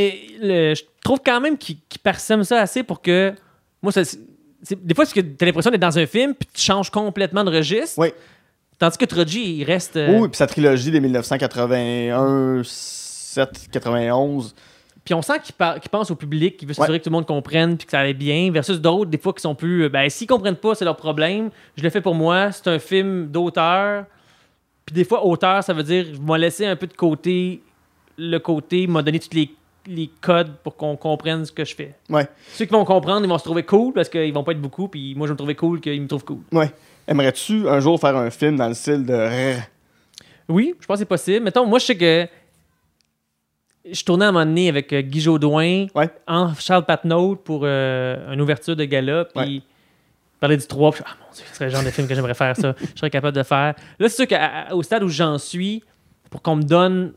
euh, je trouve quand même qu'il qu'il parsème ça assez pour que. Moi, ça, c'est- c'est- des fois, parce que t'as l'impression d'être dans un film, puis tu changes complètement de registre. Oui. Tandis que Troji, il reste. euh, Oui, puis sa trilogie des 1981, 7, 91. Puis on sent qu'il pense au public, qu'il veut s'assurer Ouais. que tout le monde comprenne, puis que ça allait bien, versus d'autres, des fois, qui sont plus. euh, Ben, s'ils comprennent pas, c'est leur problème. Je le fais pour moi. C'est un film d'auteur. Puis des fois, auteur, ça veut dire, je vais laisser un peu de côté le côté, m'a donné tous les, les codes pour qu'on comprenne ce que je fais. Ouais. Ceux qui vont comprendre, ils vont se trouver cool parce qu'ils vont pas être beaucoup, puis moi, je vais me trouver cool qu'ils me trouvent cool. Ouais. Aimerais-tu un jour faire un film dans le style de. Oui, je pense que c'est possible. Mettons, moi, je sais que je tournais à un moment donné avec euh, Guy Jodoin Ouais. en Charles Patnaud pour euh, une ouverture de gala, puis Ouais. il parlait du 3, puis ah mon dieu, ce serait le genre de film que j'aimerais faire ça, je serais capable de faire. Là, c'est sûr qu'au stade où j'en suis, pour qu'on me donne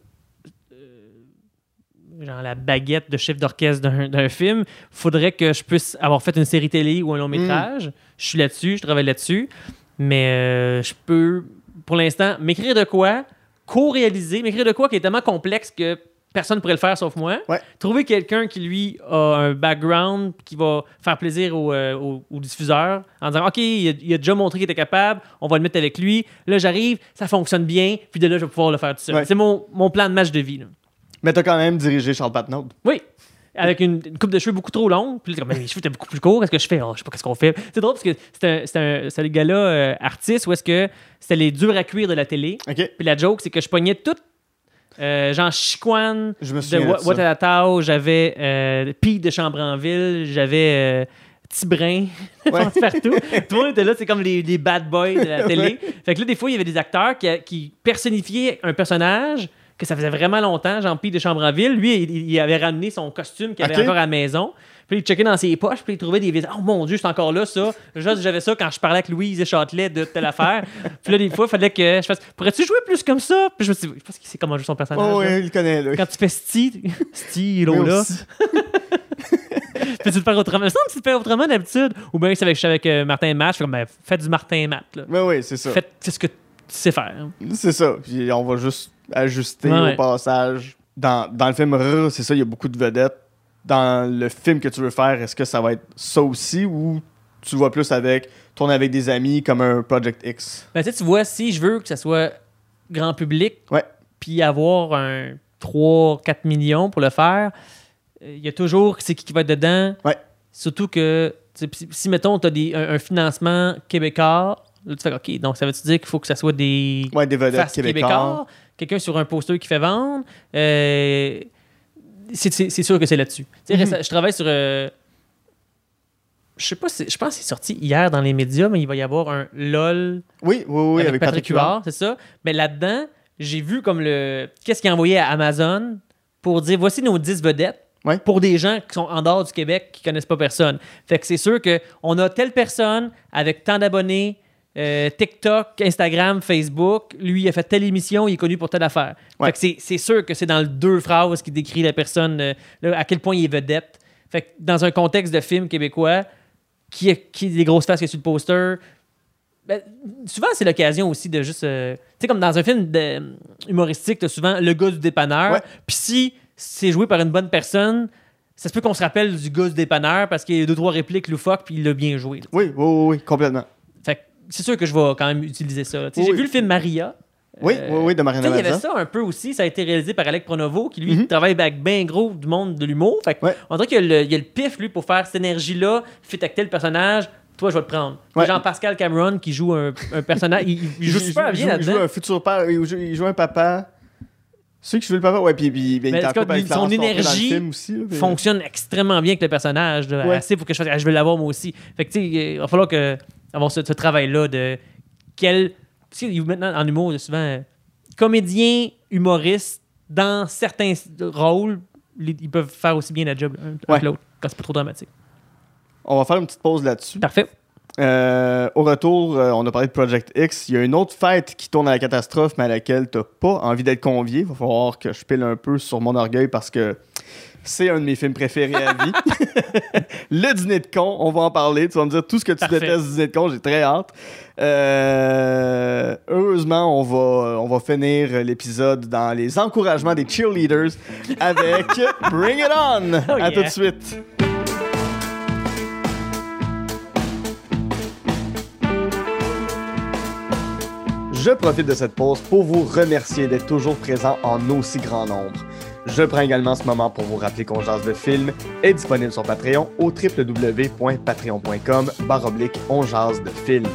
genre la baguette de chef d'orchestre d'un film, faudrait que je puisse avoir fait une série télé ou un long métrage. Je suis là-dessus, je travaille là-dessus, mais euh, je peux, pour l'instant, m'écrire de quoi, co-réaliser, m'écrire de quoi qui est tellement complexe que personne ne pourrait le faire sauf moi. Ouais. Trouver quelqu'un qui, lui, a un background qui va faire plaisir au, euh, au- au diffuseur en disant OK, il a, il a déjà montré qu'il était capable, on va le mettre avec lui. Là, j'arrive, ça fonctionne bien, puis de là, je vais pouvoir le faire tout seul. Ouais. C'est mon, mon plan de match de vie. là. Mais t'as quand même dirigé Charles Patnaud. Oui. Avec une, une coupe de cheveux beaucoup trop longue. Puis là, comme, Mais les cheveux étaient beaucoup plus courts. Qu'est-ce que je fais? Oh, je sais pas qu'est-ce qu'on fait. C'est drôle parce que c'était le gars-là euh, artiste où est-ce que c'était les durs à cuire de la télé. OK? Puis la joke, c'est que je pognais tout. Euh, genre Chiquan Je me de j'avais euh, Pete de Chambranville, j'avais euh, Tibrin, Ouais. partout. Tout le monde était là, c'est comme les, les bad boys de la télé. Fait que là, des fois, il y avait des acteurs qui, qui personnifiaient un personnage que ça faisait vraiment longtemps, Jean-Pierre de Chambre-en-Ville. Lui, il, il avait ramené son costume qu'il avait encore à la maison. Puis il checkait dans ses poches, puis il trouvait des vidéos. Oh mon Dieu, c'est encore là, ça. Juste, j'avais ça quand je parlais avec Louise et Châtelet de telle affaire. puis là, des fois, il fallait que je fasse Pourrais-tu jouer plus comme ça? Puis je me suis dit, je pense qu'il sait comment jouer son personnage. Oh, là. ouais, il le connaît, là. Quand tu fais Steve, Steve, Oui, là, aussi. puis tu le fais autrement? Il me semble que tu le fais autrement d'habitude. Ou bien, c'est avec, je suis avec euh, Martin Matt, je suis comme, ben, faites du Martin Matt. Là. Mais oui, c'est ça. Faites c'est ce que tu sais faire. C'est ça. Puis on va juste ajuster Ouais, au ouais. passage. Dans, dans le film c'est ça, il y a beaucoup de vedettes. Dans le film que tu veux faire, est-ce que ça va être ça aussi ou tu vois plus avec tourner avec des amis comme un Project X? Ben, tu sais, tu vois, si je veux que ça soit grand public, puis avoir un 3-4 millions pour le faire, euh, il y a toujours c'est qui qui va être dedans. Ouais. Surtout que si, si, mettons, tu as un, un financement québécois, là, tu fais OK, donc ça veut-tu dire qu'il faut que ça soit des Ouais, des vedettes québécois, quelqu'un sur un poster qui fait vendre. euh, c'est- sûr que c'est là-dessus. Mhm. Je travaille sur. euh, je sais pas, si- je pense que c'est sorti hier dans les médias, mais il va y avoir un LOL Oui, oui, oui, avec, avec, Patrick, Huard, c'est ça. Mais là-dedans, j'ai vu comme le. Qu'est-ce qu'il a envoyé à Amazon pour dire voici nos 10 vedettes. Ouais. Pour des gens qui sont en dehors du Québec qui connaissent pas personne. Fait que c'est sûr qu'on a telle personne avec tant d'abonnés, euh, TikTok, Instagram, Facebook. Lui, il a fait telle émission, il est connu pour telle affaire. Ouais. Fait que c'est- sûr que c'est dans le deux phrases qui décrit la personne, euh, là, à quel point il est vedette. Fait que dans un contexte de film québécois, qui est, qui est des grosses faces qui est sur le poster, ben, souvent, c'est l'occasion aussi de juste. euh, tu sais, comme dans un film de- humoristique, t'as souvent le gars du dépanneur. Puis si c'est joué par une bonne personne, ça se peut qu'on se rappelle du gars du dépanneur parce qu'il y a deux, trois répliques loufoques, puis il l'a bien joué. là. Oui, oui, oui, oui, complètement. C'est sûr que je vais quand même utiliser ça. J'ai Oui. vu le film Maria. Oui, Euh, oui, oui, de sais, il y avait ça un peu aussi. Ça a été réalisé par Alec Pronovo, qui lui Mhm. travaille avec bien gros du monde de l'humour. Fait Ouais. on dirait qu'il y, a le- il y a le pif, lui, pour faire cette énergie-là, fit avec tel personnage. Toi, je vais te prendre. Ouais. Jean-Pascal Cameron qui joue un, un personnage. il, joue super bien Il joue là-dedans. un futur père, il joue, il joue un papa. Ceux qui jouent le papa, ouais, puis, puis ben, il est en cas, avec son Florence Fortin dans le énergie film aussi, là, mais- Fonctionne extrêmement bien avec le personnage. là. Ouais. Assez pour que je fasse. ah, je veux l'avoir moi aussi. Fait que, tu sais, il va falloir que, avoir ce, ce travail-là de quel. Tu sais, maintenant, en humour, il y a souvent euh, comédien, humoriste, dans certains rôles, les- ils peuvent faire aussi bien la job l'un Ouais. que l'autre quand c'est pas trop dramatique. On va faire une petite pause là-dessus. Parfait. Euh, au retour, euh, on a parlé de Project X. Il y a une autre fête qui tourne à la catastrophe, mais à laquelle t'as pas envie d'être convié. Il va falloir que je pile un peu sur mon orgueil parce que c'est un de mes films préférés à vie. le dîner de con, on va en parler. Tu vas me dire tout ce que tu Parfait. détestes du dîner de con, j'ai très hâte. Euh, heureusement, on va, on va finir l'épisode dans les encouragements des cheerleaders avec Bring It On! Oh à yeah. tout de suite. Je profite de cette pause pour vous remercier d'être toujours présent en aussi grand nombre. Je prends également ce moment pour vous rappeler qu'on jase de film est disponible sur Patreon au www.patreon.com baroblique de film.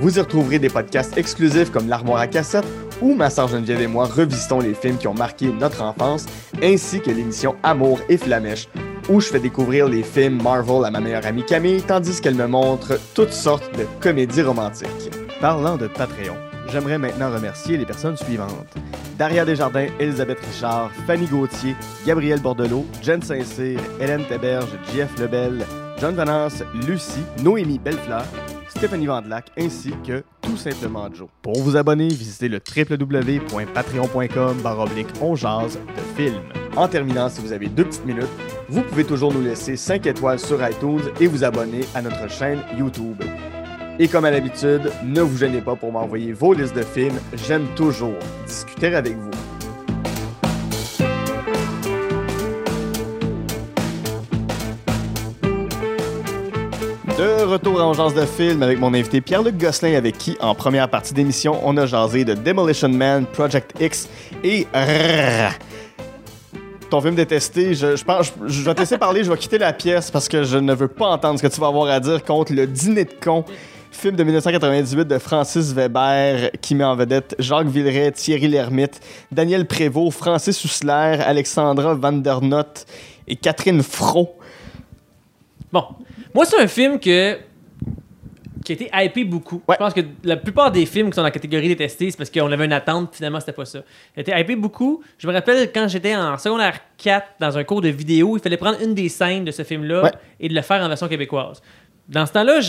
Vous y retrouverez des podcasts exclusifs comme l'armoire à cassette où ma sœur Geneviève et moi revisitons les films qui ont marqué notre enfance, ainsi que l'émission Amour et Flamèche où je fais découvrir les films Marvel à ma meilleure amie Camille, tandis qu'elle me montre toutes sortes de comédies romantiques. Parlant de Patreon, j'aimerais maintenant remercier les personnes suivantes. Daria Desjardins, Elisabeth Richard, Fanny Gauthier, Gabriel Bordelot, Jen Saint-Cyr, Hélène Théberge, Jeff Lebel, John Vanance, Lucie, Noémie Bellefleur, Stéphanie Vandelac ainsi que tout simplement Joe. Pour vous abonner, visitez le www.patreon.com baroblique on de film. En terminant, si vous avez deux petites minutes, vous pouvez toujours nous laisser 5 étoiles sur iTunes et vous abonner à notre chaîne YouTube. Et comme à l'habitude, ne vous gênez pas pour m'envoyer vos listes de films, j'aime toujours discuter avec vous. De retour en Jase de film avec mon invité Pierre-Luc Gosselin avec qui, en première partie d'émission, on a jasé de Demolition Man, Project X et. Ton film détesté, je, je pense, je, je vais te laisser parler, je vais quitter la pièce parce que je ne veux pas entendre ce que tu vas avoir à dire contre le Dîner de con, film de 1998 de Francis Weber qui met en vedette Jacques Villeray, Thierry Lhermitte, Daniel Prévost, Francis Hussler, Alexandra Vandernot et Catherine Fro. Bon. Moi, c'est un film que. qui a été hypé beaucoup. Ouais. Je pense que la plupart des films qui sont dans la catégorie détestés, c'est parce qu'on avait une attente, finalement, c'était pas ça. Il a été hypé beaucoup. Je me rappelle quand j'étais en secondaire 4 dans un cours de vidéo, il fallait prendre une des scènes de ce film-là Ouais. et de le faire en version québécoise. Dans ce temps-là,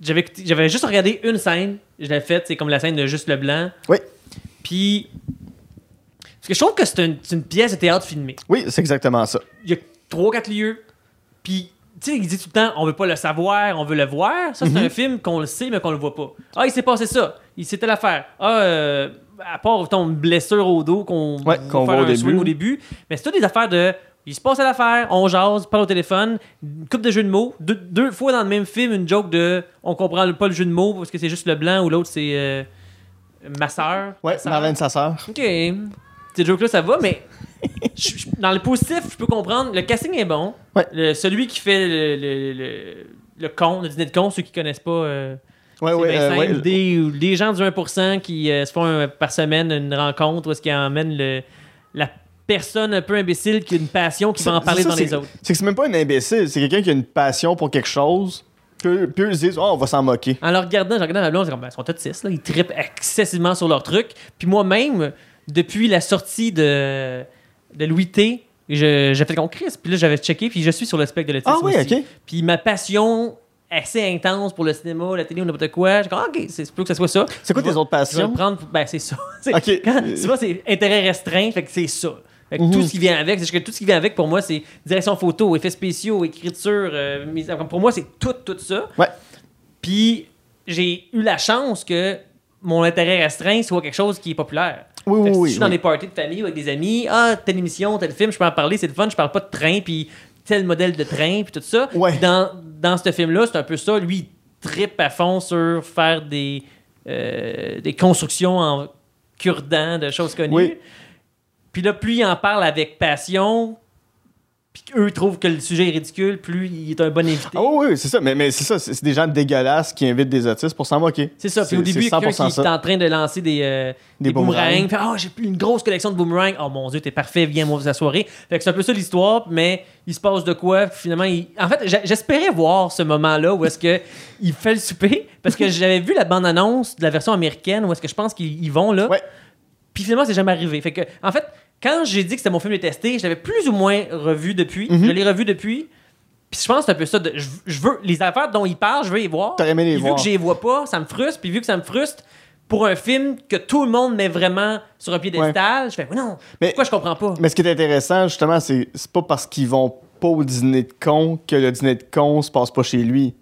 j'avais juste regardé une scène. Je l'ai faite, c'est comme la scène de Juste le Blanc. Oui. Puis. Parce que je trouve que c'est une, pièce de théâtre filmée. Oui, c'est exactement ça. Il y a trois, quatre lieux. Puis, tu sais, il dit tout le temps, on veut pas le savoir, on veut le voir. Ça, c'est Mhm. un film qu'on le sait, mais qu'on le voit pas. Ah, il s'est passé ça. Il s'était l'affaire. Ah, euh, à part ton blessure au dos qu'on Ouais, faire voit au début. au début. Mais c'est toutes des affaires de. Il se passe à l'affaire, on jase, parle au téléphone, une coupe de jeux de mots. Deux, deux fois dans le même film, une joke de on comprend pas le jeu de mots parce que c'est juste le blanc ou l'autre c'est euh, ma soeur. Ouais, Ma. Marlène, sa sœur. Ok. Ces jokes-là, ça va, mais je- dans le positif, je peux comprendre. Le casting est bon. Ouais. Le- celui qui fait le, le, le, le con, le dîner de con, ceux qui connaissent pas, euh, Ouais, c'est ouais, euh, ouais. Des, gens du 1% qui euh, se font un- par semaine une rencontre où est-ce qu'ils emmènent le, la personne un peu imbécile qui a une passion qui va en parler ça, dans les autres. C'est que c'est même pas un imbécile, c'est quelqu'un qui a une passion pour quelque chose. Puis, puis eux ils se disent, oh, on va s'en moquer. En le regardant, je regardais ma blonde, c'est comme, ben, ils sont tous six, là. Ils trippent excessivement sur leur truc. Puis moi-même, depuis la sortie de, de Louis T, je- j'ai fait comme Chris. Puis là, j'avais checké, puis je suis sur le spectre de l'autisme Ah oui, aussi. ok. Puis ma passion assez intense pour le cinéma, la télé ou n'importe quoi, j'ai comme, Ah, ok, c'est peut que ça soit ça. C'est quoi Je tes vais- autres Je vais passions? prendre, ben c'est ça. Ok. quand- tu vois, c'est intérêt restreint, fait que c'est ça. Fait que Mhm. tout ce qui vient avec, c'est que tout ce qui vient avec pour moi, c'est direction photo, effets spéciaux, écriture, euh, pour moi, c'est tout, tout ça. Ouais. Puis j'ai eu la chance que mon intérêt restreint soit quelque chose qui est populaire. Oui, oui, si oui. je suis dans des parties de famille ou avec des amis, ah, telle émission, tel film, je peux en parler, c'est le fun, je parle pas de train, puis tel modèle de train, puis tout ça. Ouais. Dans, dans ce film-là, c'est un peu ça. Lui, il trippe à fond sur faire des, euh, des constructions en cure-dents de choses connues. Oui. Puis là, plus il en parle avec passion, puis qu'eux trouvent que le sujet est ridicule, plus il est un bon invité. Ah oui, c'est ça. Mais, mais c'est ça, c'est des gens dégueulasses qui invitent des autistes pour s'en moquer. C'est ça. Puis au début, quelqu'un qui est en train de lancer des, euh, Des des, boomerangs. Fait, oh, j'ai plus une grosse collection de boomerangs. Oh mon dieu, t'es parfait, viens moi sa soirée. Fait que c'est un peu ça l'histoire, mais il se passe de quoi Finalement, il- en fait, j'espérais voir ce moment-là où est-ce que il fait le souper parce que j'avais vu la bande-annonce de la version américaine où est-ce que je pense qu'ils vont là. Ouais. Puis finalement, c'est jamais arrivé. Fait que, en fait, quand j'ai dit que c'était mon film détesté, je l'avais plus ou moins revu depuis. Mhm. Je l'ai revu depuis. Puis je pense que c'est un peu ça. de- je, je veux les affaires dont il parle, je veux les voir. T'aurais aimé les Puis vu voir. que je les vois pas, ça me frustre. Puis vu que ça me frustre, pour un film que tout le monde met vraiment sur un piédestal, je fais non. Mais- pourquoi je comprends pas? Mais ce qui est intéressant, justement, c'est c'est pas parce qu'ils vont pas au dîner de con que le dîner de con se passe pas chez lui.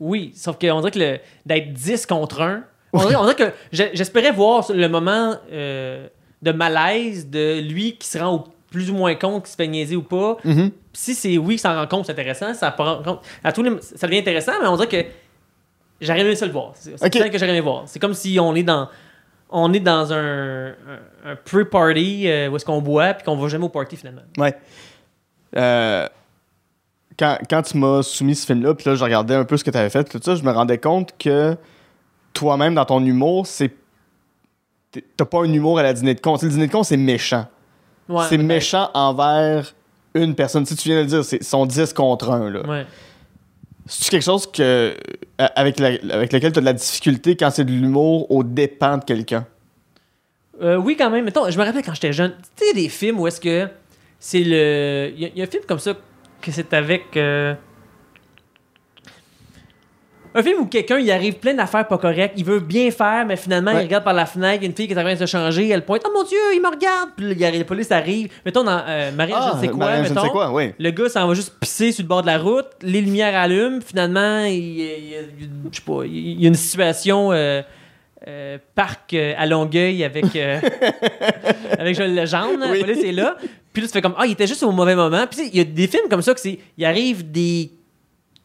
Oui, sauf qu'on dirait que d'être 10 contre 1, on dirait, on dirait que j'espérais voir le moment euh, de malaise de lui qui se rend au plus ou moins compte qu'il se fait niaiser ou pas. Mhm. si c'est oui ça rend compte, c'est intéressant. Ça, prend à tous les- ça devient intéressant, mais on dirait que j'aurais aimé ça le voir. C'est c'est Ok. ça que j'aurais aimé voir. C'est comme si on est dans on est dans un, un, un pre-party euh, où est-ce qu'on boit puis qu'on va jamais au party finalement. Ouais. Euh, quand, quand tu m'as soumis ce film-là, puis là, je regardais un peu ce que tu avais fait, tout ça, je me rendais compte que toi-même, dans ton humour, c'est. T'as pas un humour à la dîner de con. Tu sais, le dîner de con, c'est méchant. Ouais, c'est méchant envers une personne. Si tu viens de le dire, c'est sont 10 contre 1. Là. Ouais. C'est quelque chose que, euh, avec, la- avec lequel tu as de la difficulté quand c'est de l'humour au dépens de quelqu'un? Euh, oui, quand même. Mettons, je me rappelle quand j'étais jeune. Tu sais, il y a des films où est-ce que c'est le. Il y, a- il y a un film comme ça que c'est avec. euh, Un film où quelqu'un, il arrive plein d'affaires pas correctes, il veut bien faire, mais finalement, Ouais. il regarde par la fenêtre, il y a une fille qui est en train de se changer, elle pointe, oh mon dieu, il me regarde, puis la police arrive. Mettons dans euh, Marie, je ne sais quoi, Marianne, Ah, je ne mettons. sais quoi, oui. Le gars s'en va juste pisser sur le bord de la route, les lumières allument, finalement, il, il- il- je sais pas, il y a une situation euh, euh, parc euh, à Longueuil avec, avec Joël Legendre, Oui. la police est là, puis là tu fais comme, ah, il était juste au mauvais moment, puis il y a des films comme ça que c'est, il arrive des,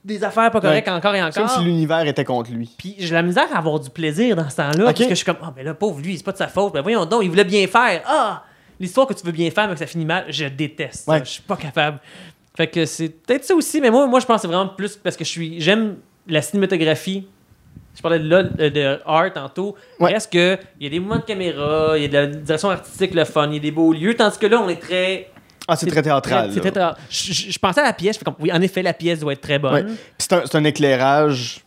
des affaires pas correctes encore et C'est comme encore. si l'univers était contre lui. Puis j'ai la misère à avoir du plaisir dans ce temps-là. Parce que je suis comme, ah, mais là, pauvre lui, c'est pas de sa faute. Ben voyons donc, il voulait bien faire. Ah, l'histoire que tu veux bien faire, mais que ça finit mal, je déteste. Ouais. Je suis pas capable. Fait que c'est peut-être ça aussi, mais moi, moi je pense vraiment plus parce que je suis. J'aime la cinématographie. Je parlais de, là, de, de art tantôt. Ouais. Reste que il y a des mouvements de caméra, il y a de la direction artistique, le fun, il y a des beaux lieux? Tandis que là, on est très. Ah, c'est très théâtral. Très, je, je- je pensais à la pièce, je fais comme, oui, en effet, la pièce doit être très bonne. Ouais. C'est un, éclairage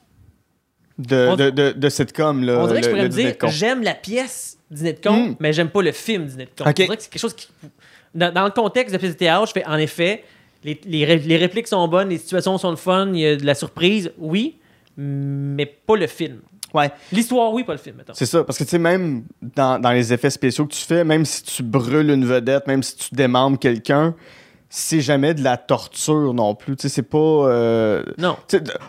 de, On- de, de, de sitcom, là. On dirait que je pourrais me dire, j'aime la pièce dîner de con, Mm. mais j'aime pas le film dîner de con. Ok. On dirait que c'est quelque chose qui. Dans, dans le contexte de pièce de théâtre, je fais en effet, les, les répliques sont bonnes, les situations sont le fun, il y a de la surprise, oui, mais pas le film. Ouais, L'histoire, oui, pas le film, mettons. c'est ça. Parce que, tu sais, même dans, dans les effets spéciaux que tu fais, même si tu brûles une vedette, même si tu démembres quelqu'un, c'est jamais de la torture non plus. Tu sais, c'est pas. euh, Non.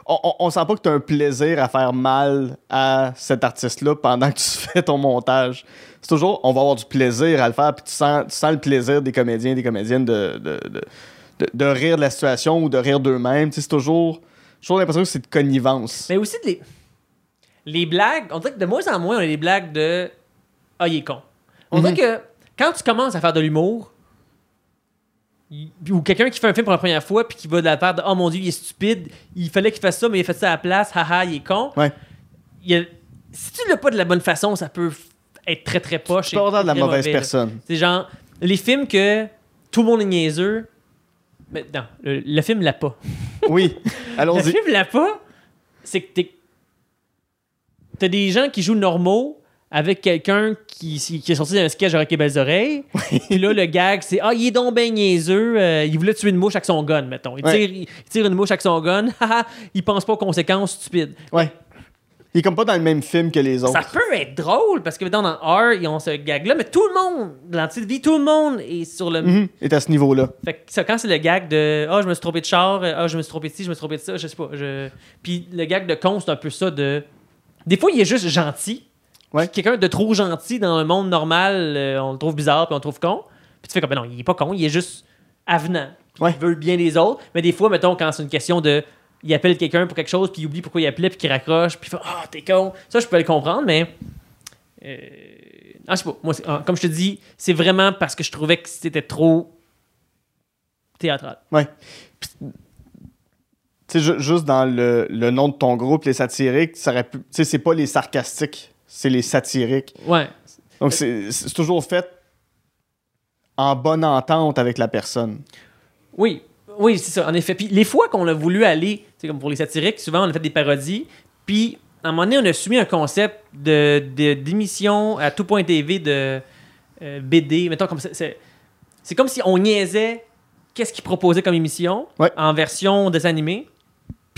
on, on sent pas que tu as un plaisir à faire mal à cet artiste-là pendant que tu fais ton montage. C'est toujours, on va avoir du plaisir à le faire, puis tu sens, tu sens le plaisir des comédiens et des comédiennes de, de, de, de- de rire de la situation ou de rire d'eux-mêmes. Tu sais, C'est toujours, j'ai toujours l'impression que c'est de connivence. Mais aussi, de les, les blagues, on dirait que de moins en moins, on a des blagues de Ah, il est con. On dirait que quand tu commences à faire de l'humour, ou quelqu'un qui fait un film pour la première fois, puis qui va de la part de Oh mon dieu, il est stupide, il fallait qu'il fasse ça, mais il a fait ça à la place, haha, il est con. Ouais. Il a- si tu l'as pas de la bonne façon, ça peut être très très poche. Tu peux avoir de la mauvaise mauvais, personne. C'est genre, les films que tout le monde est niaiseux. Mais non, le, le film l'a pas. Oui, Le allons-y. film l'a pas, c'est que t'es. T'as des gens qui jouent normaux avec quelqu'un qui, qui est sorti d'un sketch avec les belles oreilles. Puis là, le gag, c'est Ah, il est donc ben niaiseux. euh, il voulait tuer une mouche avec son gun, mettons. Il, Ouais. tire, il tire une mouche avec son gun. il pense pas aux conséquences, stupide. Ouais. Il est comme pas dans le même film que les autres. Ça peut être drôle parce que dans R, ils ont ce gag-là, mais tout le monde, dans la petite vie, tout le monde est sur le. Mhm, est à ce niveau-là. Fait que ça, quand c'est le gag de Ah, je me suis trompé de char, euh, ah, je me suis trompé de ci, je me suis trompé de ça, je sais pas. Je... Puis le gag de con, c'est un peu ça de. Des fois, il est juste gentil. Ouais. Quelqu'un de trop gentil dans un monde normal, euh, on le trouve bizarre, puis on le trouve con. Puis tu fais comme, ben non, il est pas con, il est juste avenant. Ouais. Il veut le bien des autres. Mais des fois, mettons, quand c'est une question de. Il appelle quelqu'un pour quelque chose, puis il oublie pourquoi il appelait, puis qu'il raccroche, puis il fait Ah, t'es con. Ça, je peux le comprendre, mais. Euh... Ah, je sais pas. Moi, ah, comme je te dis, c'est vraiment parce que je trouvais que c'était trop théâtral. Tu sais, ju- juste dans le, le nom de ton groupe, les satiriques, ça aurait pu. Tu sais, c'est pas les sarcastiques, c'est les satiriques. Ouais. Donc, c'est toujours fait en bonne entente avec la personne. Oui, oui, c'est ça, en effet. Puis les fois qu'on a voulu aller, c'est comme pour les satiriques, souvent on a fait des parodies, puis à un moment donné, on a soumis un concept de de- d'émission à tout.tv de euh, BD, mettons comme ça. C'est c'est comme si on niaisait qu'est-ce qu'ils proposaient comme émission Ouais. en version dessin animé.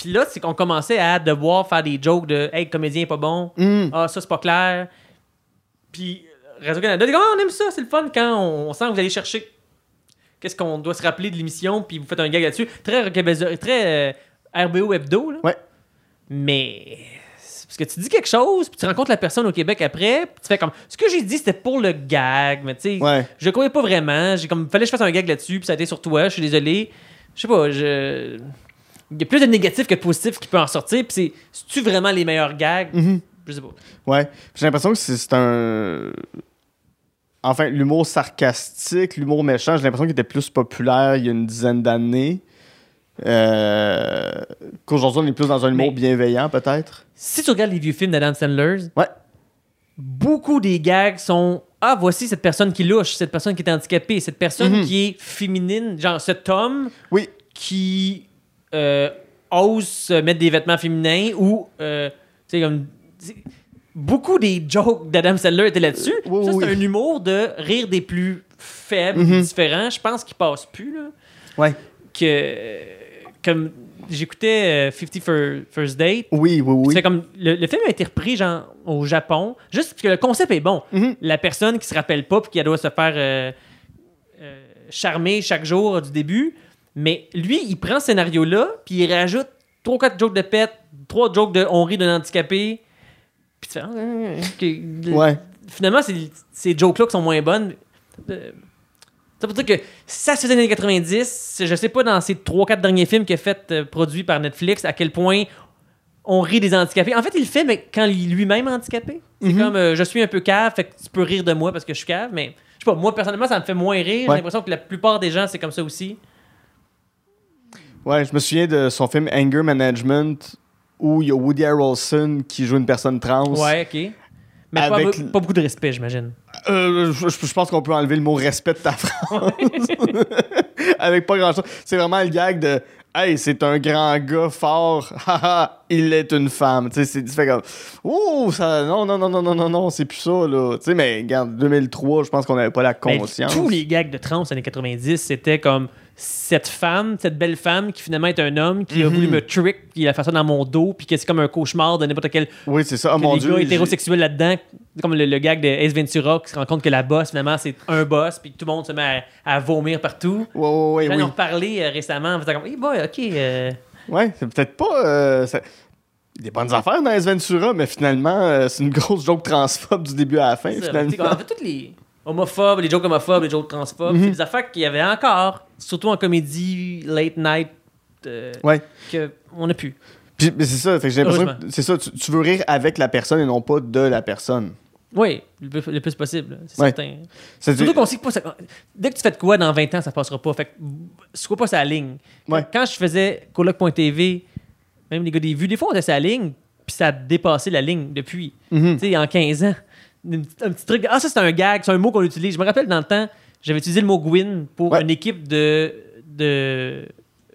Puis là, c'est qu'on commençait à devoir faire des jokes de Hey, le comédien est pas bon, Hum, ah, ça c'est pas clair. Puis Radio-Canada dit Ah, on aime ça, c'est le fun quand on, on sent que vous allez chercher qu'est-ce qu'on doit se rappeler de l'émission, puis vous faites un gag là-dessus. Très, très euh, RBO Hebdo, là. Ouais. Mais. Parce que tu dis quelque chose, puis tu rencontres la personne au Québec après, puis tu fais comme. Ce que j'ai dit, c'était pour le gag, mais tu sais, Ouais. je croyais pas vraiment. J'ai comme. Fallait que je fasse un gag là-dessus, puis ça a été sur toi, je suis désolé. Je sais pas, je. Il y a plus de négatifs que de positifs qui peut en sortir, puis c'est. C'est-tu vraiment les meilleurs gags? Mhm. Je sais pas. Ouais. J'ai l'impression que c'est un. Enfin, l'humour sarcastique, l'humour méchant, j'ai l'impression qu'il était plus populaire il y a une dizaine d'années. Euh, Qu'aujourd'hui, on est plus dans un humour Mais- bienveillant, peut-être. si tu regardes les vieux films d'Adam Sandler, Ouais. beaucoup des gags sont Ah, voici cette personne qui louche, cette personne qui est handicapée, cette personne Mhm. qui est féminine, genre cet homme Oui. qui euh, mettre des vêtements féminins ou, euh, tu sais, comme. Beaucoup des jokes d'Adam Sandler étaient là-dessus. Oui, ça, c'est oui. un humour de rire des plus faibles, Mhm. différents. Je pense qu'il passe plus, là Ouais. que comme j'écoutais euh, 50 Fir- First Date Oui, oui, oui. c'est comme le, le film a été repris genre au Japon juste parce que le concept est bon Mhm. la personne qui se rappelle pas puis qui doit se faire euh, euh, charmer chaque jour du début mais lui il prend ce scénario là puis il rajoute trois quatre jokes de pète trois jokes de on rit d'un handicapé puis tu fais ah. Ouais. finalement c'est ces jokes là qui sont moins bonnes Euh, ça veut dire que ça se faisait dans les années 90, je sais pas dans ces 3-4 derniers films qu'il a fait euh, produits par Netflix à quel point on rit des handicapés. En fait, il le fait mais quand il est lui-même handicapé. C'est Mhm. comme euh, je suis un peu cave, fait que tu peux rire de moi parce que je suis cave, mais je sais pas, moi personnellement ça me fait moins rire. J'ai l'impression que la plupart des gens c'est comme ça aussi. Ouais, je me souviens de son film Anger Management où il y a Woody Harrelson qui joue une personne trans. Ouais, ok. Mais pas, Avec- pas beaucoup de respect, j'imagine. Euh, je, pense qu'on peut enlever le mot respect de ta phrase. avec pas grand chose. C'est vraiment le gag de Hey, c'est un grand gars fort, haha, il est une femme. Tu sais, c'est tu fais comme Oh, ça, non, non, non, non, non, non, non, c'est plus ça, là. Tu sais, mais regarde, 2003, je pense qu'on n'avait pas la Mais conscience. tous les gags de trans années 90, c'était comme cette femme, cette belle femme qui finalement est un homme qui a Mhm. voulu me trick, qui a fait ça dans mon dos, puis que c'est comme un cauchemar de n'importe quel Oui, c'est ça. Oh mon dieu. hétérosexuels là-dedans, comme le, le gag de Ace Ventura qui se rend compte que la boss, finalement, c'est un boss, puis tout le monde se met à, à vomir partout. Ouais, ouais, ouais, oui. ai reparlé euh, récemment en faisant comme, hey boy, ok. euh, Ouais, c'est peut-être pas. euh, ça- Il y a des bonnes affaires dans S Ventura, mais finalement, euh, c'est une grosse joke transphobe du début à la fin, c'est ça. finalement. En fait, toutes les homophobes, les jokes homophobes, les jokes transphobes, Mhm. c'est des affaires qu'il y avait encore, surtout en comédie late night, euh, Ouais. que on a pu. Puis, mais c'est ça, fait que j'ai l'impression Heureusement. que c'est ça, tu, tu veux rire avec la personne et non pas de la personne. Oui, le plus, le plus possible, c'est Ouais. certain. Surtout qu'on sait que pas ça- dès que tu fais de quoi dans 20 ans, ça passera pas. Fait que pas sa ligne. Ouais. Quand je faisais coloc.tv, même les gars des vues, des fois on était sa ligne, puis ça a dépassé la ligne depuis, Mhm. tu sais, en 15 ans. Une un petit truc. Ah, ça c'est un gag, c'est un mot qu'on utilise. Je me rappelle dans le temps, j'avais utilisé le mot Gwyn pour Ouais. une équipe de. de.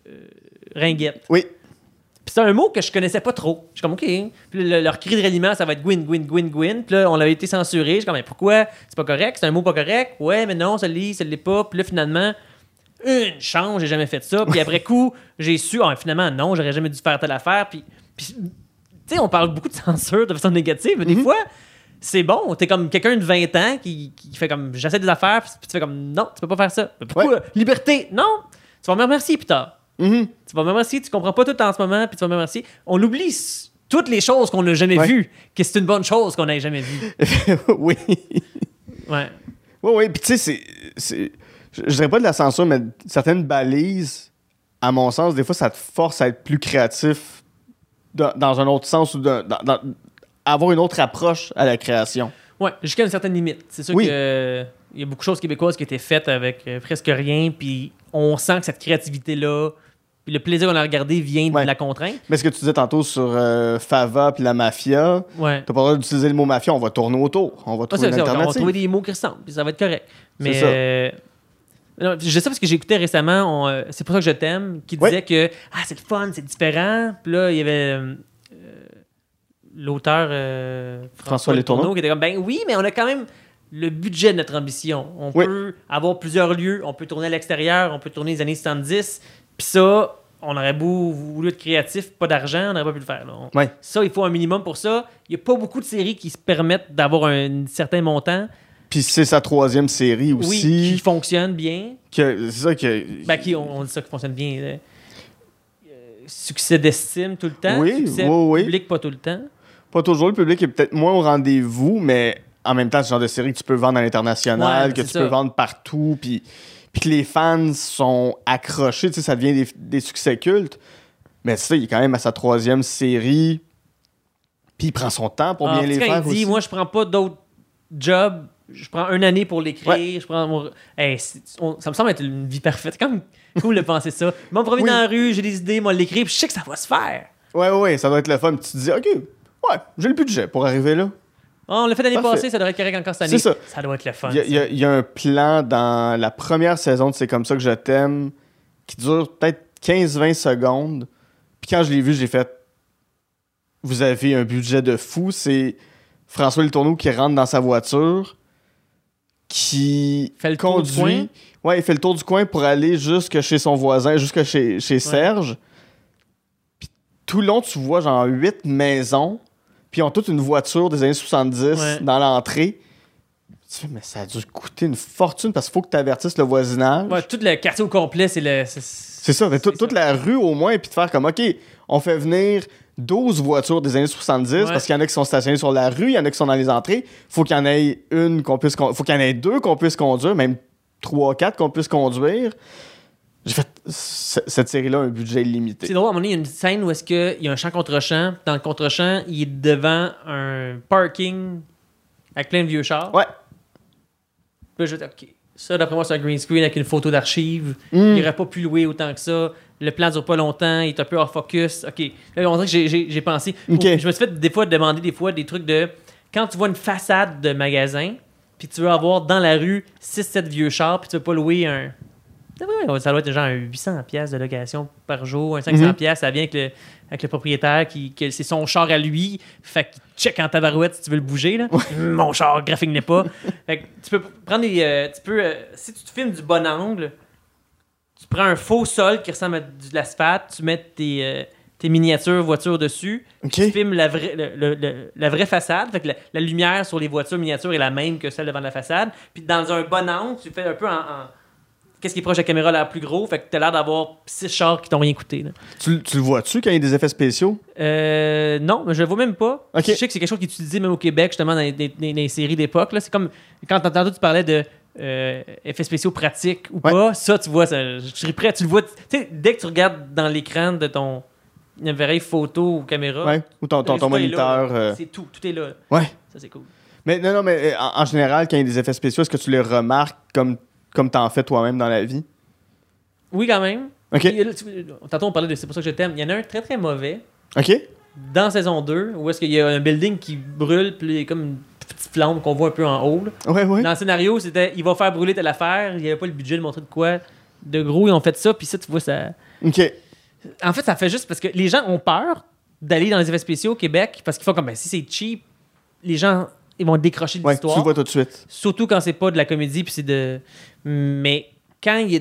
euh, ringuettes. Oui. Puis c'est un mot que je connaissais pas trop. Je suis comme, OK. Puis le- leur cri de ralliement, ça va être Gwyn, Gwyn, Gwyn, Gwyn. Puis là, on avait été censuré. Je suis comme, mais pourquoi? C'est pas correct? C'est un mot pas correct? Ouais, mais non, ça l'est, ça l'est pas. Puis là, finalement, une chance, j'ai jamais fait ça. Puis après coup, j'ai su, ah, finalement, non, j'aurais jamais dû faire telle affaire. Puis, puis tu sais, on parle beaucoup de censure de façon négative, mais des fois, c'est bon. T'es comme quelqu'un de 20 ans qui, qui fait comme, j'essaie des affaires, puis tu fais comme, non, tu peux pas faire ça. Mais pourquoi? Liberté, non! Tu vas me remercier plus tard. Mhm. Tu vas me remercier, tu comprends pas tout en ce moment, puis tu vas me remercier. On oublie toutes les choses qu'on n'a jamais Ouais. vues, que c'est une bonne chose qu'on n'ait jamais vues. oui. Ouais. Oui, oui. Puis tu sais, c'est-. Je dirais pas de la censure, mais certaines balises, à mon sens, des fois, ça te force à être plus créatif dans, dans un autre sens ou dans- dans- avoir une autre approche à la création. Ouais, jusqu'à une certaine limite. C'est sûr Oui. que euh, il y a beaucoup de choses québécoises qui étaient faites avec euh, presque rien, puis on sent que cette créativité-là, puis le plaisir qu'on a regardé vient Ouais. de la contrainte. Mais ce que tu disais tantôt sur euh, Fava puis la mafia, Ouais. t'as pas le droit d'utiliser le mot mafia, on va tourner autour. On va Ah, trouver c'est- une c'est- on va alternative. trouver des mots qui ressemblent, puis ça va être correct. Mais C'est ça. euh, non, je sais parce que j'ai écouté récemment, euh, c'est pour ça que je t'aime, qui Ouais. disait que ah c'est le fun, c'est différent. Puis là il y avait l'auteur euh, François, Letourneau. Qui était comme ben oui, mais on a quand même le budget de notre ambition. On Oui. peut avoir plusieurs lieux, on peut tourner à l'extérieur, on peut tourner les années 70. Puis ça, on aurait beau voulu être créatif, pas d'argent, on n'aurait pas pu le faire. On-. Ça, il faut un minimum pour ça. Il n'y a pas beaucoup de séries qui se permettent d'avoir un certain montant. Puis c'est sa troisième série Oui, aussi. qui fonctionne bien. C'est ça que. Ben, qui, on, on dit ça qui fonctionne bien. euh, succès d'estime tout le temps. Oui, succès oui, oui. public pas tout le temps. Pas toujours, le public est peut-être moins au rendez-vous, mais en même temps, c'est le genre de série que tu peux vendre à l'international, Ouais, que tu ça. peux vendre partout, puis, puis que les fans sont accrochés, tu sais, ça devient des, des succès cultes. Mais ça, il est quand même à sa troisième série, puis il prend son temps pour Ah, bien les faire il dit, aussi. moi, je prends pas d'autres jobs. Je prends une année pour l'écrire. Je prends mon... Hey, on- ça me semble être une vie parfaite. Même cool de penser ça. Moi, me promener Oui. dans la rue, j'ai des idées, moi, l'écrire, puis je sais que ça va se faire. Ouais, ouais, ouais, ça doit être le fun. Puis tu te dis, OK, ouais, j'ai le budget pour arriver là. Ah, on l'a fait l'année passée, ça devrait être correct encore cette année. C'est ça. doit être le fun. Il y, a- y y un plan dans la première saison de C'est comme ça que je t'aime qui dure peut-être 15-20 secondes. Puis quand je l'ai vu, j'ai fait Vous avez un budget de fou. C'est François Le Tourneau qui rentre dans sa voiture, qui Fait le tour du coin? conduit. Ouais, il fait le tour du coin pour aller jusque chez son voisin, jusque chez, chez Serge. Puis tout le long, tu vois genre 8 maisons. Puis ils ont toutes une voiture des années 70 Ouais. dans l'entrée. Tu fais, mais ça a dû coûter une fortune parce qu'il faut que tu avertisses le voisinage. Ouais, tout le quartier au complet, c'est le. C'est ça, mais toute la rue au moins, puis de faire comme, OK, on fait venir 12 voitures des années 70 Ouais. parce qu'il y en a qui sont stationnées sur la rue, il y en a qui sont dans les entrées. faut qu'il y en ait une qu'on puisse faut qu'il y en ait deux qu'on puisse conduire, même 3 4 qu'on puisse conduire. J'ai fait cette série-là un budget illimité. C'est drôle, à un moment donné, il y a une scène où est-ce qu'il y a un champ contre champ. Dans le contre champ, il est devant un parking avec plein de vieux chars. Ouais. Puis là, je dis, OK, ça, d'après moi, c'est un green screen avec une photo d'archive. Mm. Il n'aurait pas pu louer autant que ça. Le plan dure pas longtemps. Il est un peu hors focus. OK. Là, on dirait que j'ai- pensé. Je me suis fait des fois demander des fois des trucs de. Quand tu vois une façade de magasin, puis tu veux avoir dans la rue 6-7 vieux chars, puis tu veux pas louer un, Ça doit être genre un 800 pièces de location par jour, un 500 Mhm. pièces, ça vient avec le, avec le propriétaire qui, c'est son char à lui, fait qu'il check en tabarouette si tu veux le bouger là. Mon char graphique n'est pas. fait que tu peux prendre des euh, tu peux euh, si tu te filmes du bon angle, tu prends un faux sol qui ressemble à de l'asphalte, tu mets tes euh, tes miniatures voitures dessus, tu filmes la vraie, le- le- le- la vraie façade. Fait que la, la lumière sur les voitures miniatures est la même que celle devant la façade. Puis dans un bon angle, tu fais un peu en. en- Qu'est-ce qui est proche de la caméra la plus gros? Fait que t'as l'air d'avoir six chars qui t'ont rien coûté. là. Tu, tu le vois-tu quand il y a des effets spéciaux? Euh, non, mais je le vois même pas. Ok. Je sais que c'est quelque chose qui est utilisé même au Québec, justement, dans les, dans les- dans les séries d'époque. là. C'est comme quand tantôt tu parlais de euh, effets spéciaux pratiques ou Ouais. pas. Ça, tu vois, ça, je serais prêt. Tu le vois. Tu sais, dès que tu regardes dans l'écran de ton appareil photo ou caméra, Ouais. Ou ton, ton, ton le résultat est là, moniteur. euh, C'est tout. Tout est là. Ouais. Ça, c'est cool. Mais non, non, mais euh, en, en général, quand il y a des effets spéciaux, est-ce que tu les remarques comme, comme t'en fais toi-même dans la vie? Oui, quand même. OK. Tantôt, on parlait de C'est pour ça que je t'aime. Il y en a un très très mauvais OK? dans saison 2 où est-ce qu'il y a un building qui brûle, puis il y a comme une petite flamme qu'on voit un peu en haut. Ouais, ouais. Dans le scénario, c'était il va faire brûler telle affaire. Il n'y avait pas le budget de montrer de quoi. De gros, ils ont fait ça, puis ça, tu vois, ça. OK. En fait, ça fait juste parce que les gens ont peur d'aller dans les effets spéciaux au Québec parce qu'ils font comme ben, si c'est cheap, les gens ils vont décrocher de Ouais, tu l'histoire. le vois tout de suite. Surtout quand c'est pas de la comédie, puis c'est de. Mais quand il y a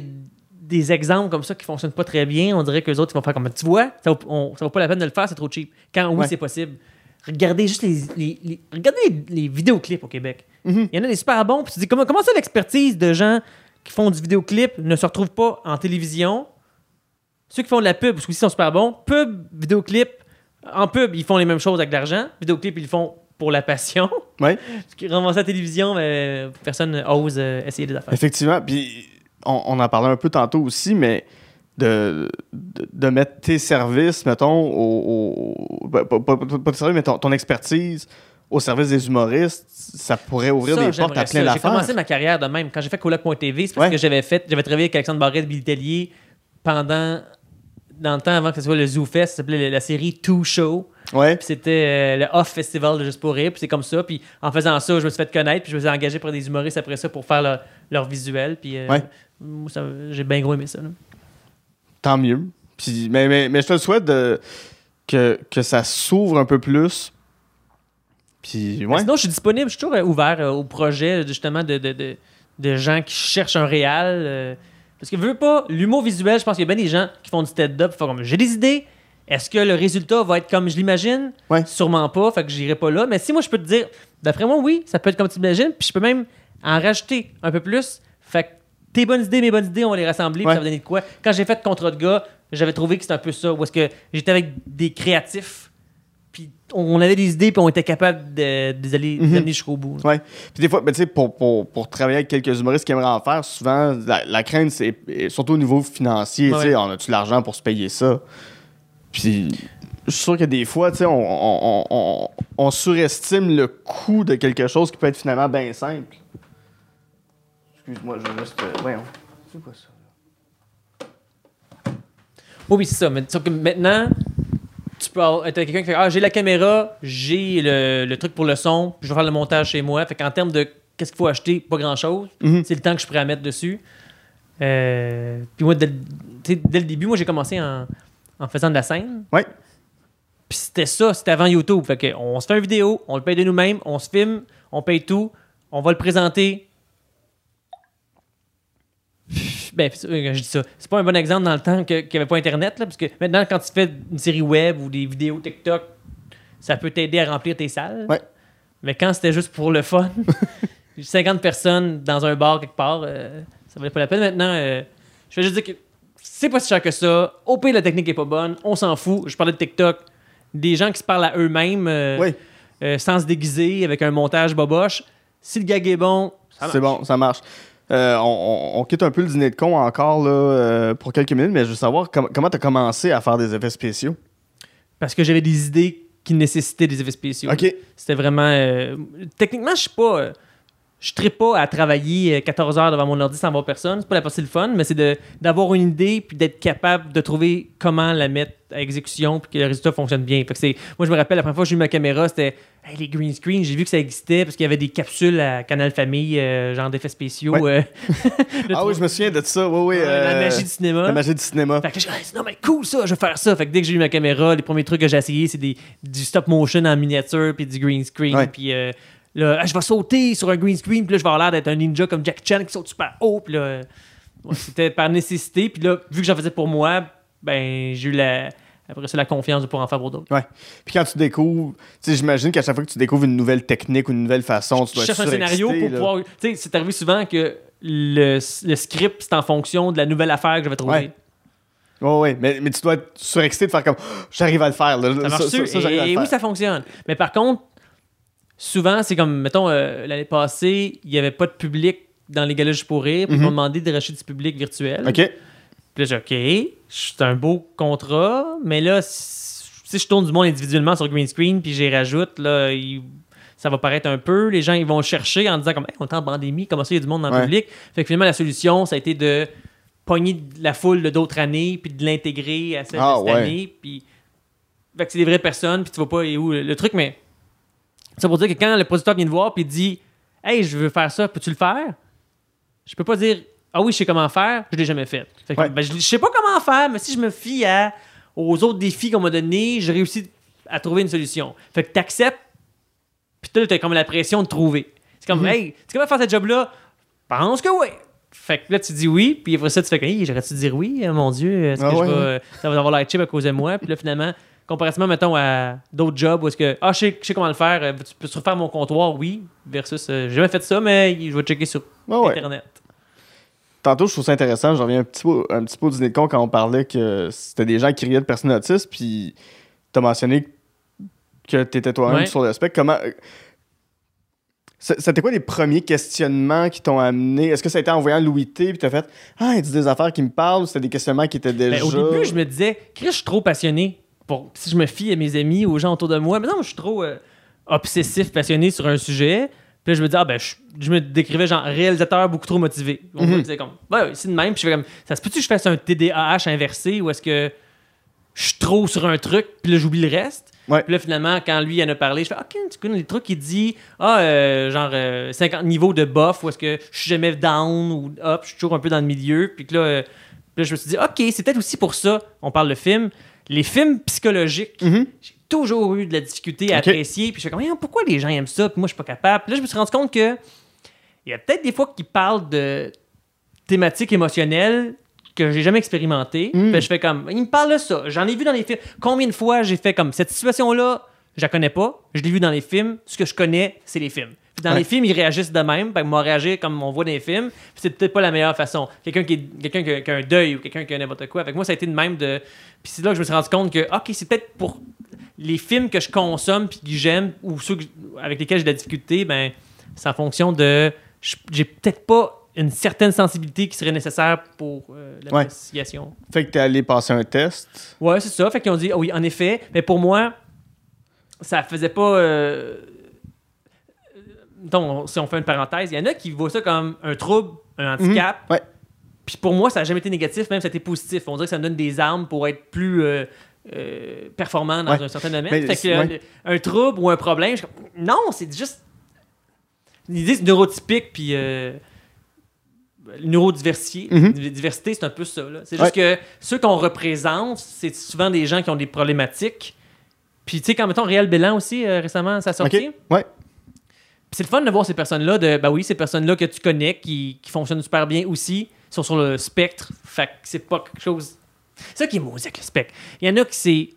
des exemples comme ça qui fonctionnent pas très bien, on dirait que les autres ils vont faire comme tu vois, ça vaut, on- ça vaut pas la peine de le faire, c'est trop cheap. Quand oui, Ouais. c'est possible. Regardez juste les, les- les- regardez les, les vidéoclips au Québec. Mhm. Il y en a des super bons, puis tu te dis comment, comment ça l'expertise de gens qui font du vidéoclip ne se retrouve pas en télévision? Ceux qui font de la pub, parce qu'ils sont super bons, pub, vidéoclip, en pub, ils font les mêmes choses avec de l'argent, vidéoclip, ils le font pour la passion. Ramasse à la télévision, mais personne ose euh, essayer des affaires. Effectivement. Puis on, on en parlait un peu tantôt aussi, mais de, de, de mettre tes services, mettons, au. au- pas, pas- pas- pas tes services, mais ton, ton expertise au service des humoristes, ça pourrait ouvrir Ça, des portes à plein ça. J'ai d'affaires. commencé ma carrière de même. Quand j'ai fait coloc.tv, c'est parce Ouais. que j'avais fait, j'avais travaillé avec Alexandre Barrette, Billy Tellier pendant, dans le temps avant que ce soit le Zoo Fest, ça s'appelait la série Two Show. Ouais. Puis c'était euh, le Off Festival de Juste pour rire. Puis c'est comme ça. Puis en faisant ça, je me suis fait connaître. Puis je me suis engagé par des humoristes après ça pour faire leur, leur visuel. Puis euh, Ouais. j'ai bien gros aimé ça. là. Tant mieux. Puis, mais, mais, mais je te le souhaite de, que, que ça s'ouvre un peu plus. Puis, ouais. Sinon, je suis disponible. Je suis toujours euh, ouvert euh, au projet, justement, de, de, de, de gens qui cherchent un réal. euh, parce que, veux pas, l'humour visuel, je pense qu'il y a bien des gens qui font du stand-up. comme, J'ai des idées. Est-ce que le résultat va être comme je l'imagine? Ouais. Sûrement pas. Fait que j'irai pas là. Mais si moi, je peux te dire, d'après moi, oui, ça peut être comme tu l'imagines. Puis je peux même en rajouter un peu plus. Fait que tes bonnes idées, mes bonnes idées, on va les rassembler. puis ça va donner de quoi? Quand j'ai fait Contrat de gars, j'avais trouvé que c'était un peu ça. Où est-ce que j'étais avec des créatifs. Puis on avait des idées, puis on était capable de, de les aller- Mhm. jusqu'au bout. Ouais. Puis des fois, ben, pour, pour, pour travailler avec quelques humoristes qui aimeraient en faire, souvent, la, la crainte, c'est surtout au niveau financier, Ouais. on a-tu l'argent pour se payer ça? Puis, je suis sûr que des fois, tu sais, on, on, on, on surestime le coût de quelque chose qui peut être finalement bien simple. Excuse-moi, je vais juste. euh, voyons. C'est quoi ça? Oui, oui, c'est ça. Mais sauf que maintenant, tu peux avoir- être quelqu'un qui fait Ah, j'ai la caméra, j'ai le, le truc pour le son, puis je vais faire le montage chez moi. Fait qu'en termes de qu'est-ce qu'il faut acheter, pas grand chose. Mhm. C'est le temps que je prêt à mettre dessus. Euh, puis moi, dès, dès le début, moi, j'ai commencé en, en faisant de la scène. Ouais. Puis c'était ça, c'était avant YouTube. Fait que on se fait une vidéo, on le paye de nous-mêmes, on se filme, on paye tout, on va le présenter. Ben, je dis ça. C'est pas un bon exemple dans le temps qu'il n'y avait pas Internet, là, parce que maintenant, quand tu fais une série web ou des vidéos TikTok, ça peut t'aider à remplir tes salles. Ouais. Mais quand c'était juste pour le fun, 50 personnes dans un bar quelque part, euh, ça valait pas la peine. Maintenant, euh, je vais juste dire que c'est pas si cher que ça. Au pire, la technique est pas bonne. On s'en fout. Je parlais de TikTok. Des gens qui se parlent à eux-mêmes euh, Oui, euh, sans se déguiser, avec un montage boboche. Si le gag est bon, ça c'est bon, ça marche. Euh, on, on- on quitte un peu le dîner de con encore là, pour quelques minutes, mais je veux savoir com- comment tu as commencé à faire des effets spéciaux? Parce que j'avais des idées qui nécessitaient des effets spéciaux. OK. C'était vraiment. techniquement, je suis pas. Euh, je ne pas à travailler euh, 14 heures devant mon ordi sans voir personne. C'est pas la partie le fun, mais c'est d'avoir une idée puis d'être capable de trouver comment la mettre à exécution puis que le résultat fonctionne bien. Fait que c'est, moi, je me rappelle, la première fois que j'ai eu ma caméra, c'était hey, les green screen. J'ai vu que ça existait parce qu'il y avait des capsules à Canal Famille, euh, genre d'effets spéciaux. Ouais. euh, de Ah oui, je me souviens de ça. Oui, la euh, magie du cinéma. La magie du cinéma. Fait que Hey, c'est non, mais cool ça, je vais faire ça. Fait que dès que j'ai eu ma caméra, les premiers trucs que j'ai essayé, c'est du stop motion en miniature puis du green screen. Ouais. Puis là, ah, je vais sauter sur un green screen, puis là, je vais avoir l'air d'être un ninja comme Jack Chan qui saute super haut. Puis là, ouais, c'était par nécessité. Puis là, vu que j'en faisais pour moi, ben, j'ai eu la. Après ça, la confiance de pouvoir en faire pour d'autres. Puis quand tu découvres, tu sais, j'imagine qu'à chaque fois que tu découvres une nouvelle technique ou une nouvelle façon, tu Je dois cherche être un scénario pour là. pouvoir. Tu sais, c'est arrivé souvent que le, le script, c'est en fonction de la nouvelle affaire que je vais trouver. Ouais. Ouais, ouais, mais, mais tu dois être surexcité de faire comme Oh, j'arrive à le faire. Là. Ça marche ça, ça, j'arrive à le et faire. oui, ça fonctionne? Mais par contre, souvent, c'est comme, mettons, euh, l'année passée, il n'y avait pas de public dans les galages pour rire, puis ils Mhm. m'ont demandé de racheter du public virtuel. OK. Puis là, j'ai dit, OK, c'est un beau contrat, mais là, si je tourne du monde individuellement sur green screen, puis j'y rajoute, là, il- ça va paraître un peu. Les gens, ils vont chercher en disant, comme, Hey, on est en pandémie, comment ça, il y a du monde dans le Ouais. public? Fait que finalement, la solution, ça a été de pogner la foule de d'autres années, puis de l'intégrer à celle Ah, de cette ouais. année, puis. Fait que c'est des vraies personnes, puis tu vois pas et où le truc, mais. Ça pour dire que quand le producteur vient te voir, il dit, Hey, je veux faire ça, peux-tu le faire? Je peux pas dire, Ah oui, je sais comment faire, je l'ai jamais fait. Fait que, Ouais. ben, je, je sais pas comment faire, mais si je me fie à, aux autres défis qu'on m'a donnés, j'ai réussi à trouver une solution. Fait que t'acceptes, puis là, t'as comme la pression de trouver. C'est comme, Mhm. hey, tu de faire cette job-là? Pense que oui. Fait que là, tu dis oui, puis après ça, tu fais que, hey, j'aurais-tu dire oui, mon Dieu, est-ce que Ah je ouais, vais- ouais. ça va avoir l'air cheap à cause de moi? Puis là, finalement, comparativement, mettons, à d'autres jobs où est-ce que, ah, je sais, je sais comment le faire, euh, tu peux refaire mon comptoir, oui, versus, euh, j'ai jamais fait ça, mais je vais checker sur ouais. Internet. Tantôt, je trouve ça intéressant. Je reviens un petit peu, un petit peu au dîner de con quand on parlait que c'était des gens qui riaient de personnes autistes, puis t'as mentionné que t'étais toi-même Ouais. sur le spectre. Comment. euh, C'était quoi les premiers questionnements qui t'ont amené? Est-ce que ça a été en voyant Louis T, puis t'as fait Ah, il dit des affaires qui me parlent, ou c'était des questionnements qui étaient déjà. Ben, au début, je me disais, Chris, je suis trop passionné. Pour, si je me fie à mes amis, aux gens autour de moi, mais non, je suis trop euh, obsessif, passionné sur un sujet. Puis là, je me dis, ah ben, je, je me décrivais genre réalisateur beaucoup trop motivé. On me Mhm. disait comme, ouais, c'est de même. Puis je fais comme, ça se peut-tu que je fasse un TDAH inversé ou est-ce que je suis trop sur un truc, puis là, j'oublie le reste? Ouais. Puis là, finalement, quand lui il en a parlé, je fais, ok, tu connais les trucs qu'il dit, ah, euh, genre euh, 50 niveaux de buff, ou est-ce que je suis jamais down ou up, je suis toujours un peu dans le milieu. Puis que là, euh, puis là, je me suis dit, ok, c'est peut-être aussi pour ça, on parle de film. Les films psychologiques, Mhm. j'ai toujours eu de la difficulté à apprécier. Puis je fais comme, pourquoi les gens aiment ça? Puis moi, je suis pas capable. Puis là, je me suis rendu compte que il y a peut-être des fois qu'ils parlent de thématiques émotionnelles que j'ai jamais expérimentées. Mm. Puis je fais comme, ils me parlent de ça. J'en ai vu dans les films. Combien de fois j'ai fait comme, cette situation-là, je la connais pas. Je l'ai vu dans les films. Ce que je connais, c'est les films. Puis dans Ouais. les films, ils réagissent de même. Ben, moi, réagir comme on voit dans les films, c'est peut-être pas la meilleure façon. Quelqu'un qui, quelqu'un qui, a- qui a un deuil ou quelqu'un qui a n'importe quoi. Avec moi, ça a été de même de. Puis c'est là que je me suis rendu compte que, OK, c'est peut-être pour les films que je consomme puis que j'aime ou ceux que- avec lesquels j'ai de la difficulté, ben, c'est en fonction de. J'ai peut-être pas une certaine sensibilité qui serait nécessaire pour euh, l'appréciation. Fait que t'es allé passer un test. Ouais, c'est ça. Fait qu'ils ont dit, ah oui, en effet. Mais pour moi, ça faisait pas. euh, mettons, si on fait une parenthèse, il y en a qui voient ça comme un trouble, un handicap. Mhm. Ouais. Puis pour moi, ça n'a jamais été négatif, même ça a été positif. On dirait que ça me donne des armes pour être plus euh, euh, performant dans Ouais. un certain domaine. Mais fait que c'est- euh, ouais. un trouble ou un problème, je non, c'est juste. L'idée, c'est neurotypique, puis. Euh, neurodiversité, Mhm. diversité, c'est un peu ça. C'est juste que ceux qu'on représente, c'est souvent des gens qui ont des problématiques. Puis, tu sais, quand mettons Réal Bélan aussi, récemment, ça a sorti. Ok. Ouais. C'est le fun de voir ces personnes-là, de, ben oui, ces personnes-là que tu connais, qui, qui fonctionnent super bien aussi, sont sur le spectre. Fait que c'est pas quelque chose. C'est ça qui est maudit avec le spectre. Il y en a qui c'est,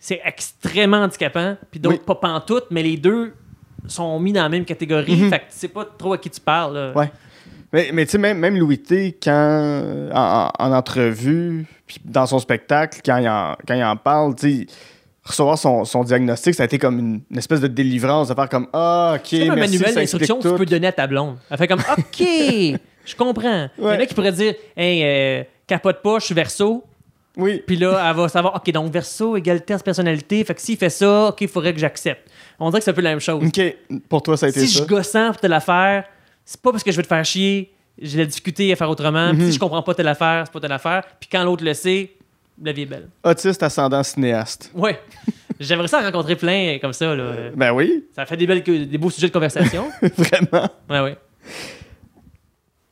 c'est extrêmement handicapant, puis d'autres Oui. pas pantoute, mais les deux sont mis dans la même catégorie. Mhm. Fait que tu sais pas trop à qui tu parles. là. Ouais. Mais, mais tu sais, même, même Louis T, quand, en, en- en entrevue, puis dans son spectacle, quand il en, quand il en parle, tu sais, recevoir son, son diagnostic, ça a été comme une, une espèce de délivrance, de faire comme Ah, ok, C'est comme un merci, manuel d'instruction que tu peux donner à ta blonde. Elle fait comme OK, je comprends. Il y en a qui pourraient dire Hey, euh, capote pas, je suis verso. Oui. Puis là, elle va savoir OK, donc verso, égalité personnalité. Fait que s'il fait ça, OK, il faudrait que j'accepte. On dirait que c'est un peu la même chose. Ok, pour toi, ça a été Si ça. je gossant pour te la faire, c'est pas parce que je veux te faire chier, j'ai la difficulté à faire autrement. Puis Mhm. si je comprends pas telle affaire, c'est pas telle affaire. Puis quand l'autre le sait, la vie est belle. Autiste ascendant cinéaste. Ouais. J'aimerais ça rencontrer plein comme ça. Là. Ben oui, Ça fait des, belles, des beaux sujets de conversation. vraiment. ouais, ouais.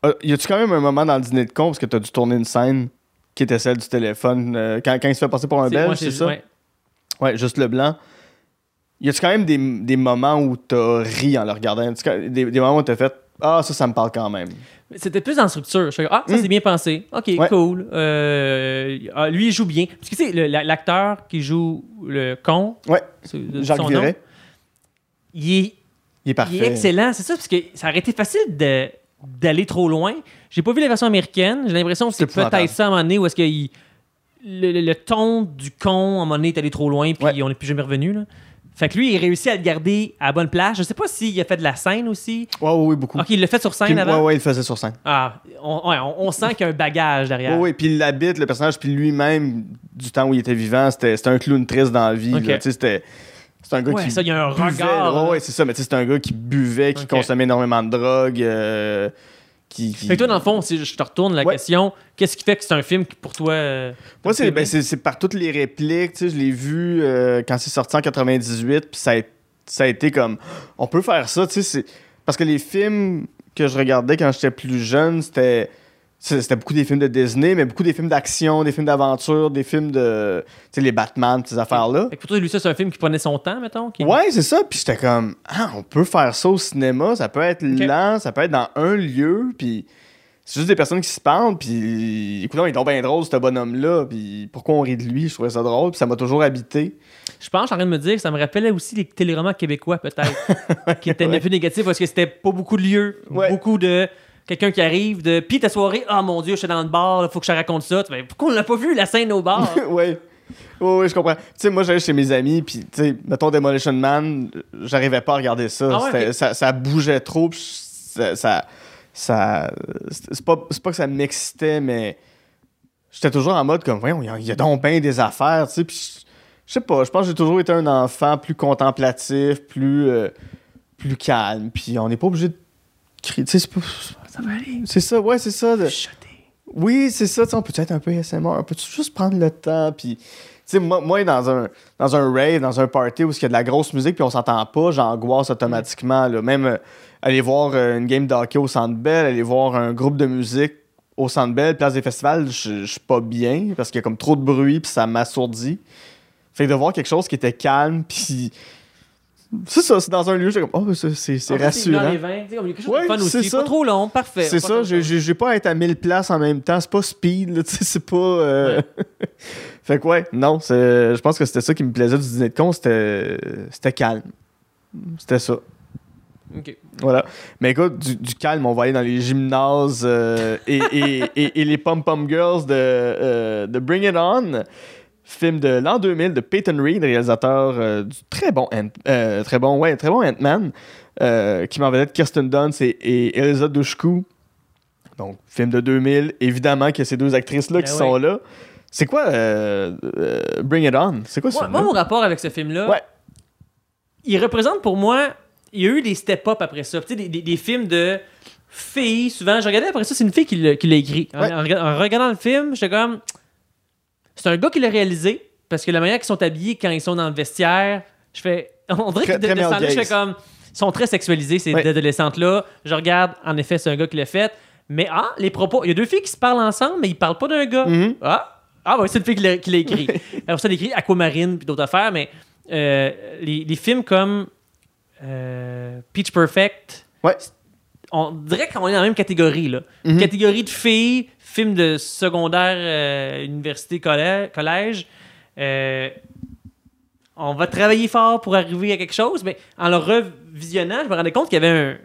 Euh, y a-tu quand même un moment dans le dîner de con parce que t'as dû tourner une scène qui était celle du téléphone euh, quand, quand il se fait passer pour un belge, c'est ça? ouais. Ouais, juste le blanc. Y a-tu quand même des, des moments où t'as ri en le regardant? Des, des moments où t'as fait Ah, ça, ça me parle quand même. C'était plus en structure. Je fais, ah, ça Mm. c'est bien pensé. Ok, Ouais. cool. Euh, ah, lui, il joue bien. Parce que tu sais, la- l'acteur qui joue le con, Ouais, Jacques son nom, Viret, il est, il est parfait. il est excellent. C'est ça, parce que ça aurait été facile de- d'aller trop loin. J'ai pas vu la version américaine. J'ai l'impression que c'est peut-être ça à un moment donné où est-ce que il- le, le- le ton du con, à un moment donné, est allé trop loin, puis Ouais. on n'est plus jamais revenu. Là. Fait que lui, il réussit à le garder à la bonne place. Je sais pas s'il a fait de la scène aussi. Ouais, ouais, ouais, beaucoup. Ok, il l'a fait sur scène Puis- avant? ouais, ouais, il le faisait sur scène. Ah, on, ouais, on- on sent qu'il y a un bagage derrière. Ouais, ouais, puis il l'habite, le personnage, puis lui-même, du temps où il était vivant, c'était c'était un clown triste dans la vie. Ok. là. Tu sais, C'était c'était un gars Ouais, qui. ça, il y a un buvait, regard, là. là. Ouais, c'est ça, mais tu sais, c'était un gars qui buvait, qui Ok. consommait énormément de drogue. euh, qui, qui- Fait que toi, dans le fond, si je te retourne la Ouais. question, qu'est-ce qui fait que c'est un film qui, pour toi. euh, Moi, c'est ben, c'est par toutes les répliques. Tu sais, je l'ai vu euh, quand c'est sorti en 98, puis ça a, ça a été comme. On peut faire ça, tu sais. c'est- Parce que les films que je regardais quand j'étais plus jeune, c'était. C'était beaucoup des films de Disney, mais beaucoup des films d'action, des films d'aventure, des films de. Tu sais, les Batman, ces affaires-là. Fait que pour toi, lui, ça, c'est un film qui prenait son temps, mettons. qui- Ouais, c'est ça. Puis j'étais comme, ah, on peut faire ça au cinéma. Ça peut être lent, ça peut être dans un lieu. Puis c'est juste des personnes qui se parlent. Puis écoute, il est donc bien drôle, ce bonhomme-là. Puis pourquoi on rit de lui? Je trouvais ça drôle. Puis ça m'a toujours habité. Je pense, je suis en train de me dire que ça me rappelait aussi les téléromans québécois, peut-être, qui étaient un peu négatifs parce que c'était pas beaucoup de lieux, Ouais. beaucoup de. Quelqu'un qui arrive de. Puis ta soirée, ah mon Dieu, je suis dans le bar, il faut que je te raconte ça. Tu fais, pourquoi on l'a pas vu, la scène au bar? ouais. Ouais, ouais, je comprends. Tu sais, moi, j'allais chez mes amis, puis, tu sais, mettons Demolition Man, j'arrivais pas à regarder ça. Ah ouais, ça, ça bougeait trop, puis ça. ça, ça- c'est pas, c'est pas que ça m'excitait, mais j'étais toujours en mode comme, voyons, il y a- il y, a donc bien des affaires, tu sais, puis je sais pas, je pense que j'ai toujours été un enfant plus contemplatif, plus, euh, plus calme, puis on n'est pas obligé de crier, tu sais, c'est pas. Ça va aller. C'est ça, ouais, c'est ça. de- oui, c'est ça, on peut être un peu ASMR, on peut juste prendre le temps, puis... Tu sais, moi, moi, dans un, dans un rave, dans un party où il y a de la grosse musique puis on s'entend pas, j'angoisse automatiquement. Là. Même euh, aller voir euh, une game de hockey au Centre Bell, aller voir un groupe de musique au Centre Bell, place des festivals, je je suis pas bien parce qu'il y a comme trop de bruit puis ça m'assourdit. Fait que de voir quelque chose qui était calme puis... C'est ça, c'est dans un lieu, j'ai comme, oh, c'est c'est- c'est c'est rassurant. et vingt, tu sais, comme il y a quelque chose Ouais, de fun c'est aussi. ça. Pas trop long, parfait. C'est ça, autre j'ai- chose. j'ai j'ai pas à être à 1000 places en même temps. C'est pas speed, là, tu sais, c'est pas. euh, fait que ouais, non, c'est- je pense que c'était ça qui me plaisait du dîner de con, c'était c'était calme. C'était ça. Ok. Voilà. Mais écoute, du, du calme, on va aller dans les gymnases euh, et, et, et- et les pom-pom girls de, euh, de Bring It On. Film de l'an 2000 de Peyton Reed, réalisateur euh, du très bon, Ant- euh, très bon, ouais, très bon Ant-Man, euh, qui m'en vedette Kirsten Dunst et, et Elsa Dushku. Donc, film de 2000. Évidemment qu'il y a ces deux actrices-là Ben qui ouais. sont là. C'est quoi euh, Bring It On? C'est quoi Moi, ça? moi, mon rapport avec ce film-là, Ouais. il représente pour moi. Il y a eu des step-up après ça. Des, des- des films de filles, souvent. Je regardais après ça, c'est une fille qui l'a qui l'a écrit. En, Ouais. en regardant le film, j'étais comme. C'est un gars qui l'a réalisé, parce que la manière qu'ils sont habillés quand ils sont dans le vestiaire, je fais. On dirait que de, de je fais comme. Ils sont très sexualisés, ces adolescentes-là. Je regarde, en effet, c'est un gars qui l'a fait. Mais ah, les propos. Il y a deux filles qui se parlent ensemble, mais ils parlent pas d'un gars. Mhm. Ah, ah ouais, c'est une fille qui l'a, qui écrit. Alors ça, elle écrit Aquamarine puis d'autres affaires, mais euh, les, les films comme euh, Peach Perfect, Ouais. on dirait qu'on est dans la même catégorie. Là. Mhm. Catégorie de filles, films de secondaire, euh, université, collège. euh, on va travailler fort pour arriver à quelque chose, mais en le revisionnant, je me rendais compte qu'il y avait un.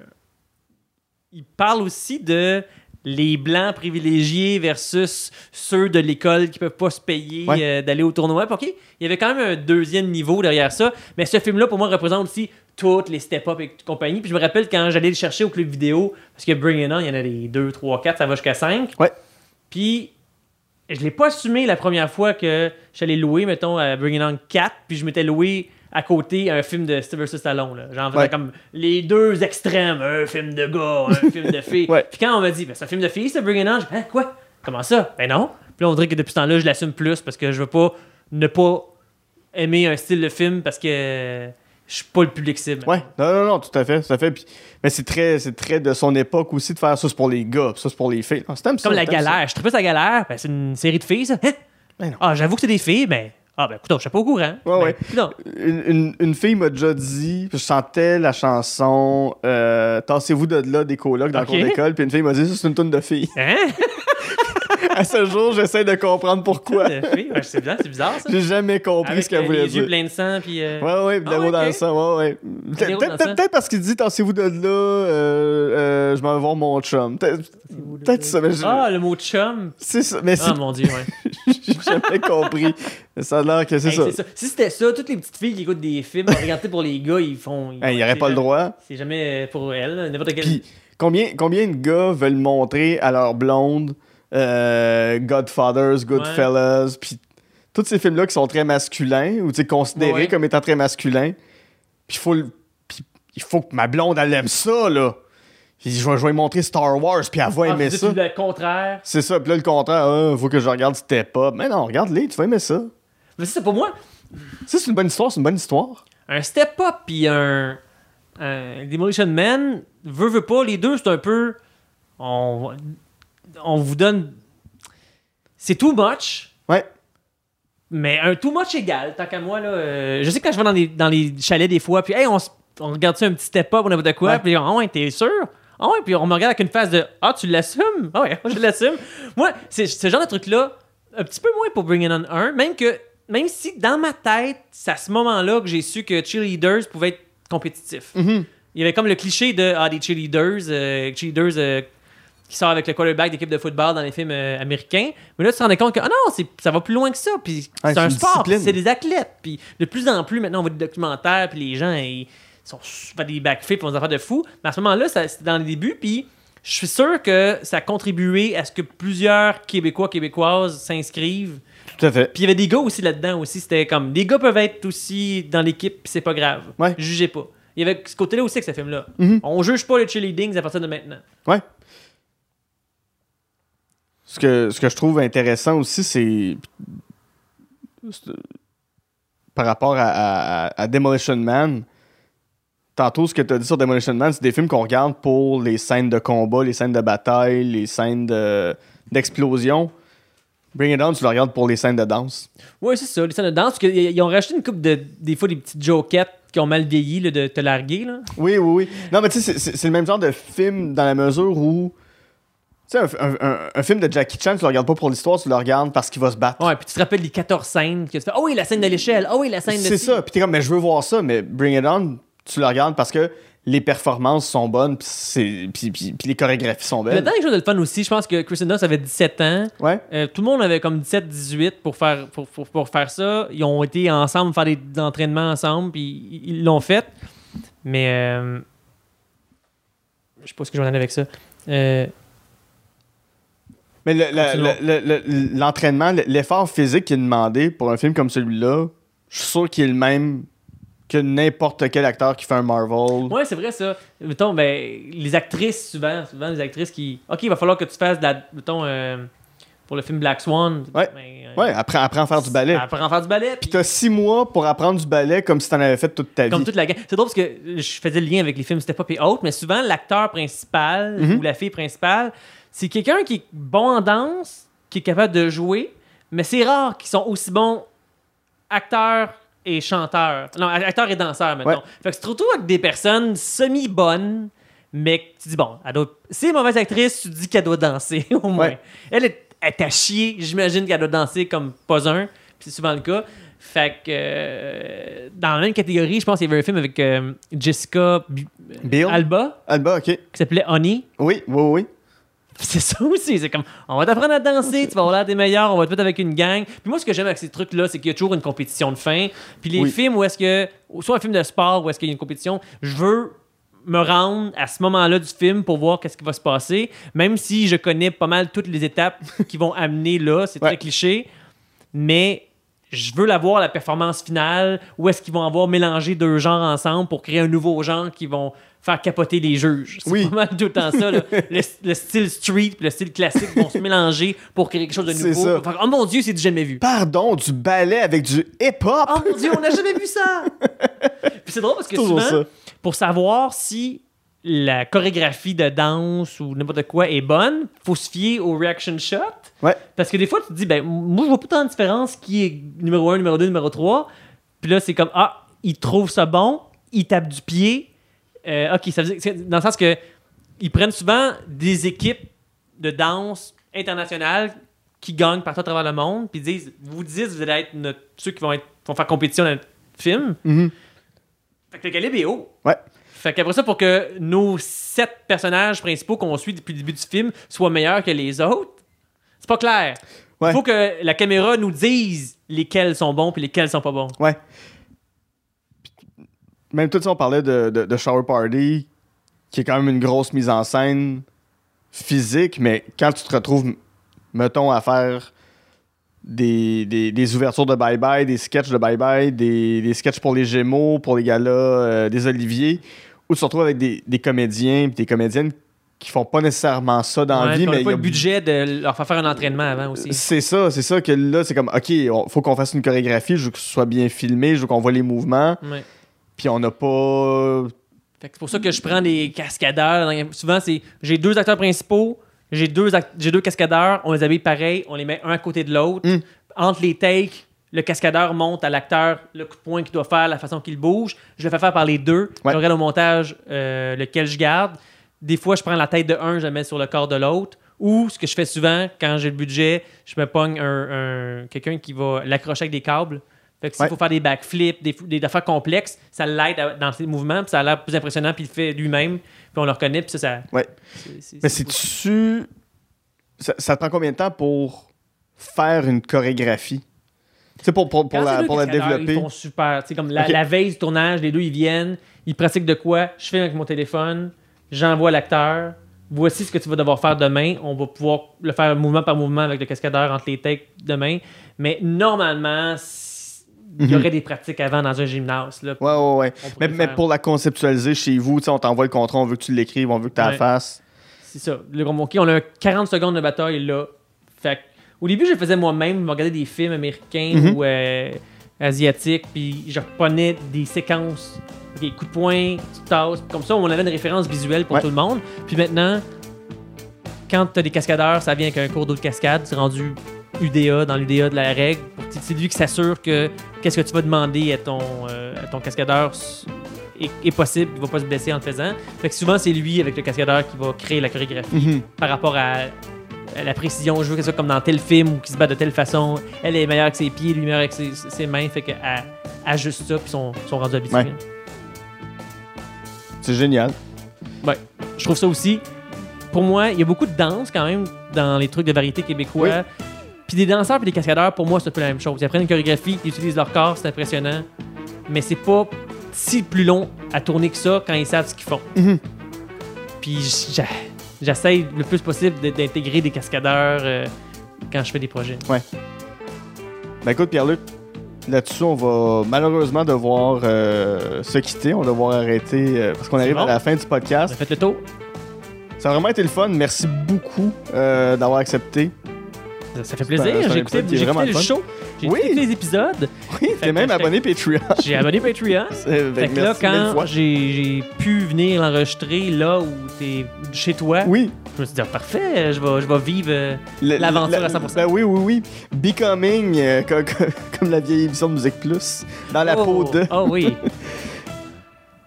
Il parle aussi de les blancs privilégiés versus ceux de l'école qui peuvent pas se payer Ouais. euh, d'aller au tournoi. OK, il y avait quand même un deuxième niveau derrière ça, mais ce film-là, pour moi, représente aussi toutes les step-up et compagnie. Puis je me rappelle quand j'allais le chercher au club vidéo, parce que Bring It On, il y en a des 2, 3, 4, ça va jusqu'à 5. Ouais. Puis je l'ai pas assumé la première fois que j'allais louer, mettons, à Bring It On 4, puis je m'étais loué à côté un film de Sylvester Stallone. Là. Genre, Ouais. comme les deux extrêmes, un film de gars, un film de filles. Ouais. Puis quand on m'a dit, ben, c'est un film de filles, c'est Bring It On, j'ai dit, hein, quoi? Comment ça? Ben non. Puis là, on dirait que depuis ce temps-là, je l'assume plus parce que je veux pas ne pas aimer un style de film parce que je suis pas le public cible. Ouais, non, non, non, tout à fait, tout à fait. Puis- mais c'est très, c'est très de son époque aussi de faire ça, c'est pour les gars, ça, c'est pour les filles. Ça, Comme la t'aimes ça. galère. Je trouve la galère. Ben, c'est une série de filles, ça. Hein? Ben non. Ah, j'avoue que c'est des filles, mais. Ah, ben, écoute, je suis pas au courant. Ouais, Ben, ouais. coudonc. Une, une- une fille m'a déjà dit, je chantais la chanson euh, Tassez-vous de là des colocs dans le cours d'école, puis une fille m'a dit ça, c'est une tonne de filles. Hein? à ce jour, j'essaie de comprendre pourquoi. Ouais, c'est bizarre, c'est bizarre, ça. J'ai jamais compris Avec ce qu'elle euh, voulait les yeux dire. pleins de sang, puis. euh, Ouais, ouais, de Ah, ouais, dans le sang, ouais, ouais. Peut-être parce qu'il dit Tassez-vous de là, euh, euh, je m'en vais voir mon chum. Peut-être ça, mais je- Ah, le mot chum. c'est ça, mais Ah, mon Dieu, ouais. j'ai jamais compris. Ça a l'air que c'est Hey, ça. Si c'était ça, toutes les petites filles qui écoutent des films, regardez pour les gars, ils font. ils- Hey, il n'y aurait c'est pas le jamais- droit. C'est jamais pour elles, n'importe quel. Puis combien, combien de gars veulent montrer à leur blonde euh, Godfathers, Goodfellas, puis tous ces films-là qui sont très masculins, ou considérés Ouais, comme étant très masculins. Puis il faut, il faut que ma blonde, elle aime ça, là. Puis je vais, je vais lui montrer Star Wars, puis elle va Ah, aimer ça. le contraire. C'est ça, puis là, le contraire, il faut que je regarde Step Up. Mais non, regarde-les, tu vas aimer ça. Mais c'est pour moi, Ça, c'est une bonne histoire, c'est une bonne histoire. un step up puis un, un Demolition Man, veut, veut pas, les deux, c'est un peu. On, on vous donne. C'est too much, Ouais. mais un too much égal, tant qu'à moi. Là, euh, je sais que quand je vais dans les, dans les chalets des fois, puis hey, on, on regarde ça un petit step up ou n'importe quoi, Ouais. puis ah ouais, t'es sûr? Ah ouais, puis on me regarde avec une face de Ah, tu l'assumes? Ah ouais, je l'assume. Moi, c'est ce genre de truc-là, un petit peu moins pour Bring It On 1, même que. Même si dans ma tête, c'est à ce moment-là que j'ai su que cheerleaders pouvaient être compétitifs. Mhm. Il y avait comme le cliché de ah, des cheerleaders, euh, cheerleaders euh, qui sortent avec le quarterback d'équipe de football dans les films euh, américains. Mais là, tu te rendais compte que ah non, c'est- ça va plus loin que ça. Puis Ouais, c'est un sport, c'est des athlètes. Puis de plus en plus, maintenant, on voit des documentaires, puis les gens, ils sont font des backflips, ils font des affaires de fou. Mais à ce moment-là, c'était dans les débuts, puis je suis sûr que ça a contribué à ce que plusieurs Québécois, Québécoises s'inscrivent. Tout à fait. Puis il y avait des gars aussi là-dedans aussi. C'était comme des gars peuvent être aussi dans l'équipe, puis c'est pas grave. Ouais. Jugez pas. Il y avait ce côté-là aussi avec ce film-là. Mhm. On juge pas les cheerleadings à partir de maintenant. Ouais. Ce que, ce que je trouve intéressant aussi, c'est. Par rapport à, à- à Demolition Man, tantôt, ce que tu as dit sur Demolition Man, c'est des films qu'on regarde pour les scènes de combat, les scènes de bataille, les scènes de- d'explosion. Bring It On, tu le regardes pour les scènes de danse. Oui, c'est ça, les scènes de danse. Parce qu'ils ont rajouté une coupe de. Des fois, des petites jokettes qui ont mal vieilli là, de te larguer. Là. Oui, oui, oui. Non, mais tu sais, c'est le même genre de film dans la mesure où. Tu sais, un, un- un- un film de Jackie Chan, tu le regardes pas pour l'histoire, tu le regardes parce qu'il va se battre. Ouais, puis tu te rappelles les 14 scènes que tu fais. Oh oui, la scène de l'échelle. Oh oui, la scène de. C'est ça. Puis t'es comme, mais je veux voir ça, mais Bring It On, tu le regardes parce que les performances sont bonnes, puis, les chorégraphies sont belles. Là-dedans, quelque chose de le fun aussi. Je pense que Kristen Dunst avait 17 ans. Ouais. Euh, tout le monde avait comme 17-18 pour faire, pour, pour- pour faire ça. Ils ont été ensemble faire des, des entraînements ensemble, puis ils- l'ont fait. Mais. euh, je sais pas ce que je vais en aller avec ça. Euh, Mais le- le- le- le- le- l'entraînement, le- l'effort physique qui est demandé pour un film comme celui-là, je suis sûr qu'il est le même que n'importe quel acteur qui fait un Marvel. Ouais, c'est vrai ça. Mettons, ben, les actrices, souvent, souvent les actrices qui. Ok, il va falloir que tu fasses de la. Mettons, euh, pour le film Black Swan. Ouais. ben, euh, Ouais, apprends, apprends à faire du ballet. Apprends à faire du ballet. Puis Puis t'as six mois pour apprendre du ballet comme si t'en avais fait toute ta comme vie. toute la. C'est drôle parce que je faisais le lien avec les films Step Up et autres, mais souvent, l'acteur principal Mhm. ou la fille principale, c'est quelqu'un qui est bon en danse, qui est capable de jouer, mais c'est rare qu'ils sont aussi bons acteurs et chanteurs. Non, acteurs et danseurs, maintenant. Ouais. Fait que tu te retrouves avec des personnes semi-bonnes, mais que tu dis, bon, elle doit... si elle est mauvaise actrice, tu dis qu'elle doit danser, au moins. Ouais. Elle est, à chier, j'imagine qu'elle doit danser comme pas un, puis c'est souvent le cas. Fait que euh, dans la même catégorie, je pense qu'il y avait un film avec euh, Jessica B- Bill? Alba Alba, ok. qui s'appelait Honey. Oui, oui, oui. C'est ça aussi, c'est comme on va t'apprendre à danser, tu vas avoir l'air des meilleurs, on va te mettre avec une gang. Puis moi ce que j'aime avec ces trucs là, c'est qu'il y a toujours une compétition de fin. Puis les Oui. films où est-ce que soit un film de sport où est-ce qu'il y a une compétition, je veux me rendre à ce moment-là du film pour voir qu'est-ce qui va se passer, même si je connais pas mal toutes les étapes qui vont amener là, c'est Ouais. très cliché, mais je veux la voir, la performance finale, où est-ce qu'ils vont avoir mélangé deux genres ensemble pour créer un nouveau genre qui vont faire capoter les juges. C'est Oui. pas mal tout le temps ça. là. Le, le style street et le style classique vont se mélanger pour créer quelque chose de C'est nouveau. ça. Pour faire, oh mon Dieu, c'est du jamais vu. Pardon, du ballet avec du hip-hop! Oh mon Dieu, on n'a jamais vu ça! Puis c'est drôle parce que souvent, ça. pour savoir si la chorégraphie de danse ou n'importe quoi est bonne, faut se fier au reaction shot. Ouais. Parce que des fois, tu te dis, ben, moi, je vois pas tant de différence qui est numéro 1, numéro 2, numéro 3. Puis là, c'est comme, ah, il trouve ça bon, il tape du pied. Euh, ok, ça veut dire, dans le sens que ils prennent souvent des équipes de danse internationales qui gagnent partout à travers le monde, puis disent, vous dites, vous allez être notre- ceux qui vont, être, vont faire compétition dans notre film. Mhm. Fait que le calibre est haut. Ouais. Fait qu'après ça, pour que nos sept personnages principaux qu'on suit depuis le début du film soient meilleurs que les autres, c'est pas clair. Il Ouais. faut que la caméra nous dise lesquels sont bons puis lesquels sont pas bons. Ouais. Même tout ça, on parlait de, de, de Shower Party, qui est quand même une grosse mise en scène physique, mais quand tu te retrouves, mettons, à faire des, des, des ouvertures de bye-bye, des sketchs de bye-bye, des, des sketchs pour les Gémeaux, pour les galas, euh, des Oliviers, où tu te retrouves avec des, des comédiens et des comédiennes qui font pas nécessairement ça dans la vie, mais pas le budget de leur faire faire un entraînement avant aussi. c'est ça, c'est ça que là, c'est comme, OK, il faut qu'on fasse une chorégraphie, je veux que ce soit bien filmé, je veux qu'on voit les mouvements, Ouais. Puis on n'a pas. C'est pour ça que je prends des cascadeurs. Souvent, c'est j'ai deux acteurs principaux, j'ai deux, j'ai deux cascadeurs, on les habille pareil, on les met un à côté de l'autre. Mm. Entre les takes, le cascadeur monte à l'acteur le coup de poing qu'il doit faire, la façon qu'il bouge. Je le fais faire par les deux. Ouais. Je regarde au montage euh, lequel je garde. Des fois, je prends la tête de un, je la mets sur le corps de l'autre. Ou ce que je fais souvent, quand j'ai le budget, je me pogne un, un- quelqu'un qui va l'accrocher avec des câbles. Fait que s'il Ouais. faut faire des backflips, des, des affaires complexes, ça l'aide dans ses mouvements, puis ça a l'air plus impressionnant, puis il le fait lui-même, puis on le reconnaît, puis ça, ça. Ouais. Mais c'est- c'est-tu. Ça, ça prend combien de temps pour faire une chorégraphie? Tu sais, pour, la, deux pour la développer. Ils font super. Tu sais, comme la, veille du tournage, les deux, ils viennent, ils pratiquent de quoi, je fais avec mon téléphone, j'envoie l'acteur, voici ce que tu vas devoir faire demain, on va pouvoir le faire mouvement par mouvement avec le cascadeur entre les takes demain. Mais normalement, il y Mhm. aurait des pratiques avant dans un gymnase. Là, Ouais, ouais, ouais. Mais, mais pour la conceptualiser chez vous, on t'envoie le contrat, on veut que tu l'écrives, on veut que tu la Ouais. fasses. C'est ça. Le gros on a 40 secondes de bataille là. Fait au début, je le faisais moi-même, je regardais des films américains Mhm. ou euh, asiatiques, puis je reprenais des séquences. OK, coup de poing, tu tasses. Comme ça, on avait une référence visuelle pour Ouais. tout le monde. Puis maintenant, quand tu as des cascadeurs, ça vient avec un cours d'eau de cascade. C'est rendu UDA dans l'UDA de la règle. C'est- lui qui s'assure que qu'est-ce que tu vas demander à ton, euh, à ton cascadeur est, est possible, il va pas se blesser en le faisant. Fait que souvent, c'est lui avec le cascadeur qui va créer la chorégraphie Mhm. par rapport à, à la précision. Je veux que ce soit comme dans tel film ou qui se bat de telle façon. Elle est meilleure avec ses pieds, lui meilleur avec ses, ses mains. Fait qu'elle ajuste ça, puis sont, sont rendus habitués. Ouais. C'est génial. Je trouve ça aussi. Pour moi, il y a beaucoup de danse quand même dans les trucs de variété québécois. Puis des danseurs puis des cascadeurs, pour moi, c'est un peu la même chose. Ils apprennent une chorégraphie, ils utilisent leur corps, c'est impressionnant. Mais c'est pas si plus long à tourner que ça quand ils savent ce qu'ils font. Mhm. Puis j'essaye le plus possible d'intégrer des cascadeurs euh, quand je fais des projets. Ben écoute, Pierre-Luc, là-dessus, on va malheureusement devoir euh, se quitter. On va devoir arrêter euh, parce qu'on arrive à la fin du On podcast. a fait le tour. Ça a vraiment été le fun. Merci beaucoup d'avoir accepté. Ça, fait plaisir. J'ai écouté, j'ai le fun. show. J'ai Oui. écouté tous les épisodes. Oui, t'es même abonné Patreon. J'ai abonné Patreon. Fait que là, merci quand j'ai pu venir l'enregistrer là où t'es chez toi, Oui. je me suis dit, ah, parfait, je vais, je vais vivre. euh, L'aventure à 100%. Ben oui, oui, oui. Becoming, euh, co- co- comme, la vieille émission de Musique Plus, dans la oh, peau de. Oh oui.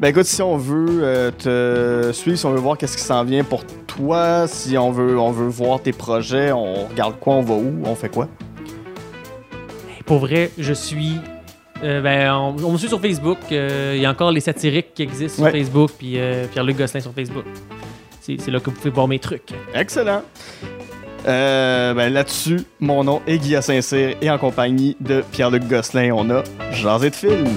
Ben écoute, si on veut euh, te suivre, si on veut voir qu'est-ce qui s'en vient pour toi, si on veut, on veut voir tes projets, on regarde quoi, on va où, on fait quoi? Pour vrai, je suis. euh, ben, on, on me suit sur Facebook. euh, Il y a encore les satiriques qui existent Ouais. sur Facebook, puis euh, Pierre-Luc Gosselin sur Facebook. C'est c'est là que vous pouvez voir mes trucs. Excellent. Euh, ben là-dessus, mon nom est Guillaume Saint-Cyr et en compagnie de Pierre-Luc Gosselin, on a Jasé de film.